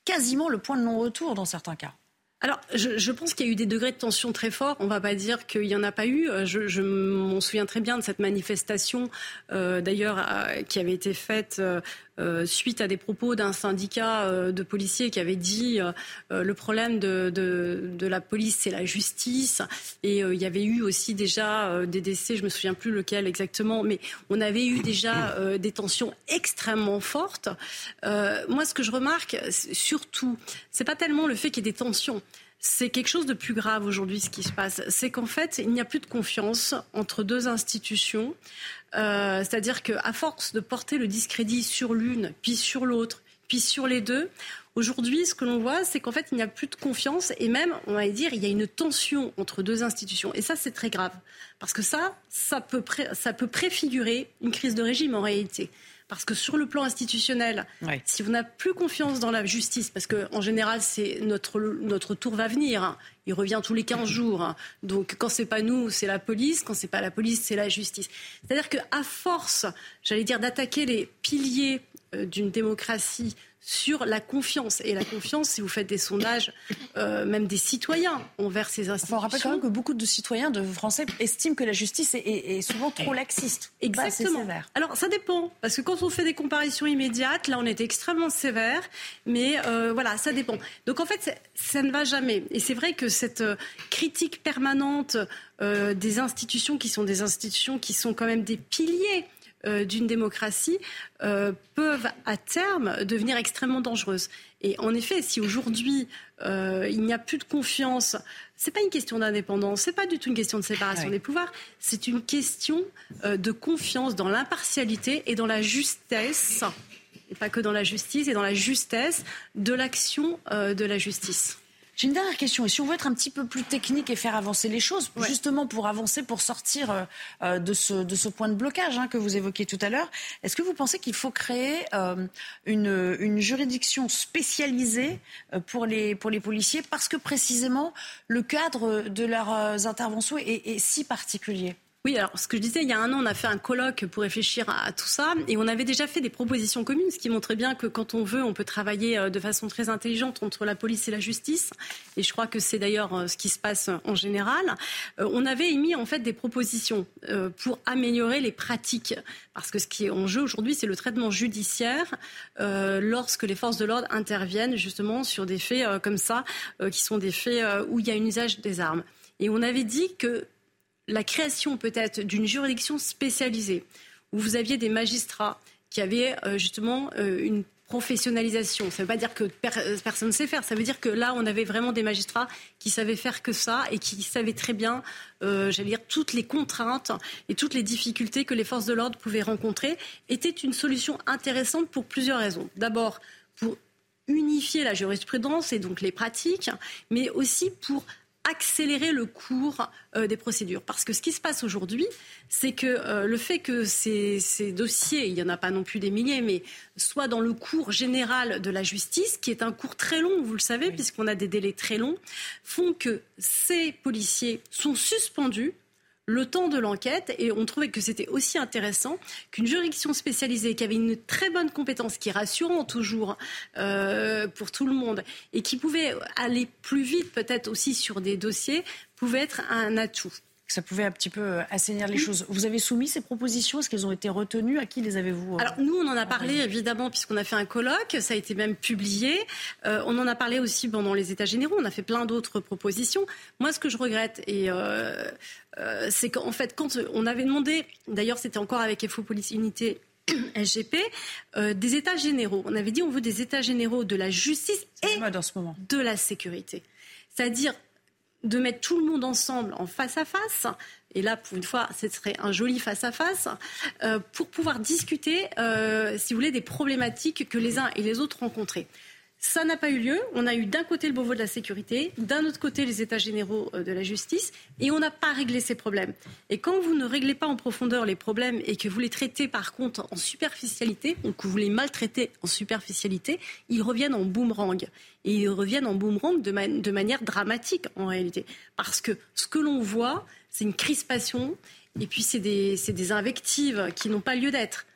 quasiment le point de non-retour dans certains cas? Alors, je, pense qu'il y a eu des degrés de tension très forts. On ne va pas dire qu'il n'y en a pas eu. Euh, je, m'en souviens très bien de cette manifestation, euh, d'ailleurs, qui avait été faite euh, suite à des propos d'un syndicat euh, de policiers qui avait dit euh, le problème de, de, la police, c'est la justice. Et il y avait eu aussi déjà des décès, je me souviens plus lequel exactement, mais on avait eu déjà des tensions extrêmement fortes. moi, ce que je remarque, surtout, c'est pas tellement le fait qu'il y ait des tensions c'est quelque chose de plus grave aujourd'hui ce qui se passe. C'est qu'en fait, il n'y a plus de confiance entre deux institutions. Euh, c'est-à-dire qu'à force de porter le discrédit sur l'une, puis sur l'autre, puis sur les deux, Aujourd'hui, ce que l'on voit, c'est qu'en fait, il n'y a plus de confiance et même, on va dire, il y a une tension entre deux institutions. Et ça, c'est très grave. Parce que ça, ça peut, ça peut préfigurer une crise de régime en réalité. Parce que sur le plan institutionnel, si on n'a plus confiance dans la justice, parce qu'en général, c'est notre, notre tour va venir, hein. il revient tous les 15 jours. Hein. Donc quand c'est pas nous, c'est la police, quand c'est pas la police, c'est la justice. C'est-à-dire qu'à force, j'allais dire, d'attaquer les piliers d'une démocratie sur la confiance. Et la confiance, si vous faites des sondages, euh, même des citoyens envers ces institutions. on rappelle quand même que beaucoup de citoyens, de Français, estiment que la justice est, souvent trop laxiste. Exactement. sévère. Alors ça dépend, parce que quand on fait des comparaisons immédiates, là on est extrêmement sévère, mais euh, voilà, ça dépend. Donc en fait, ça ne va jamais. Et c'est vrai que cette euh, critique permanente des institutions qui sont des institutions qui sont quand même des piliers euh, d'une démocratie euh, peuvent à terme devenir extrêmement dangereuses. Et en effet, si aujourd'hui euh, il n'y a plus de confiance, c'est pas une question d'indépendance, c'est pas du tout une question de séparation des pouvoirs, c'est une question de confiance dans l'impartialité et dans la justesse, et pas que dans la justice, et dans la justesse de l'action de la justice. J'ai une dernière question. Et si on veut être un petit peu plus technique et faire avancer les choses, justement pour avancer, pour sortir euh, euh, de, ce, de ce point de blocage hein, que vous évoquiez tout à l'heure, est-ce que vous pensez qu'il faut créer euh, une, une, juridiction spécialisée pour les, pour les policiers? Parce que précisément le cadre de leurs interventions est si particulier oui, alors ce que je disais, il y a un an, on a fait un colloque pour réfléchir à, tout ça et on avait déjà fait des propositions communes, ce qui montrait bien que quand on veut, on peut travailler euh, de façon très intelligente entre la police et la justice. Et je crois que c'est d'ailleurs euh, ce qui se passe en général. Euh, on avait émis en fait des propositions pour améliorer les pratiques, parce que ce qui est en jeu aujourd'hui, c'est le traitement judiciaire lorsque les forces de l'ordre interviennent justement sur des faits comme ça, qui sont des faits où il y a un usage des armes. Et on avait dit que la création peut-être d'une juridiction spécialisée, où vous aviez des magistrats qui avaient euh, justement euh, une professionnalisation. Ça ne veut pas dire que euh, personne ne sait faire. Ça veut dire que là, on avait vraiment des magistrats qui savaient faire que ça et qui savaient très bien, j'allais dire, toutes les contraintes et toutes les difficultés que les forces de l'ordre pouvaient rencontrer était une solution intéressante pour plusieurs raisons. D'abord, pour unifier la jurisprudence et donc les pratiques, mais aussi pour accélérer le cours euh, des procédures. Parce que ce qui se passe aujourd'hui, c'est que euh, le fait que ces, dossiers, il n'y en a pas non plus des milliers, mais soient dans le cours général de la justice, qui est un cours très long, vous le savez, puisqu'on a des délais très longs, font que ces policiers sont suspendus le temps de l'enquête et on trouvait que c'était aussi intéressant qu'une juridiction spécialisée qui avait une très bonne compétence, qui est rassurant toujours euh, pour tout le monde et qui pouvait aller plus vite peut-être aussi sur des dossiers, pouvait être un atout ça pouvait un petit peu euh, assainir les choses. Vous avez soumis ces propositions? Est-ce qu'elles ont été retenues? À qui les avez-vous euh, Alors nous, on en a parlé évidemment puisqu'on a fait un colloque, ça a été même publié. Euh, on en a parlé aussi pendant les États généraux. On a fait plein d'autres propositions. Moi, ce que je regrette, et c'est qu'en fait, quand on avait demandé, d'ailleurs, c'était encore avec FO Police Unité SGP, des états généraux. On avait dit on veut des états généraux de la justice et de la sécurité. C'est-à-dire de mettre tout le monde ensemble en face à face, et là, pour une fois, ce serait un joli face-à-face, euh, pour pouvoir discuter, euh, si vous voulez, des problématiques que les uns et les autres rencontraient. Ça n'a pas eu lieu. On a eu d'un côté le Beauvau de la sécurité, d'un autre côté les États généraux euh, de la justice, et on n'a pas réglé ces problèmes. Et quand vous ne réglez pas en profondeur les problèmes et que vous les traitez par contre en superficialité, ou que vous les maltraitez en superficialité, ils reviennent en boomerang. Et ils reviennent en boomerang de, manière dramatique en réalité. Parce que ce que l'on voit, c'est une crispation, et puis c'est des invectives qui n'ont pas lieu d'être.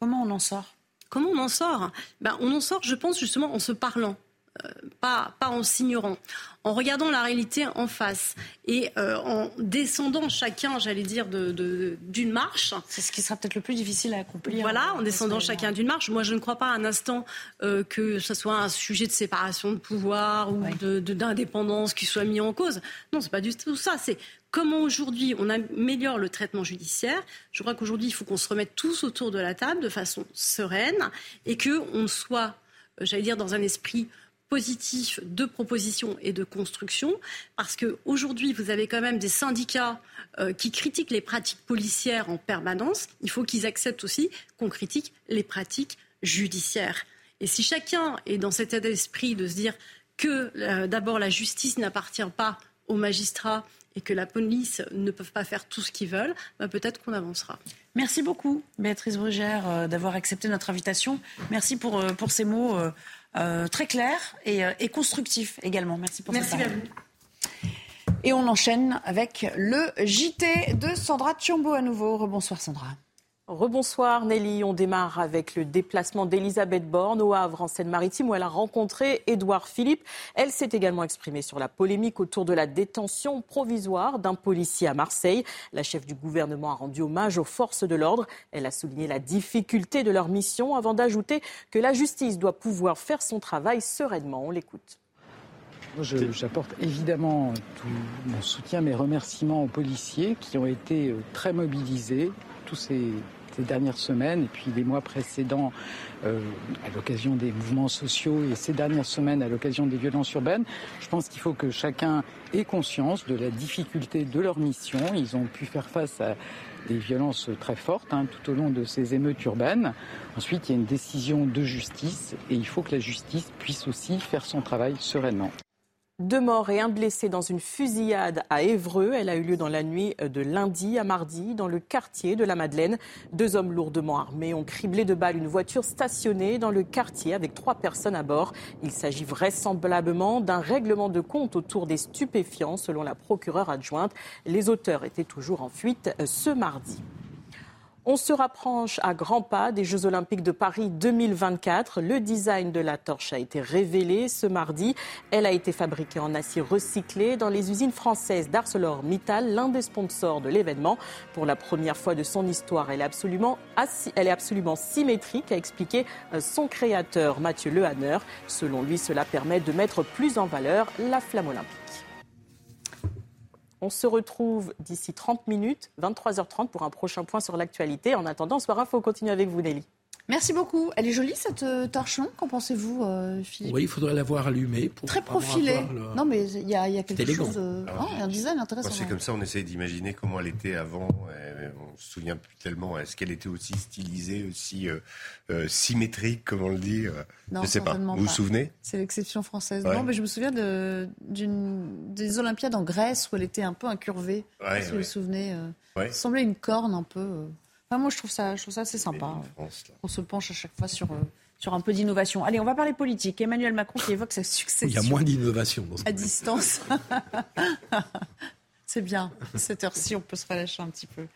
Comment on en sort? Comment on en sort? Ben, On en sort, je pense, justement en se parlant. Euh, pas, pas en s'ignorant, en regardant la réalité en face et euh, en descendant chacun, j'allais dire, d'une de, marche. C'est ce qui sera peut-être le plus difficile à accomplir. Voilà, en descendant chacun d'une marche. Moi, je ne crois pas un instant euh, que ce soit un sujet de séparation de pouvoir ou d'indépendance qui soit mis en cause. Non, c'est pas du tout ça. C'est comment aujourd'hui on améliore le traitement judiciaire. Je crois qu'aujourd'hui, il faut qu'on se remette tous autour de la table de façon sereine et qu'on soit, euh, j'allais dire, dans un esprit positif de proposition et de construction, parce qu'aujourd'hui, vous avez quand même des syndicats euh, qui critiquent les pratiques policières en permanence. Il faut qu'ils acceptent aussi qu'on critique les pratiques judiciaires. Et si chacun est dans cet état d'esprit de se dire que euh, d'abord la justice n'appartient pas aux magistrats et que la police ne peuvent pas faire tout ce qu'ils veulent, bah, peut-être qu'on avancera. Merci beaucoup, Béatrice Brugère, euh, d'avoir accepté notre invitation. Merci pour, pour ces mots euh, très clairs et, et, constructifs également. Merci pour Merci à vous. Et on enchaîne avec le JT de Sandra Thiombo à nouveau. Rebonsoir Sandra. Rebonsoir Nelly, on démarre avec le déplacement d'Elisabeth Borne au Havre en Seine-Maritime où elle a rencontré Édouard Philippe. Elle s'est également exprimée sur la polémique autour de la détention provisoire d'un policier à Marseille. La chef du gouvernement a rendu hommage aux forces de l'ordre. Elle a souligné la difficulté de leur mission avant d'ajouter que la justice doit pouvoir faire son travail sereinement. On l'écoute. J'apporte évidemment tout mon soutien, mes remerciements aux policiers qui ont été euh, très mobilisés, tous ces ces dernières semaines et puis les mois précédents euh, à l'occasion des mouvements sociaux et ces dernières semaines à l'occasion des violences urbaines. Je pense qu'il faut que chacun ait conscience de la difficulté de leur mission. Ils ont pu faire face à des violences très fortes hein, tout au long de ces émeutes urbaines. Ensuite, il y a une décision de justice et il faut que la justice puisse aussi faire son travail sereinement. Deux morts et un blessé dans une fusillade à Évreux. Elle a eu lieu dans la nuit de lundi à mardi dans le quartier de la Madeleine. Deux hommes lourdement armés ont criblé de balles une voiture stationnée dans le quartier avec trois personnes à bord. Il s'agit vraisemblablement d'un règlement de compte autour des stupéfiants selon la procureure adjointe. Les auteurs étaient toujours en fuite ce mardi. On se rapproche à grands pas des Jeux Olympiques de Paris 2024. Le design de la torche a été révélé ce mardi. Elle a été fabriquée en acier recyclé dans les usines françaises d'ArcelorMittal, l'un des sponsors de l'événement. Pour la première fois de son histoire, elle est absolument, symétrique, a expliqué euh, son créateur Mathieu Lehanner. Selon lui, cela permet de mettre plus en valeur la flamme olympique. On se retrouve d'ici 30 minutes, 23h30 pour un prochain point sur l'actualité. En attendant, Soir Info continue avec vous, Nelly. Merci beaucoup. Elle est jolie cette euh, torche Qu'en pensez-vous, euh, Philippe Oui, il faudrait l'avoir allumée pour très profilée. Non, mais il y, a quelque chose, euh, un design intéressant. C'est comme ça, on essaye d'imaginer comment elle était avant. on se souvient plus tellement. Est-ce qu'elle était aussi stylisée, aussi symétrique, comme on le dit Non, je sais pas. Vous vous souvenez? C'est l'exception française. Non, mais je me souviens de, des Olympiades en Grèce où elle était un peu incurvée. Ouais, si vous vous souvenez. Ça semblait une corne un peu moi, je trouve ça, je trouve ça assez sympa. on se penche à chaque fois sur, euh, sur un peu d'innovation. Allez, on va parler politique. Emmanuel Macron qui évoque sa succession. Il y a moins d'innovation. À distance. C'est bien. Cette heure-ci, on peut se relâcher un petit peu.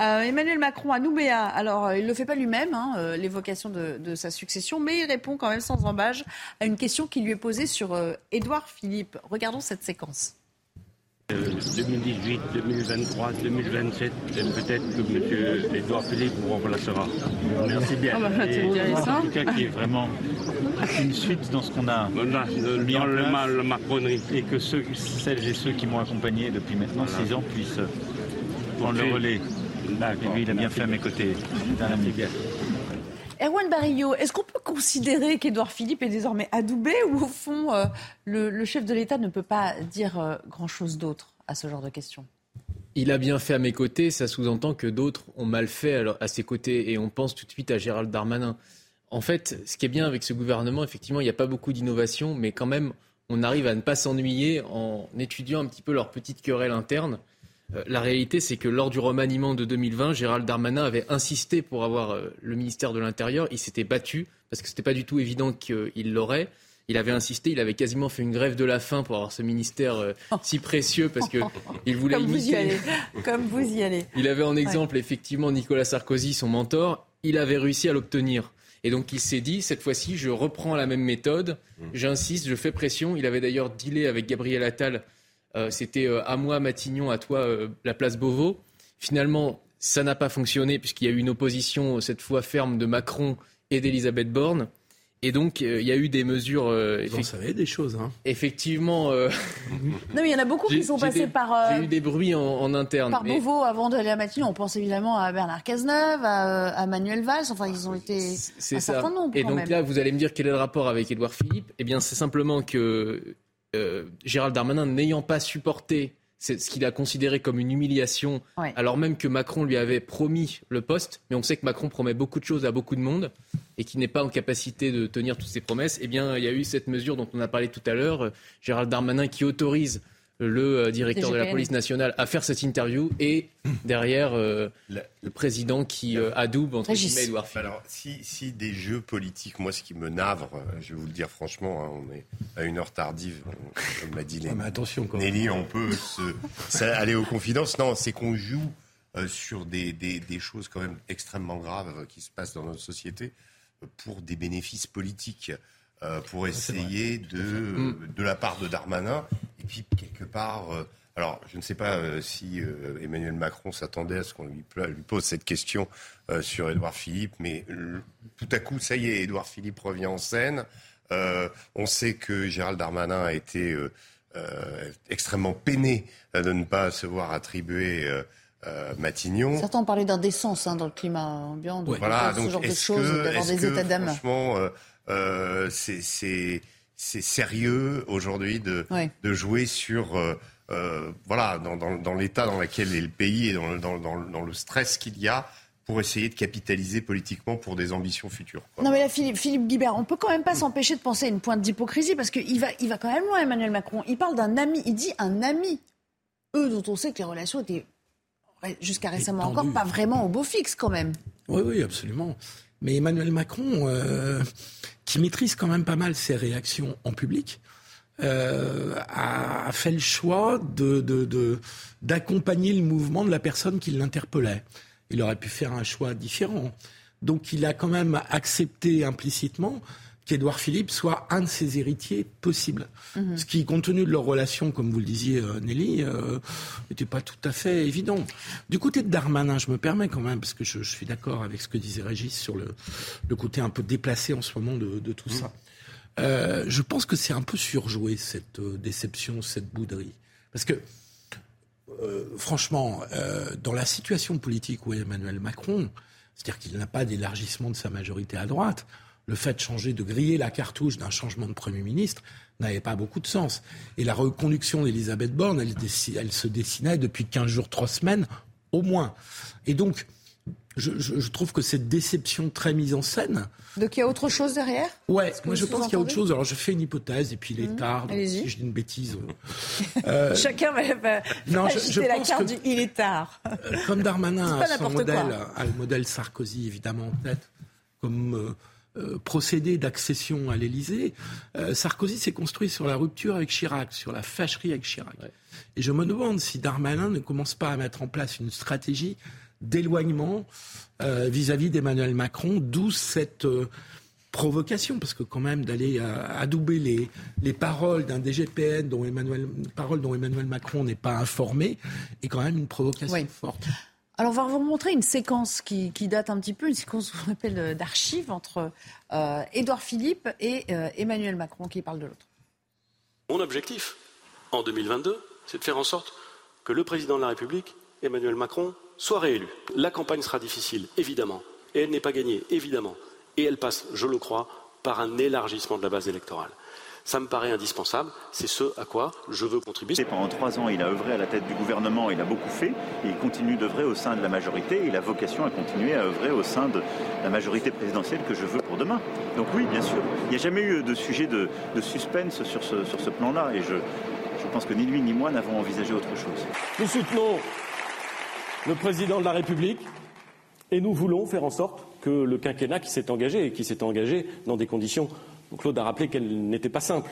Euh, Emmanuel Macron à Nouméa. Alors, euh, il ne le fait pas lui-même, hein, l'évocation de, de, sa succession, mais il répond quand même sans embâge à une question qui lui est posée sur Édouard Philippe. Regardons cette séquence. 2018, 2023, 2027, peut-être que M. Edouard Philippe vous remplacera. Merci bien. Bah, et, en tout cas, qui est vraiment une suite dans ce qu'on a mis en place, le, macronerie. Et que ceux, celles et ceux qui m'ont accompagné depuis maintenant voilà. six ans puissent prendre le relais. Et lui, il a bien fait à mes côtés. Ami. Erwan Barillo, est-ce qu'on peut considérer qu'Edouard Philippe est désormais adoubé ou au fond, euh, le, chef de l'État ne peut pas dire euh, grand-chose d'autre à ce genre de questions? Il a bien fait à mes côtés, ça sous-entend que d'autres ont mal fait à ses côtés. Et on pense tout de suite à Gérald Darmanin. En fait, ce qui est bien avec ce gouvernement, effectivement, il n'y a pas beaucoup d'innovation, mais quand même, on arrive à ne pas s'ennuyer en étudiant un petit peu leur petite querelle interne. Euh, la réalité, c'est que lors du remaniement de 2020, Gérald Darmanin avait insisté pour avoir euh, le ministère de l'Intérieur. Il s'était battu parce que ce n'était pas du tout évident qu'il l'aurait. Il avait insisté, il avait quasiment fait une grève de la faim pour avoir ce ministère euh, si précieux parce qu'il voulait Comme imiter. Vous y allez. Comme vous y allez. Il avait en exemple effectivement Nicolas Sarkozy, son mentor. Il avait réussi à l'obtenir. Et donc il s'est dit, cette fois-ci, je reprends la même méthode, j'insiste, je fais pression. Il avait d'ailleurs dealé avec Gabriel Attal euh, c'était euh, à moi Matignon, à toi euh, la place Beauvau. Finalement, ça n'a pas fonctionné puisqu'il y a eu une opposition cette fois ferme de Macron et d'Elisabeth Borne. Et donc, il y a eu des mesures. Vous savez des choses, hein. Effectivement. non, mais il y en a beaucoup qui sont passés par. J'ai eu des bruits en, en interne. Par Beauvau avant d'aller à Matignon. On pense évidemment à Bernard Cazeneuve, à, à Manuel Valls. Enfin, ils ont été un ça. certain nombre. Et quand donc même. là, vous allez me dire quel est le rapport avec Édouard Philippe Eh bien, c'est simplement que euh, Gérald Darmanin n'ayant pas supporté ce qu'il a considéré comme une humiliation, ouais. alors même que Macron lui avait promis le poste, mais on sait que Macron promet beaucoup de choses à beaucoup de monde et qui n'est pas en capacité de tenir toutes ses promesses, eh bien, il y a eu cette mesure dont on a parlé tout à l'heure, euh, Gérald Darmanin qui autorise le directeur de la police nationale à faire cette interview et derrière euh, la, le président qui euh, adoube entre guillemets Edouard Philippe. Alors si, si, des jeux politiques, moi ce qui me navre, je vais vous le dire franchement, hein, on est à une heure tardive, comme m'a dit ah, mais attention, quoi. Nelly, on peut se, ça, aller aux confidences. Non, c'est qu'on joue euh, sur des, des, des, choses quand même extrêmement graves qui se passent dans notre société pour des bénéfices politiques. Euh, pour essayer de, Mm. de la part de Darmanin, et puis quelque part, euh, alors je ne sais pas euh, si Emmanuel Macron s'attendait à ce qu'on lui, lui, pose cette question euh, sur Édouard Philippe, mais tout à coup, ça y est, Édouard Philippe revient en scène. Euh, on sait que Gérald Darmanin a été euh, extrêmement peiné de ne pas se voir attribuer. Euh, Matignon. Certains ont parlé d'indécence hein, dans le climat ambiant, donc voilà, ce genre de choses, d'avoir des que, états d'âme. Franchement, euh, c'est sérieux aujourd'hui de, ouais. de, jouer sur euh, euh, voilà dans, dans, dans l'état dans lequel est le pays et dans, dans, dans le stress qu'il y a pour essayer de capitaliser politiquement pour des ambitions futures. Quoi. Non mais là, Philippe, Philippe Guibert, on peut quand même pas s'empêcher de penser à une pointe d'hypocrisie parce qu'il va, il va quand même loin, Emmanuel Macron. Il parle d'un ami, il dit un ami. Eux dont on sait que les relations étaient jusqu'à récemment encore pas vraiment au beau fixe quand même. Oui, oui, absolument. Mais Emmanuel Macron, euh, qui maîtrise quand même pas mal ses réactions en public, euh, a fait le choix d'accompagner le mouvement de la personne qui l'interpellait. Il aurait pu faire un choix différent. Donc il a quand même accepté implicitement qu'Édouard Philippe soit un de ses héritiers possibles. Mmh. Ce qui, compte tenu de leur relation, comme vous le disiez, euh, Nelly, n'était euh, pas tout à fait évident. Du côté de Darmanin, je me permets quand même, parce que je, je suis d'accord avec ce que disait Régis sur le, le, côté un peu déplacé en ce moment de, de tout mmh. ça. Euh, je pense que c'est un peu surjoué, cette déception, cette bouderie. Parce que, euh, franchement, dans la situation politique où est Emmanuel Macron, c'est-à-dire qu'il n'a pas d'élargissement de sa majorité à droite, le fait de changer, de griller la cartouche d'un changement de Premier ministre n'avait pas beaucoup de sens. Et la reconduction d'Elisabeth Borne, elle, elle, se dessinait depuis 15 jours, 3 semaines, au moins. Et donc, je, je, je trouve que cette déception très mise en scène... Donc il y a autre chose derrière? Ouais, moi je pense qu'il y a autre chose. Alors je fais une hypothèse, et puis il est mmh, tard, donc, si je dis une bêtise... Euh... Chacun va, va non, je, je la pense carte que, du il est tard. Comme Darmanin a, son modèle, a le modèle Sarkozy évidemment en tête, comme... Euh, euh, procédé d'accession à l'Élysée, euh, Sarkozy s'est construit sur la rupture avec Chirac, sur la fâcherie avec Chirac. Et je me demande si Darmanin ne commence pas à mettre en place une stratégie d'éloignement euh, vis-à-vis d'Emmanuel Macron, d'où cette provocation, parce que quand même d'aller adouber les, les paroles d'un DGPN dont Emmanuel, paroles dont Emmanuel Macron n'est pas informé, est quand même une provocation forte. Alors, on va vous montrer une séquence qui, date un petit peu, une séquence qu'on appelle euh, d'archives entre euh, Édouard Philippe et euh, Emmanuel Macron qui parle de l'autre. Mon objectif en 2022, c'est de faire en sorte que le président de la République, Emmanuel Macron, soit réélu. La campagne sera difficile, évidemment, et elle n'est pas gagnée, évidemment. Et elle passe, je le crois, par un élargissement de la base électorale. Ça me paraît indispensable. C'est ce à quoi je veux contribuer. Pendant trois ans, il a œuvré à la tête du gouvernement, il a beaucoup fait, et il continue d'œuvrer au sein de la majorité. Il a vocation à continuer à œuvrer au sein de la majorité présidentielle que je veux pour demain. Donc oui, bien sûr, il n'y a jamais eu de sujet de, suspense sur ce, sur ce plan-là, et je, je pense que ni lui ni moi n'avons envisagé autre chose. Nous soutenons le président de la République, et nous voulons faire en sorte que le quinquennat qui s'est engagé, et qui s'est engagé dans des conditions Claude a rappelé qu'elle n'était pas simple.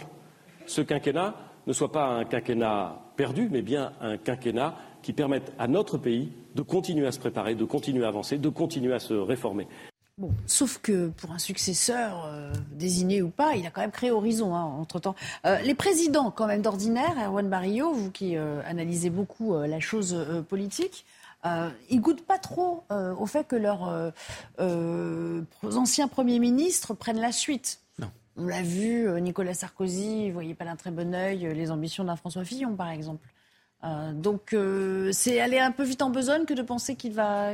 Ce quinquennat ne soit pas un quinquennat perdu, mais bien un quinquennat qui permette à notre pays de continuer à se préparer, de continuer à avancer, de continuer à se réformer. Bon, sauf que pour un successeur, euh, désigné ou pas, il a quand même créé Horizon hein, entre-temps. Euh, les présidents, quand même d'ordinaire, Erwan Barillot, vous qui euh, analysez beaucoup la chose politique, ils goûtent pas trop au fait que leurs anciens premiers ministres prennent la suite. On l'a vu, euh, Nicolas Sarkozy, ne voyait pas d'un très bon œil euh, les ambitions d'un François Fillon, par exemple. Euh, donc c'est aller un peu vite en besogne que de penser qu'il va,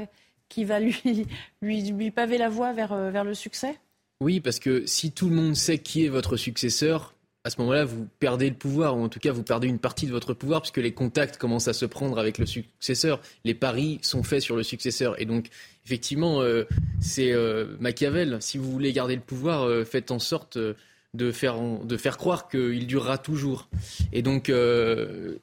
va lui, lui, lui, paver la voie vers, vers le succès? Oui, parce que si tout le monde sait qui est votre successeur, à ce moment-là, vous perdez le pouvoir, ou en tout cas, vous perdez une partie de votre pouvoir, puisque les contacts commencent à se prendre avec le successeur. Les paris sont faits sur le successeur. Et donc, effectivement, euh, c'est euh, Machiavel. Si vous voulez garder le pouvoir, euh, faites en sorte de faire, de faire croire qu'il durera toujours. Et donc,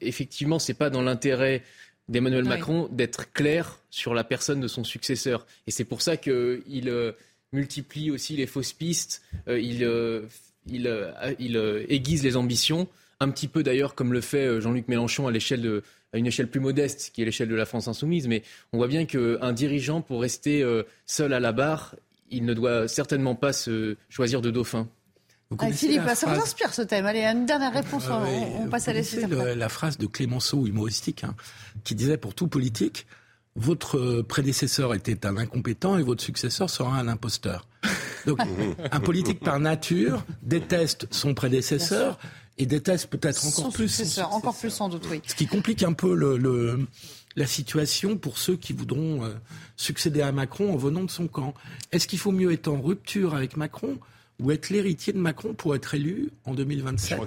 effectivement, c'est pas dans l'intérêt d'Emmanuel Macron d'être clair sur la personne de son successeur. Et c'est pour ça qu'il multiplie aussi les fausses pistes. il il, euh, il euh, aiguise les ambitions, un petit peu d'ailleurs comme le fait euh, Jean-Luc Mélenchon à l'échelle à une échelle plus modeste, qui est l'échelle de la France insoumise. Mais on voit bien qu'un dirigeant, pour rester seul à la barre, il ne doit certainement pas se choisir de dauphin. Philippe, ça vous inspire ce thème. Allez, une dernière réponse, ah on, passe à la suite. La phrase de Clémenceau, humoristique, hein, qui disait pour tout politique, votre prédécesseur était un incompétent et votre successeur sera un imposteur. Donc, un politique par nature déteste son prédécesseur et déteste peut-être encore plus son encore plus sans doute, oui. Ce qui complique un peu le, la situation pour ceux qui voudront euh, succéder à Macron en venant de son camp. Est-ce qu'il faut mieux être en rupture avec Macron ou être l'héritier de Macron pour être élu en 2027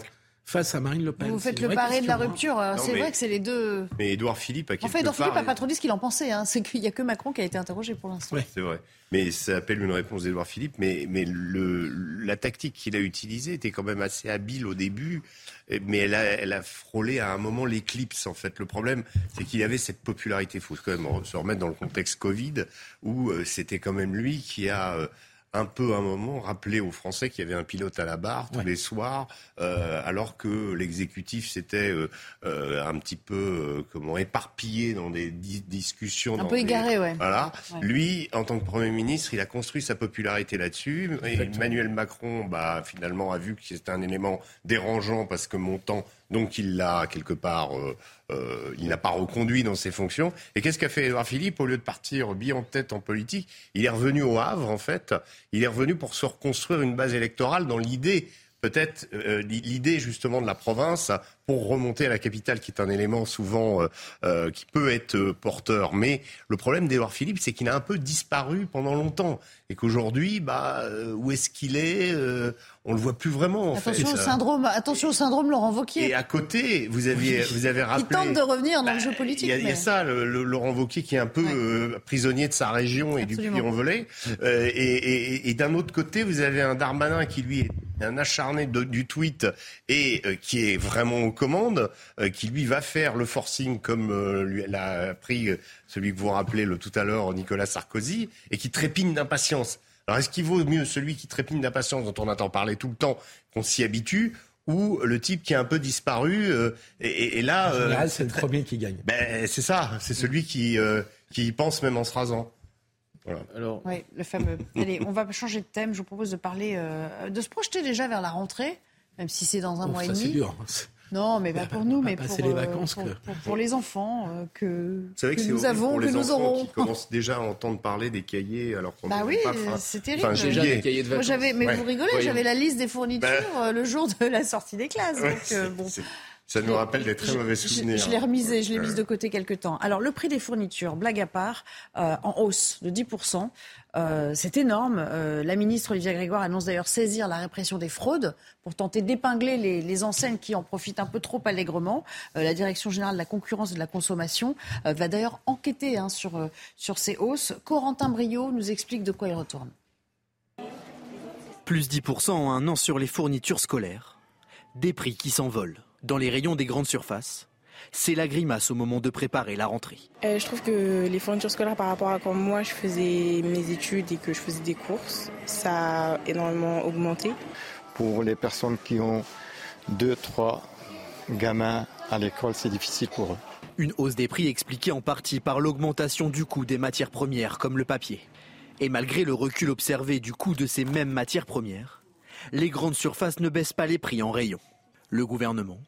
face à Marine Le Pen. Vous faites le pari de la rupture. Euh, c'est vrai que c'est les deux. Mais Édouard Philippe a En fait, Édouard Philippe n'a pas trop dit ce qu'il en pensait. Hein. C'est qu'il n'y a que Macron qui a été interrogé pour l'instant. C'est vrai. Mais ça appelle une réponse d'Édouard Philippe. Mais, mais le, la tactique qu'il a utilisée était quand même assez habile au début. Mais elle a, elle a frôlé à un moment l'éclipse, en fait. Le problème, c'est qu'il y avait cette popularité. Il faut quand même se remettre dans le contexte Covid, où euh, c'était quand même lui qui a. Un peu un moment rappeler aux Français qu'il y avait un pilote à la barre tous les soirs, euh, alors que l'exécutif s'était euh, euh, un petit peu comment éparpillé dans des discussions. Un peu égaré, ouais. Voilà. Lui, en tant que Premier ministre, il a construit sa popularité là-dessus. Emmanuel Macron, bah, finalement, a vu que c'était un élément dérangeant parce que Montant donc il l'a quelque part, euh, euh, il n'a pas reconduit dans ses fonctions. Et qu'est-ce qu'a fait Edouard Philippe? Au lieu de partir bien en tête en politique, il est revenu au Havre en fait. Il est revenu pour se reconstruire une base électorale dans l'idée peut-être euh, l'idée justement de la province pour remonter à la capitale, qui est un élément souvent euh, euh, qui peut être porteur. Mais le problème d'Edouard Philippe, c'est qu'il a un peu disparu pendant longtemps et qu'aujourd'hui, bah, où est-ce qu'il est, On le voit plus vraiment. attention au syndrome, attention au syndrome Laurent Wauquiez. Et à côté, vous avez, vous avez rappelé. Il tente de revenir dans le jeu bah, politique. Il y, a ça, le, Laurent Wauquiez qui est un peu prisonnier de sa région et du Puy-en-Velay. et, et, et d'un autre côté, vous avez un Darmanin qui lui est un acharné du tweet et euh, qui est vraiment aux commandes, euh, qui lui va faire le forcing comme euh, lui, l'a pris celui que vous rappelez le, tout à l'heure, Nicolas Sarkozy, et qui trépigne d'impatience. Alors est-ce qu'il vaut mieux celui qui trépigne d'impatience, dont on entend parler tout le temps, qu'on s'y habitue, ou le type qui a un peu disparu euh, et, et, là, en général, c'est le premier qui gagne. Ben, c'est ça, c'est celui qui euh, qui pense même en se rasant. Voilà. Alors... Oui, le fameux. Allez, on va changer de thème. Je vous propose de parler, euh, de se projeter déjà vers la rentrée, même si c'est dans un mois ça, et demi. C'est dur. Non, mais pas pour nous, mais pour, les vacances, pour, que... pour, pour, les enfants euh, que, vrai que, que nous avons, pour que les nous enfants aurons. Qui commencent déjà à entendre parler des cahiers alors qu'on bah oui, c'est terrible. Fin déjà des cahiers de vacances. Moi, mais ouais. vous rigolez, ouais. j'avais la liste des fournitures bah... euh, le jour de la sortie des classes. Ouais, donc, euh, bon. Ça nous rappelle des très mauvais souvenirs. Je, je l'ai remisé, je l'ai mise de côté quelque temps. Alors, le prix des fournitures, blague à part, euh, en hausse de 10%. Euh, c'est énorme. Euh, la ministre Olivia Grégoire annonce d'ailleurs saisir la répression des fraudes pour tenter d'épingler les, les, enseignes qui en profitent un peu trop allègrement. Euh, la Direction générale de la concurrence et de la consommation euh, va d'ailleurs enquêter hein, sur, euh, sur ces hausses. Corentin Brio nous explique de quoi il retourne. Plus 10% en un an sur les fournitures scolaires. Des prix qui s'envolent dans les rayons des grandes surfaces. C'est la grimace au moment de préparer la rentrée. Euh, je trouve que les fournitures scolaires par rapport à quand moi je faisais mes études et que je faisais des courses, ça a énormément augmenté. Pour les personnes qui ont deux, trois gamins à l'école, c'est difficile pour eux. Une hausse des prix expliquée en partie par l'augmentation du coût des matières premières comme le papier. Et malgré le recul observé du coût de ces mêmes matières premières, les grandes surfaces ne baissent pas les prix en rayon. Le gouvernement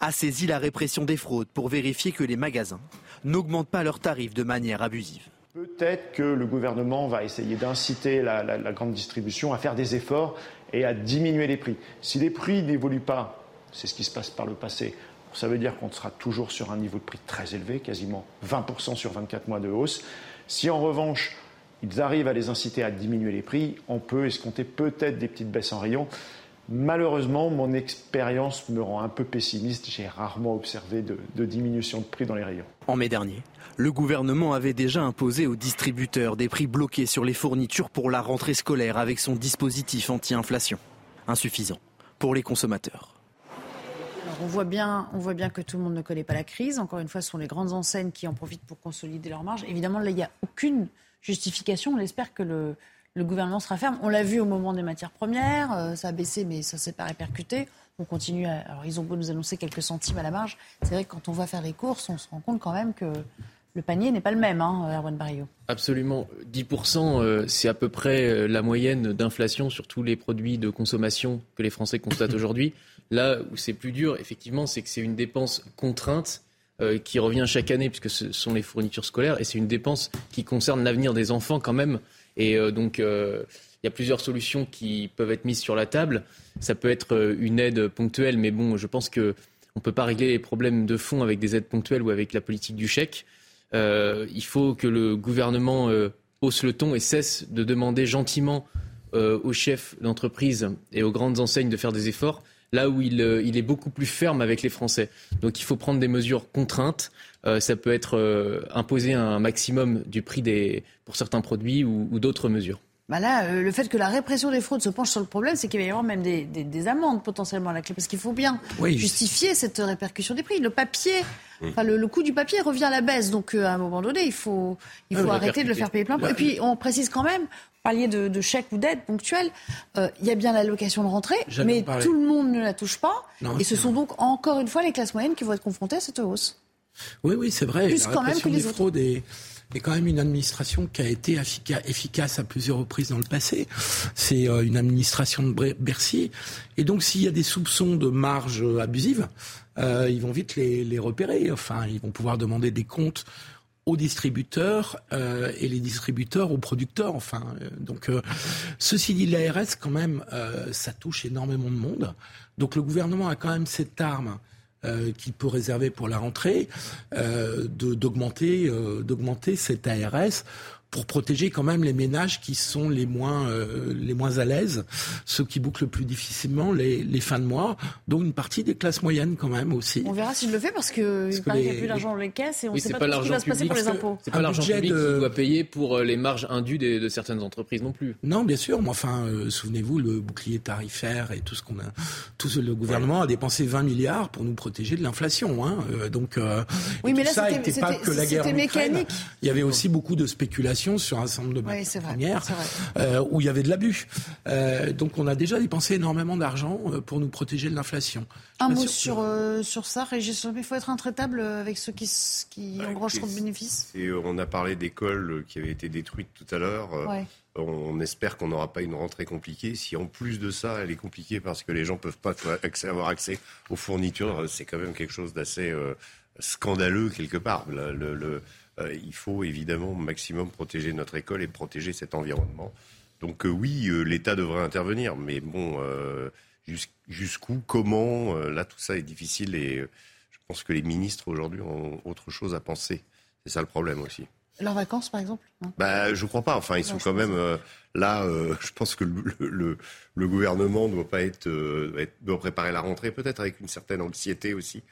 a saisi la répression des fraudes pour vérifier que les magasins n'augmentent pas leurs tarifs de manière abusive. Peut-être que le gouvernement va essayer d'inciter la, grande distribution à faire des efforts et à diminuer les prix. Si les prix n'évoluent pas, c'est ce qui se passe par le passé, ça veut dire qu'on sera toujours sur un niveau de prix très élevé, quasiment 20% sur 24 mois de hausse. Si en revanche, ils arrivent à les inciter à diminuer les prix, on peut escompter peut-être des petites baisses en rayon. Malheureusement, mon expérience me rend un peu pessimiste. J'ai rarement observé de, de, diminution de prix dans les rayons. En mai dernier, le gouvernement avait déjà imposé aux distributeurs des prix bloqués sur les fournitures pour la rentrée scolaire avec son dispositif anti-inflation. Insuffisant pour les consommateurs. Alors on, voit bien, on voit bien que tout le monde ne connaît pas la crise. Encore une fois, ce sont les grandes enseignes qui en profitent pour consolider leurs marges. Évidemment, là, il n'y a aucune justification. On espère que le, le gouvernement sera ferme. On l'a vu au moment des matières premières, euh, ça a baissé, mais ça ne s'est pas répercuté. On continue. À... Alors, ils ont beau nous annoncer quelques centimes à la marge. C'est vrai que quand on va faire les courses, on se rend compte quand même que le panier n'est pas le même, hein, Erwan Barrio. Absolument. 10%, euh, c'est à peu près la moyenne d'inflation sur tous les produits de consommation que les Français constatent aujourd'hui. Là où c'est plus dur, effectivement, c'est que c'est une dépense contrainte euh, qui revient chaque année, puisque ce sont les fournitures scolaires, et c'est une dépense qui concerne l'avenir des enfants quand même. Et euh, donc, il euh, y a plusieurs solutions qui peuvent être mises sur la table. Ça peut être euh, une aide ponctuelle, mais bon, je pense qu'on ne peut pas régler les problèmes de fond avec des aides ponctuelles ou avec la politique du chèque. Il faut que le gouvernement hausse le ton et cesse de demander gentiment aux chefs d'entreprise et aux grandes enseignes de faire des efforts là où il, il, est beaucoup plus ferme avec les Français. Donc il faut prendre des mesures contraintes. Euh, ça peut être euh, imposer un maximum du prix des, pour certains produits ou, ou d'autres mesures. Bah là, euh, le fait que la répression des fraudes se penche sur le problème, c'est qu'il va y avoir même des, des, des, amendes potentiellement à la clé. Parce qu'il faut bien oui. justifier cette répercussion des prix. Le papier, enfin, le, le, coût du papier revient à la baisse. Donc à un moment donné, il faut, il faut arrêter de le faire payer plein. Et puis on précise quand même, parliez de, de chèques ou d'aides ponctuelles, euh, il y a bien l'allocation de rentrée, mais tout le monde ne la touche pas. Non, et ce sont donc encore une fois les classes moyennes qui vont être confrontées à cette hausse. Oui, oui, c'est vrai. Plus la quand même que les des fraudes est, est, quand même une administration qui a été efficace, à plusieurs reprises dans le passé. C'est euh, une administration de Bercy. Et donc, s'il y a des soupçons de marge abusive, euh, ils vont vite les, les repérer. Enfin, ils vont pouvoir demander des comptes aux distributeurs euh, et les distributeurs aux producteurs. Enfin, euh, donc euh, ceci dit, l'ARS quand même, euh, ça touche énormément de monde. Donc le gouvernement a quand même cette arme qu'il peut réserver pour la rentrée d'augmenter d'augmenter cette ARS pour protéger quand même les ménages qui sont les moins euh, les moins à l'aise, ceux qui bouclent le plus difficilement les, les fins de mois, dont une partie des classes moyennes quand même aussi. On verra s'il le fait parce que il paraît qu'il n'y a plus d'argent dans les caisses et on ne oui, sait pas, pas ce qui va se passer pour les impôts. C'est pas l'argent public de... qui doit payer pour les marges indues de, de, certaines entreprises non plus. Non, bien sûr. Mais enfin, euh, souvenez-vous le bouclier tarifaire et tout ce qu'on a, tout ce, le gouvernement ouais. a dépensé 20 milliards pour nous protéger de l'inflation. Hein. Euh, donc, oui, mais là ça c'était pas que la guerre mécanique. Il y avait aussi beaucoup de spéculation sur un certain nombre de Oui, matières premières euh, où il y avait de l'abus. Euh, donc on a déjà dépensé énormément d'argent euh, pour nous protéger de l'inflation. Un mot sur, euh, sur ça, Régis. Il faut être intraitable avec ceux qui, qui Bah, engrangent trop de bénéfices. Et on a parlé d'écoles qui avaient été détruites tout à l'heure. Ouais. On, espère qu'on n'aura pas une rentrée compliquée. Si en plus de ça, elle est compliquée parce que les gens peuvent pas accès- avoir accès aux fournitures, c'est quand même quelque chose d'assez euh, scandaleux quelque part. Le- le- le- il faut évidemment au maximum protéger notre école et protéger cet environnement. Donc euh, oui, euh, l'État devrait intervenir, mais bon, euh, jus- jusqu'où, comment, euh, là tout ça est difficile et euh, je pense que les ministres aujourd'hui ont autre chose à penser. C'est ça le problème aussi. Leurs vacances, par exemple non? Bah, je crois pas. Enfin, ils sont quand même euh, là. euh, je pense que le, le, gouvernement doit pas être, euh, doit être- doit préparer la rentrée, peut-être avec une certaine anxiété aussi.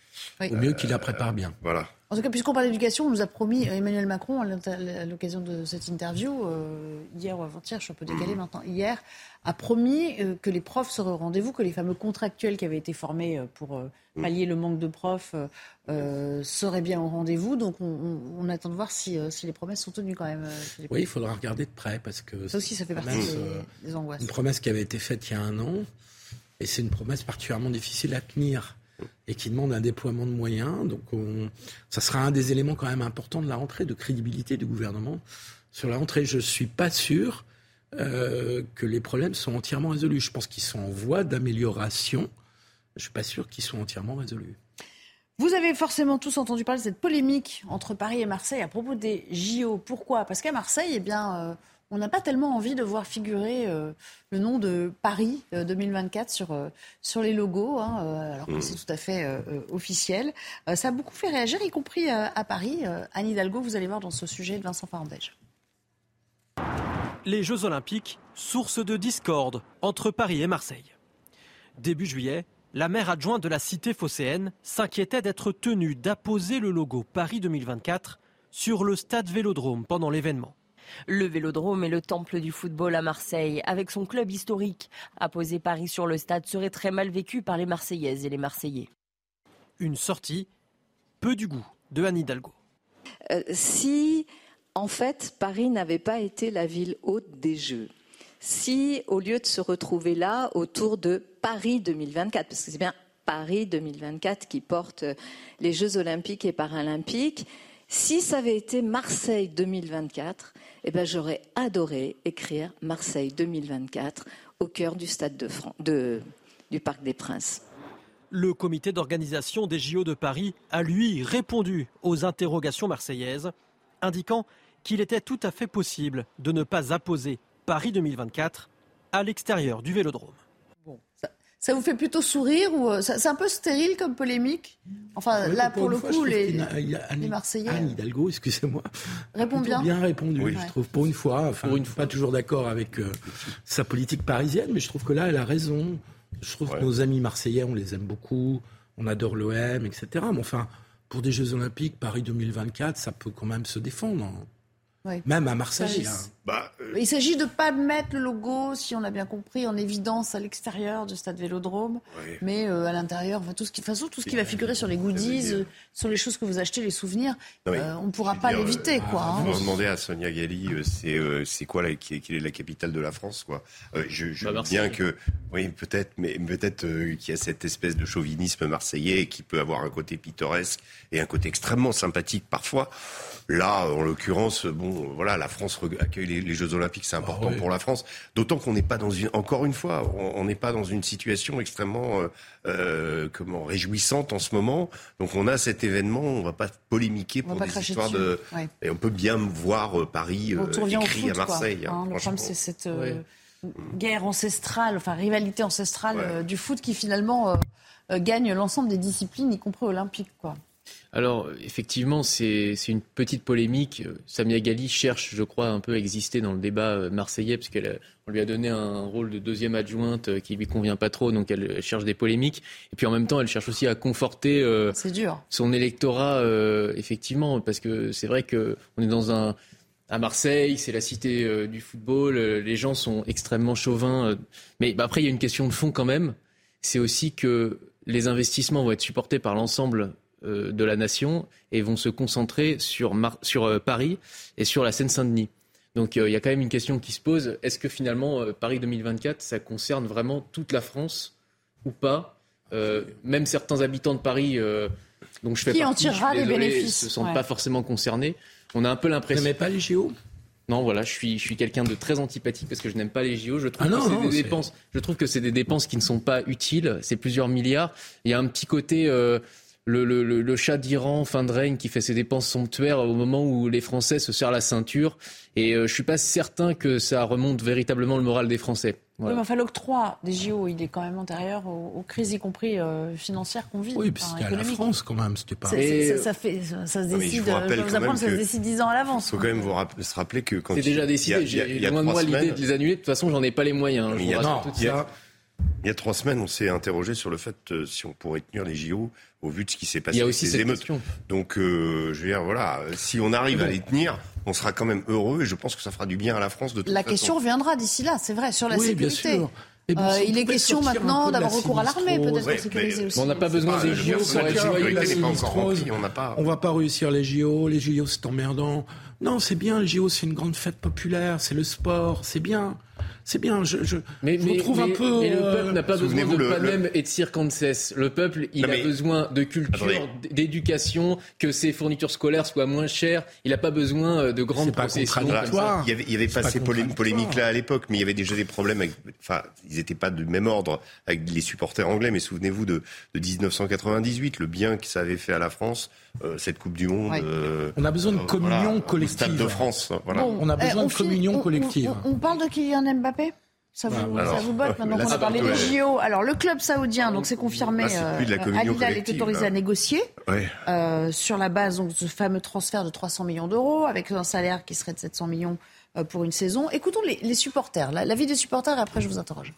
Oui. Au mieux qu'il la prépare bien. Voilà. En tout cas, puisqu'on parle d'éducation, on nous a promis, Emmanuel Macron, à l'occasion de cette interview, euh, hier ou avant-hier, je suis un peu décalé maintenant, hier, a promis euh, que les profs seraient au rendez-vous, que les fameux contractuels qui avaient été formés euh, pour euh, pallier le manque de profs euh, euh, seraient bien au rendez-vous. Donc on, on- on attend de voir si, euh, si les promesses sont tenues quand même. Oui, il faudra regarder de près parce que Ça aussi, ça fait partie des, angoisses. une promesse qui avait été faite il y a un an et c'est une promesse particulièrement difficile à tenir et qui demande un déploiement de moyens. Donc on- ça sera un des éléments quand même importants de la rentrée, de crédibilité du gouvernement. Sur la rentrée, je ne suis pas sûr euh, que les problèmes sont entièrement résolus. Je pense qu'ils sont en voie d'amélioration. Je ne suis pas sûr qu'ils soient entièrement résolus. Vous avez forcément tous entendu parler de cette polémique entre Paris et Marseille à propos des JO. Pourquoi? Parce qu'à Marseille, eh bien, euh, on n'a pas tellement envie de voir figurer euh, le nom de Paris euh, 2024 sur, euh, sur les logos, hein, alors que Mmh. c'est tout à fait officiel. Euh, ça a beaucoup fait réagir, y compris euh, à Paris. Euh, Anne Hidalgo, vous allez voir dans ce sujet de Vincent Farandège. Les Jeux Olympiques, source de discorde entre Paris et Marseille. Début juillet, la maire adjointe de la cité phocéenne s'inquiétait d'être tenue d'apposer le logo Paris 2024 sur le stade Vélodrome pendant l'événement. Le Vélodrome est le temple du football à Marseille. Avec son club historique, apposer Paris sur le stade serait très mal vécu par les Marseillaises et les Marseillais. Une sortie peu du goût de Anne Hidalgo. Euh, si, en fait, Paris n'avait pas été la ville haute des Jeux, si, au lieu de se retrouver là, autour de Paris 2024, parce que c'est bien Paris 2024 qui porte euh, les Jeux olympiques et paralympiques, si ça avait été Marseille 2024, eh ben, j'aurais adoré écrire Marseille 2024 au cœur du stade de du Parc des Princes. Le comité d'organisation des JO de Paris a lui répondu aux interrogations marseillaises, indiquant qu'il était tout à fait possible de ne pas apposer Paris 2024 à l'extérieur du Vélodrome. Ça vous fait plutôt sourire ou euh, c'est un peu stérile comme polémique? Enfin, Ouais, là, pour pour une le fois, coup, les, Anne- les Anne Marseillais Hidalgo, excusez-moi, plutôt bien. bien répondu, Oui. je trouve, pour une fois. Enfin, je ne suis pas toujours d'accord avec euh, sa politique parisienne, mais je trouve que là, elle a raison. Je trouve que nos amis marseillais, on les aime beaucoup, on adore l'OM, etc. Mais enfin, pour des Jeux Olympiques, Paris 2024, ça peut quand même se défendre. hein. Même à Marseille. Hein. Bah, euh, Il s'agit de ne pas mettre le logo, si on a bien compris, en évidence à l'extérieur du stade Vélodrome, mais euh, à l'intérieur, enfin, tout ce qui, de toute façon, tout ce qui va figurer sur les goodies, euh, sur les choses que vous achetez, les souvenirs, Non, mais, euh, on ne pourra pas l'éviter, euh, quoi. hein. Vous demandez à Sonia Gali, euh, c'est euh, quoi la, qui, est, qui est la capitale de la France, quoi. Euh, je je Bah, bien que, oui, peut-être, mais peut-être euh, qu'il y a cette espèce de chauvinisme marseillais qui peut avoir un côté pittoresque et un côté extrêmement sympathique parfois. Là, en l'occurrence, bon, voilà, la France accueille les, les Jeux Olympiques, c'est important pour la France. D'autant qu'on n'est pas dans une, encore une fois, on n'est pas dans une situation extrêmement, euh, euh, comment, réjouissante en ce moment. Donc on a cet événement, on va pas polémiquer pour des histoires dessus, de. ouais. Et on peut bien voir euh, Paris On euh, écrit foot, à Marseille. quoi, hein, hein. le problème, c'est cette euh, guerre ancestrale, enfin rivalité ancestrale euh, du foot qui finalement euh, euh, gagne l'ensemble des disciplines, y compris olympiques, quoi. Alors, effectivement, c'est une petite polémique. Samia Gali cherche, je crois, un peu à exister dans le débat euh, marseillais, parce qu'on lui a donné un rôle de deuxième adjointe euh, qui lui convient pas trop, donc elle cherche des polémiques. Et puis en même temps, elle cherche aussi à conforter euh, dur. son électorat, euh, effectivement, parce que c'est vrai que on est dans un à Marseille, c'est la cité euh, du football, euh, les gens sont extrêmement chauvins. euh, mais bah, après, il y a une question de fond quand même. C'est aussi que les investissements vont être supportés par l'ensemble de la nation et vont se concentrer sur, Mar- sur euh, Paris et sur la Seine-Saint-Denis. Donc il y a quand même une question qui se pose. Est-ce que finalement, Paris 2024, ça concerne vraiment toute la France ou pas? Même certains habitants de Paris, dont je fais qui partie, en tirera les bénéfices? se sentent Ouais. pas forcément concernés. On a un peu l'impression. Vous n'aimez pas les JO Non, voilà, je suis, je suis quelqu'un de très antipathique parce que je n'aime pas les JO. Je trouve Ah non, que c'est non, des c'est- dépenses. Je trouve que c'est des dépenses qui ne sont pas utiles. C'est plusieurs milliards. Il y a un petit côté. euh, le, le, le, le chat d'Iran, fin de règne, qui fait ses dépenses somptuaires au moment où les Français se serrent la ceinture. Et euh, je suis pas certain que ça remonte véritablement le moral des Français. Voilà. Oui, mais enfin, l'octroi des JO, il est quand même antérieur aux, aux crises, y compris euh, financières qu'on vit. Oui, puis enfin, c'était à la économiques. France quand même, c'était pas. C'est- c'est- ça, ça fait, ça, ça se Non, je décide. vous rappelle je vous quand apprendre, même ça se que- décide 10 ans à l'avance. Il faut quand même vous se rappeler que quand C'est y a- déjà y a- décidé. y a- y J'ai a loin de moi l'idée de les annuler. De toute façon, j'en ai pas les moyens. hein, vous il y a- de il y a- trois semaines, on s'est interrogé sur le fait euh, si on pourrait tenir les JO au vu de ce qui s'est passé Il y a avec aussi les cette émeutes. question. Donc, euh, je veux dire, voilà, si on arrive à les tenir, on sera quand même heureux et je pense que ça fera du bien à la France de toute La façon. question reviendra d'ici là, c'est vrai, sur la Oui, bien sécurité. sûr. Bon, Euh, on il est question maintenant d'avoir recours à l'armée, peut-être Ouais, pour sécuriser mais- aussi. on n'a pas besoin des JO sinistrose. rempli, on On va pas réussir les JO, les JO c'est emmerdant. Non, c'est bien, les JO c'est une grande fête populaire, c'est le sport, c'est bien. C'est bien, je, je, Mais, je mais- vous trouve un peu... mais le peuple n'a pas besoin de le- Panem et de circonstances. Le peuple, il Non, a besoin de culture, d'éducation, que ses fournitures scolaires soient moins chères. Il n'a pas besoin euh, de grandes processions. contradictoire. comme ça. Il y avait, il y avait pas pas ces polé- contradictoire. polémiques-là à l'époque, mais il y avait déjà des problèmes avec, enfin, ils n'étaient pas du même ordre avec les supporters anglais, mais souvenez-vous de, de 1998, le bien que ça avait fait à la France, euh, cette Coupe du Monde. Ouais. euh, On a besoin de euh, communion voilà, collective. Stade de France, voilà. Bon, On a besoin eh, de finit- communion on- on- collective. On, on parle de Kylian Mbappé ça vous, Ouais, alors, ça vous botte maintenant qu'on a parlé des JO Alors le club saoudien, donc c'est confirmé, Là, de la euh, Al est collective, autorisé là. à négocier Ouais. euh, sur la base donc, de ce fameux transfert de 300 millions d'euros avec un salaire qui serait de 700 millions euh, pour une saison. Écoutons les, les supporters, la- l'avis des supporters et après je vous interroge.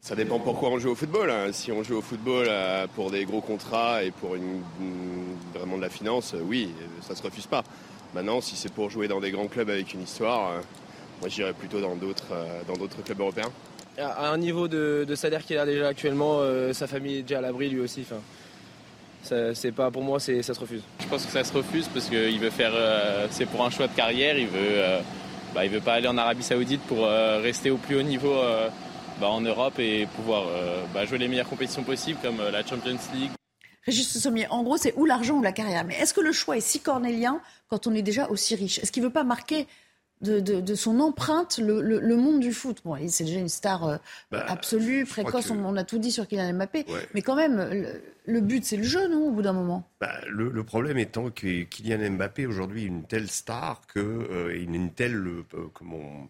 Ça dépend pourquoi on joue au football. hein. Si on joue au football euh, pour des gros contrats et pour une, une- vraiment de la finance, euh, oui, euh, ça se refuse pas. Maintenant, si c'est pour jouer dans des grands clubs avec une histoire, euh, moi j'irais plutôt dans d'autres euh, dans d'autres clubs européens. À un niveau de, de salaire qu'il a déjà actuellement, euh, sa famille est déjà à l'abri lui aussi. Enfin, ça, c'est pas pour moi, c'est, ça se refuse. Je pense que ça se refuse parce qu'il veut faire. euh, c'est pour un choix de carrière. Il veut, euh, bah, il veut pas aller en Arabie Saoudite pour euh, rester au plus haut niveau euh, bah, en Europe et pouvoir euh, bah, jouer les meilleures compétitions possibles comme euh, la Champions League. Régis Sommier, en gros, c'est ou l'argent ou la carrière. Mais est-ce que le choix est si cornélien quand on est déjà aussi riche? Est-ce qu'il ne veut pas marquer de, de- de son empreinte le, le- le monde du foot Bon, il- c'est déjà une star euh, Bah, absolue, précoce, que- on, on a tout dit sur Kylian Mbappé. Ouais. Mais quand même, le, le but, c'est le jeu, non, au bout d'un moment? Bah, le, problème étant que Kylian Mbappé aujourd'hui est une telle star que euh, une telle euh, comment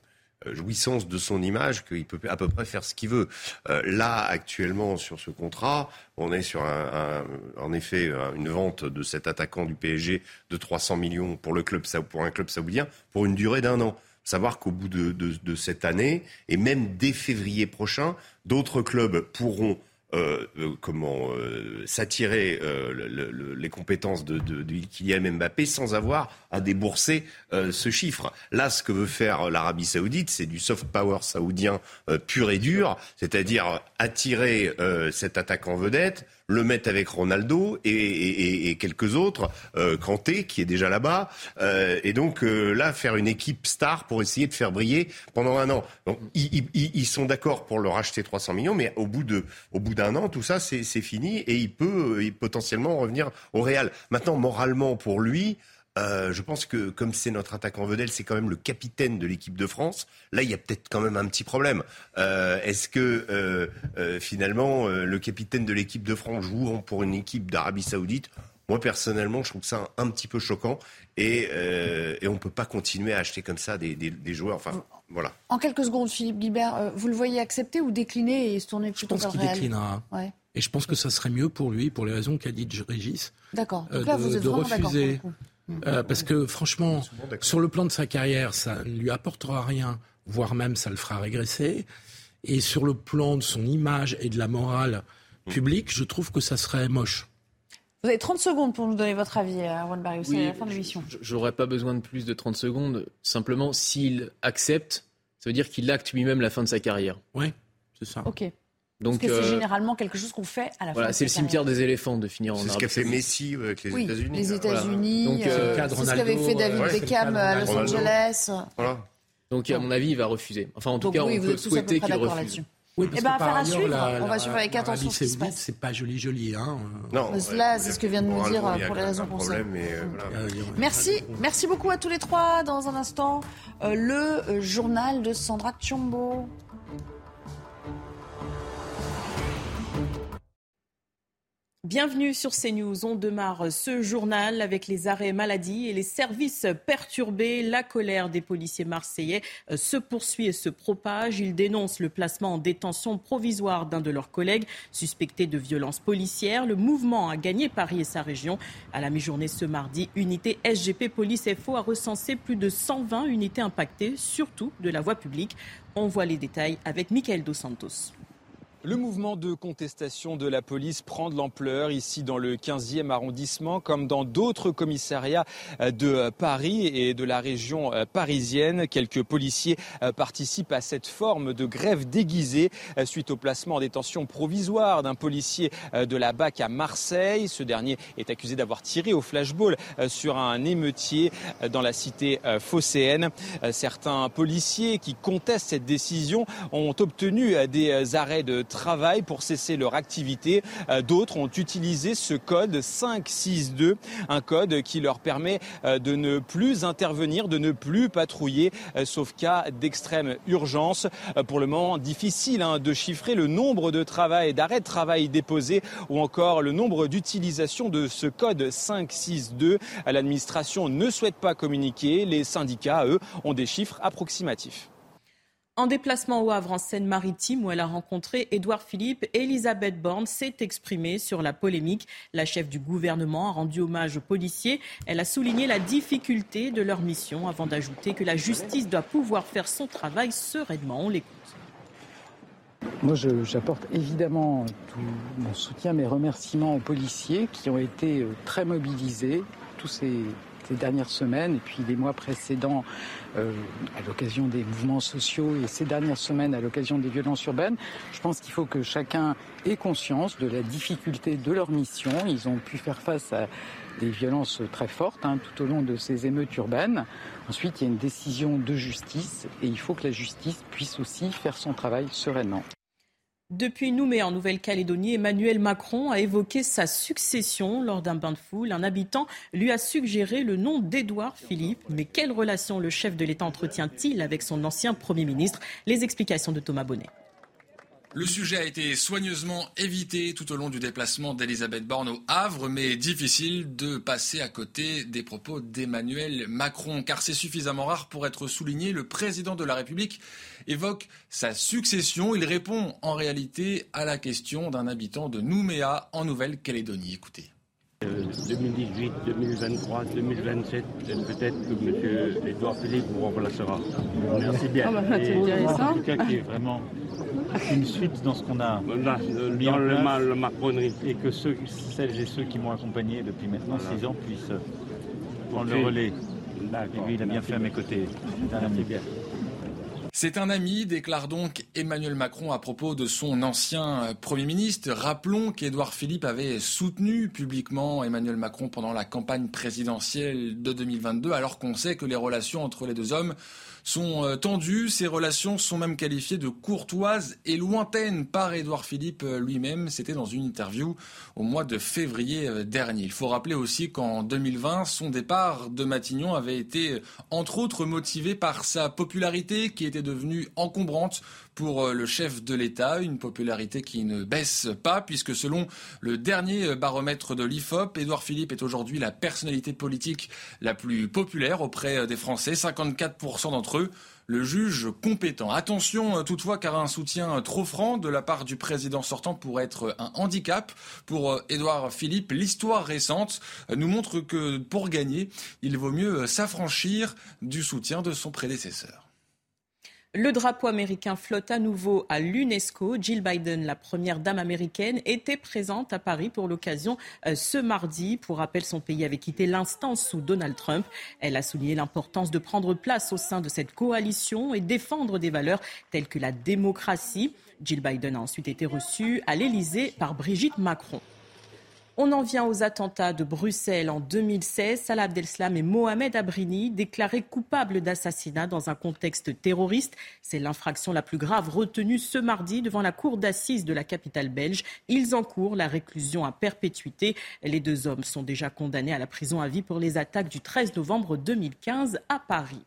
jouissance de son image qu'il peut à peu près faire ce qu'il veut. Euh, là actuellement sur ce contrat, on est sur un, en effet un- une vente de cet attaquant du PSG de 300 millions pour le club pour un club saoudien pour une durée d'un an. Savoir qu'au bout de cette année et même dès février prochain, d'autres clubs pourront euh, euh, comment euh, s'attirer euh, le- le- le- les compétences de, de, de Kylian Mbappé sans avoir à débourser euh, ce chiffre. Là, ce que veut faire l'Arabie Saoudite, c'est du soft power saoudien pur et dur, c'est-à-dire attirer cet attaquant vedette, le mettre avec Ronaldo et, et- et- quelques autres, euh, Kanté qui est déjà là-bas, euh, et donc euh, là faire une équipe star pour essayer de faire briller pendant un an. Donc ils, ils- ils- sont d'accord pour leur acheter 300 millions, mais au bout de au bout d'un an, tout ça c'est fini et il peut euh, potentiellement revenir au Real. Maintenant, moralement pour lui. Euh, je pense que comme c'est notre attaquant vedette, c'est quand même le capitaine de l'équipe de France. Là, il y a peut-être quand même un petit problème. Euh, Est-ce que euh, euh, finalement euh, le capitaine de l'équipe de France joue pour une équipe d'Arabie Saoudite Moi personnellement, je trouve ça un, un petit peu choquant et, euh, et on peut pas continuer à acheter comme ça des, des- des joueurs. Enfin, voilà. En quelques secondes, Philippe Guibert, euh, vous le voyez accepter ou décliner et se tourner Je plutôt pense vers le qu'il Real déclinera. Ouais. Et je pense que ça serait mieux pour lui, pour les raisons qu'a dit Régis, D'accord. euh, Donc là, de, vous êtes de pour le refuser. coup. Euh, parce que franchement, sur le plan de sa carrière, ça ne lui apportera rien, voire même ça le fera régresser. Et sur le plan de son image et de la morale publique, je trouve que ça serait moche. Vous avez 30 secondes pour nous donner votre avis, à Juan Barrios, c'est Oui, à la fin de l'émission. J'aurais pas besoin de plus de 30 secondes. Simplement, s'il accepte, ça veut dire qu'il acte lui-même la fin de sa carrière. Oui, c'est ça. Ok. Donc, Parce que c'est généralement quelque chose qu'on fait à la voilà, fin. C'est le cimetière des éléphants de finir en C'est ce qu'a fait Messi avec les oui, États-Unis. Les États-Unis, c'est ce qu'avait fait David Beckham à Los Angeles. Voilà. Donc, à mon avis, il va refuser. Enfin, en tout cas, oui, on peut souhaiter qu'il refuse. Oui, parce eh ben, que par ailleurs, la, on va suivre avec attention ce qui se passe. C'est pas joli, joli. Hein. Non. Là, c'est ce que vient de nous dire pour les raisons qu'on sait. Merci, merci beaucoup à tous les trois. Dans un instant, euh, le euh, journal de Sandra Tchombo. Bienvenue sur CNews. On démarre ce journal avec les arrêts maladie et les services perturbés. La colère des policiers marseillais euh, se poursuit et se propage. Ils dénoncent le placement en détention provisoire d'un de leurs collègues suspecté de violences policières. Le mouvement a gagné Paris et sa région. À la mi-journée ce mardi, unité SGP Police FO a recensé plus de 120 unités impactées, surtout de la voie publique. On voit les détails avec Michael Dos Santos. Le mouvement de contestation de la police prend de l'ampleur ici dans le 15e arrondissement comme dans d'autres commissariats euh, de Paris et de la région euh, parisienne. Quelques policiers euh, participent à cette forme de grève déguisée suite au placement en détention provisoire d'un policier de la BAC à Marseille. Ce dernier est accusé d'avoir tiré au flashball sur un émeutier dans la cité phocéenne. Certains policiers qui contestent cette décision ont obtenu des arrêts de travail pour cesser leur activité. Euh, d'autres ont utilisé ce code 562, un code qui leur permet euh, de ne plus intervenir, de ne plus patrouiller, euh, sauf cas d'extrême urgence. Pour le moment, difficile hein, de chiffrer le nombre de travail, d'arrêts de travail déposés ou encore le nombre d'utilisations de ce code 562. L'administration ne souhaite pas communiquer. Les syndicats, eux, ont des chiffres approximatifs. En déplacement au Havre, en Seine-Maritime, où elle a rencontré Édouard Philippe, Elisabeth Borne s'est exprimée sur la polémique. La chef du gouvernement a rendu hommage aux policiers. Elle a souligné la difficulté de leur mission avant d'ajouter que la justice doit pouvoir faire son travail sereinement. On l'écoute. Moi, j'apporte évidemment tout mon soutien, mes remerciements aux policiers qui ont été euh, très mobilisés tous ces ces dernières semaines et puis les mois précédents euh, à l'occasion des mouvements sociaux et ces dernières semaines à l'occasion des violences urbaines. Je pense qu'il faut que chacun ait conscience de la difficulté de leur mission. Ils ont pu faire face à des violences très fortes hein, tout au long de ces émeutes urbaines. Ensuite, il y a une décision de justice et il faut que la justice puisse aussi faire son travail sereinement. Depuis Nouméa en Nouvelle-Calédonie, Emmanuel Macron a évoqué sa succession lors d'un bain de foule. Un habitant lui a suggéré le nom d'Édouard Philippe. Mais quelle relation le chef de l'État entretient-il avec son ancien Premier ministre? Les explications de Thomas Bonnet. Le sujet a été soigneusement évité tout au long du déplacement d'Elisabeth Borne au Havre, mais difficile de passer à côté des propos d'Emmanuel Macron, car c'est suffisamment rare pour être souligné. Le président de la République évoque sa succession. Il répond en réalité à la question d'un habitant de Nouméa en Nouvelle-Calédonie. Écoutez. 2018, 2023, 2027, peut-être que M. Edouard Philippe vous remplacera. Merci bien. Oh bah, c'est intéressant. En tout cas, qui est vraiment une suite dans ce qu'on a mis en place, le, Macronerie. Et que ceux, celles et ceux qui m'ont accompagné depuis maintenant six ans puissent prendre le relais. Et lui, il a bien fait à mes côtés. Merci bien. C'est un ami, déclare donc Emmanuel Macron à propos de son ancien Premier ministre. Rappelons qu'Édouard Philippe avait soutenu publiquement Emmanuel Macron pendant la campagne présidentielle de 2022, alors qu'on sait que les relations entre les deux hommes sont euh, tendues. Ces relations sont même qualifiées de courtoises et lointaines par Édouard Philippe euh, lui-même. C'était dans une interview au mois de février euh, dernier. Il faut rappeler aussi qu'en 2020, son départ de Matignon avait été entre autres motivé par sa popularité qui était devenue encombrante pour le chef de l'État, une popularité qui ne baisse pas puisque selon le dernier baromètre de l'IFOP, Édouard Philippe est aujourd'hui la personnalité politique la plus populaire auprès des Français. 54% d'entre le juge compétent. Attention euh, toutefois car un soutien trop franc de la part du président sortant pourrait être un handicap pour euh, Édouard Philippe. L'histoire récente euh, nous montre que pour gagner, il vaut mieux s'affranchir du soutien de son prédécesseur. Le drapeau américain flotte à nouveau à l'UNESCO. Jill Biden, la première dame américaine, était présente à Paris pour l'occasion euh, ce mardi. Pour rappel, son pays avait quitté l'instance sous Donald Trump. Elle a souligné l'importance de prendre place au sein de cette coalition et défendre des valeurs telles que la démocratie. Jill Biden a ensuite été reçue à l'Élysée par Brigitte Macron. On en vient aux attentats de Bruxelles en 2016. Salah Abdeslam et Mohamed Abrini déclarés coupables d'assassinat dans un contexte terroriste. C'est l'infraction la plus grave retenue ce mardi devant la cour d'assises de la capitale belge. Ils encourent la réclusion à perpétuité. Les deux hommes sont déjà condamnés à la prison à vie pour les attaques du 13 novembre 2015 à Paris.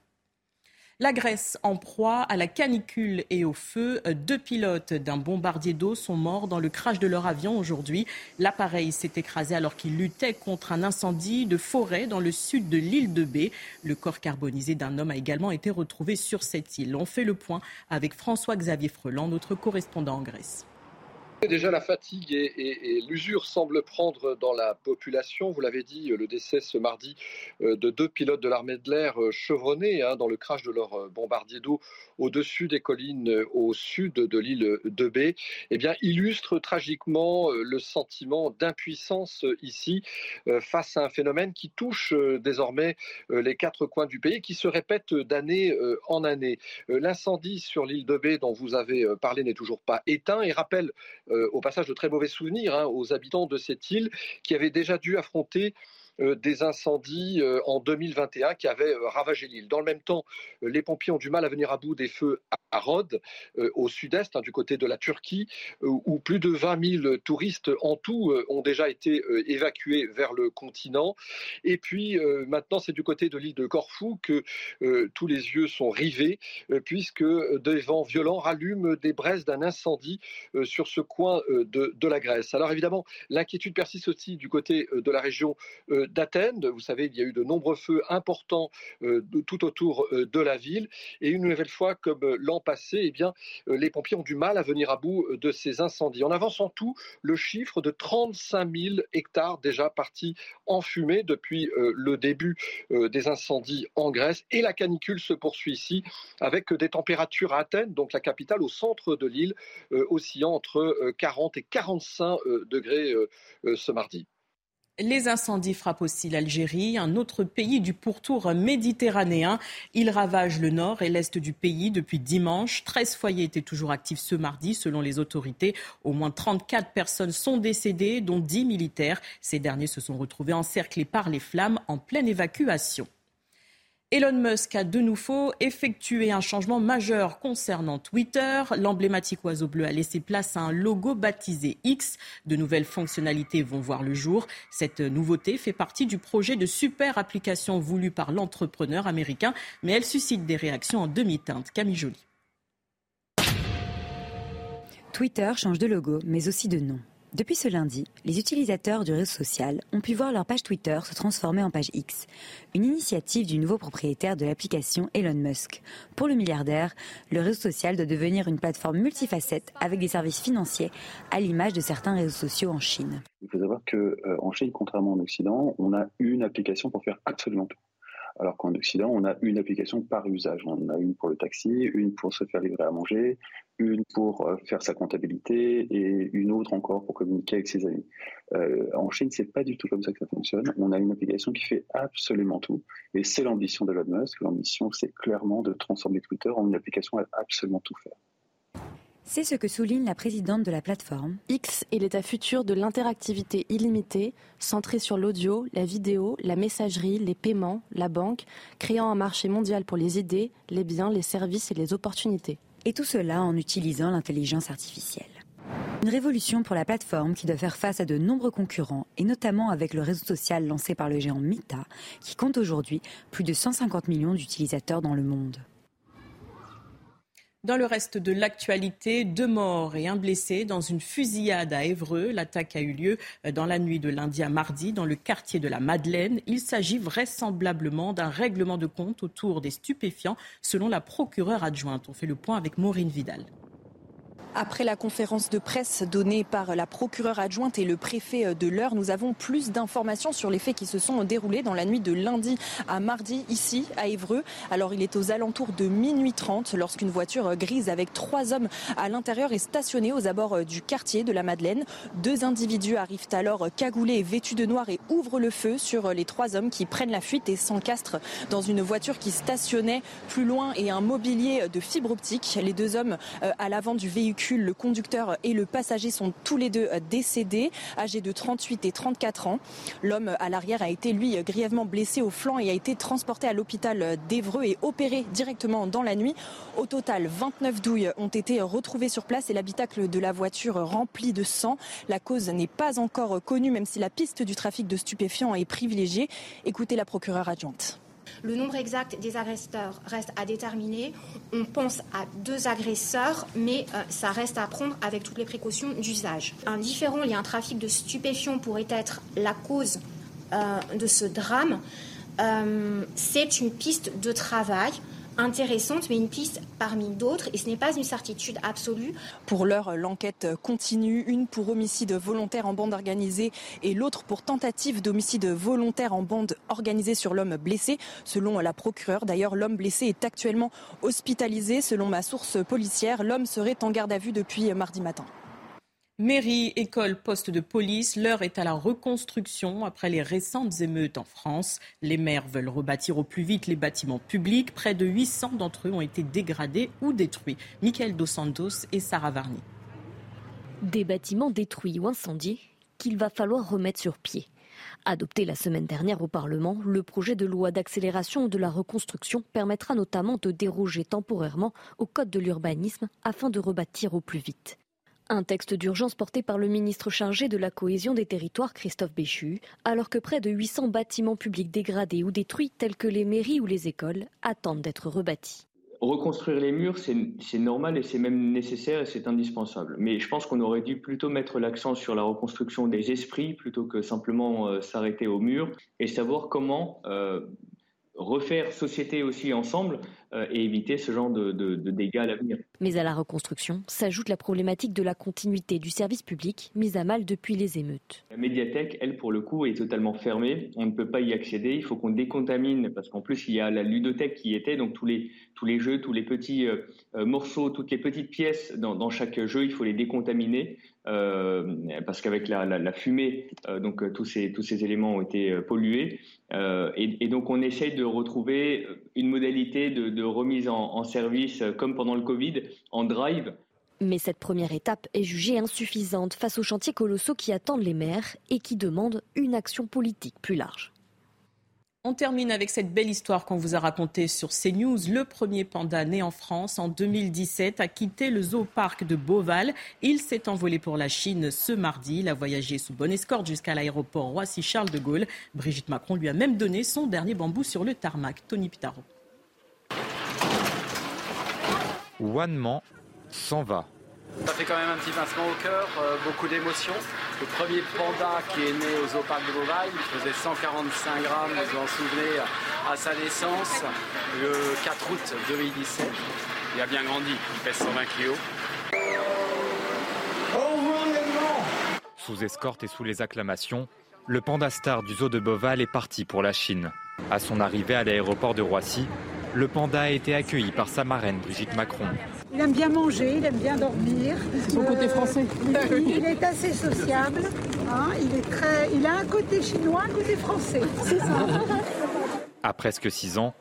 La Grèce en proie à la canicule et au feu. Deux pilotes d'un bombardier d'eau sont morts dans le crash de leur avion aujourd'hui. L'appareil s'est écrasé alors qu'il luttait contre un incendie de forêt dans le sud de l'île de Bé. Le corps carbonisé d'un homme a également été retrouvé sur cette île. On fait le point avec François-Xavier Freland, notre correspondant en Grèce. Déjà, la fatigue et, l'usure semblent prendre dans la population. Vous l'avez dit, le décès ce mardi euh, de deux pilotes de l'armée de l'air euh, chevronnés hein, dans le crash de leur euh, bombardier d'eau au-dessus des collines au sud de l'île de Bé, eh bien, illustre tragiquement le sentiment d'impuissance ici face à un phénomène qui touche désormais les quatre coins du pays et qui se répète d'année en année. L'incendie sur l'île de Bé dont vous avez parlé n'est toujours pas éteint et rappelle au passage de très mauvais souvenirs hein, aux habitants de cette île qui avaient déjà dû affronter euh, des incendies euh, en 2021 qui avaient euh, ravagé l'île. Dans le même temps, les pompiers ont du mal à venir à bout des feux à Rhodes, au sud-est, hein, du côté de la Turquie, où plus de 20 000 touristes en tout ont déjà été évacués vers le continent. Et puis maintenant, c'est du côté de l'île de Corfou que tous les yeux sont rivés, puisque des vents violents rallument des braises d'un incendie sur ce coin de, la Grèce. Alors évidemment, l'inquiétude persiste aussi du côté de la région d'Athènes. Vous savez, il y a eu de nombreux feux importants euh, tout autour euh, de la ville. Et une nouvelle fois, comme euh, l'an passé, eh bien, les pompiers ont du mal à venir à bout de ces incendies. En avance en tout le chiffre de 35 000 hectares déjà partis en fumée depuis le début des incendies en Grèce. Et la canicule se poursuit ici avec des températures à Athènes, donc la capitale au centre de l'île, oscillant entre 40 et 45 degrés ce mardi. Les incendies frappent aussi l'Algérie, un autre pays du pourtour méditerranéen. Ils ravagent le nord et l'est du pays depuis dimanche. 13 foyers étaient toujours actifs ce mardi, selon les autorités. Au moins 34 personnes sont décédées, dont 10 militaires. Ces derniers se sont retrouvés encerclés par les flammes en pleine évacuation. Elon Musk a de nouveau effectué un changement majeur concernant Twitter. L'emblématique oiseau bleu a laissé place à un logo baptisé X. De nouvelles fonctionnalités vont voir le jour. Cette nouveauté fait partie du projet de super application voulu par l'entrepreneur américain, mais elle suscite des réactions en demi-teinte. Camille Joly. Twitter change de logo, mais aussi de nom. Depuis ce lundi, les utilisateurs du réseau social ont pu voir leur page Twitter se transformer en page X, une initiative du nouveau propriétaire de l'application Elon Musk. Pour le milliardaire, le réseau social doit devenir une plateforme multifacette avec des services financiers à l'image de certains réseaux sociaux en Chine. Il faut savoir qu'en euh, Chine, contrairement en Occident, on a une application pour faire absolument tout. Alors qu'en Occident, on a une application par usage. On a une pour le taxi, une pour se faire livrer à manger, une pour euh, faire sa comptabilité et une autre encore pour communiquer avec ses amis. Euh, en Chine, c'est pas du tout comme ça que ça fonctionne. On a une application qui fait absolument tout, et c'est l'ambition de Elon Musk. L'ambition, c'est clairement de transformer Twitter en une application à absolument tout faire. C'est ce que souligne la présidente de la plateforme. X est l'état futur de l'interactivité illimitée, centrée sur l'audio, la vidéo, la messagerie, les paiements, la banque, créant un marché mondial pour les idées, les biens, les services et les opportunités. Et tout cela en utilisant l'intelligence artificielle. Une révolution pour la plateforme qui doit faire face à de nombreux concurrents, et notamment avec le réseau social lancé par le géant Meta, qui compte aujourd'hui plus de 150 millions d'utilisateurs dans le monde. Dans le reste de l'actualité, deux morts et un blessé dans une fusillade à Évreux. L'attaque a eu lieu dans la nuit de lundi à mardi dans le quartier de la Madeleine. Il s'agit vraisemblablement d'un règlement de compte autour des stupéfiants, selon la procureure adjointe. On fait le point avec Maureen Vidal. Après la conférence de presse donnée par la procureure adjointe et le préfet de l'heure, nous avons plus d'informations sur les faits qui se sont déroulés dans la nuit de lundi à mardi ici à Évreux. Alors il est aux alentours de minuit 30 lorsqu'une voiture grise avec trois hommes à l'intérieur est stationnée aux abords du quartier de la Madeleine. Deux individus arrivent alors cagoulés et vêtus de noir et ouvrent le feu sur les trois hommes qui prennent la fuite et s'encastrent dans une voiture qui stationnait plus loin et un mobilier de fibre optique. Les deux hommes euh, à l'avant du véhicule Le conducteur et le passager sont tous les deux décédés, âgés de 38 et 34 ans. L'homme à l'arrière a été, lui, grièvement blessé au flanc et a été transporté à l'hôpital d'Evreux et opéré directement dans la nuit. Au total, 29 douilles ont été retrouvées sur place et l'habitacle de la voiture rempli de sang. La cause n'est pas encore connue, même si la piste du trafic de stupéfiants est privilégiée. Écoutez la procureure adjointe. Le nombre exact des agresseurs reste à déterminer. On pense à deux agresseurs, mais euh, ça reste à prendre avec toutes les précautions d'usage. Un différent lié à un trafic de stupéfiants pourrait être la cause euh, de ce drame. Euh, c'est une piste de travail intéressante, mais une piste parmi d'autres, et ce n'est pas une certitude absolue. Pour l'heure, l'enquête continue, une pour homicide volontaire en bande organisée et l'autre pour tentative d'homicide volontaire en bande organisée sur l'homme blessé. Selon la procureure, d'ailleurs, l'homme blessé est actuellement hospitalisé. Selon ma source policière, l'homme serait en garde à vue depuis mardi matin. Mairie, école, poste de police, l'heure est à la reconstruction après les récentes émeutes en France. Les maires veulent rebâtir au plus vite les bâtiments publics. Près de 800 d'entre eux ont été dégradés ou détruits. Michael Dos Santos et Sarah Varni. Des bâtiments détruits ou incendiés qu'il va falloir remettre sur pied. Adopté la semaine dernière au Parlement, le projet de loi d'accélération de la reconstruction permettra notamment de déroger temporairement au Code de l'urbanisme afin de rebâtir au plus vite. Un texte d'urgence porté par le ministre chargé de la cohésion des territoires, Christophe Béchu, alors que près de 800 bâtiments publics dégradés ou détruits, tels que les mairies ou les écoles, attendent d'être rebâtis. Reconstruire les murs, c'est normal et c'est même nécessaire et c'est indispensable. Mais je pense qu'on aurait dû plutôt mettre l'accent sur la reconstruction des esprits plutôt que simplement euh, s'arrêter aux murs et savoir comment euh, refaire société aussi ensemble euh, et éviter ce genre de, dégâts à l'avenir. Mais à la reconstruction s'ajoute la problématique de la continuité du service public mise à mal depuis les émeutes. La médiathèque, elle, pour le coup, est totalement fermée. On ne peut pas y accéder. Il faut qu'on décontamine parce qu'en plus, il y a la ludothèque qui était, donc tous les, tous les jeux, tous les petits euh, euh, morceaux, toutes les petites pièces dans, chaque jeu, il faut les décontaminer. Parce qu'avec la, fumée, donc tous ces, tous ces éléments ont été pollués. Et, donc on essaye de retrouver une modalité de, remise en, service, euh, comme pendant le Covid, en drive. Mais cette première étape est jugée insuffisante face aux chantiers colossaux qui attendent les maires et qui demandent une action politique plus large. On termine avec cette belle histoire qu'on vous a racontée sur CNews. Le premier panda né en France en 2017 a quitté le zooparc de Beauval. Il s'est envolé pour la Chine ce mardi. Il a voyagé sous bonne escorte jusqu'à l'aéroport Roissy-Charles de Gaulle. Brigitte Macron lui a même donné son dernier bambou sur le tarmac. Tony Pitaro. Wanman s'en va. Ça fait quand même un petit pincement au cœur, euh, beaucoup d'émotions. Le premier panda qui est né au zooparc de Beauval, il faisait 145 grammes, vous vous en souvenez, à sa naissance, le 4 août 2017. Il a bien grandi, il pèse 120 kilos. Sous escorte et sous les acclamations, le panda star du zoo de Beauval est parti pour la Chine. À son arrivée à l'aéroport de Roissy, le panda a été accueilli par sa marraine Brigitte Macron. Il aime bien manger, il aime bien dormir. Son côté euh, français. Il, est assez sociable. Hein. il, est très, il a un côté chinois, un côté français. C'est ça. À presque 6 ans,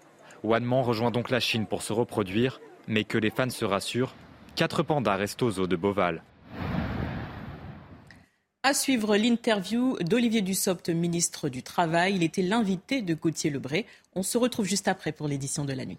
Wanman rejoint donc la Chine pour se reproduire, mais que les fans se rassurent, quatre pandas restent aux eaux de Beauval. À suivre l'interview d'Olivier Dussopt, ministre du Travail. Il était l'invité de Gauthier Lebray. On se retrouve juste après pour l'édition de la nuit.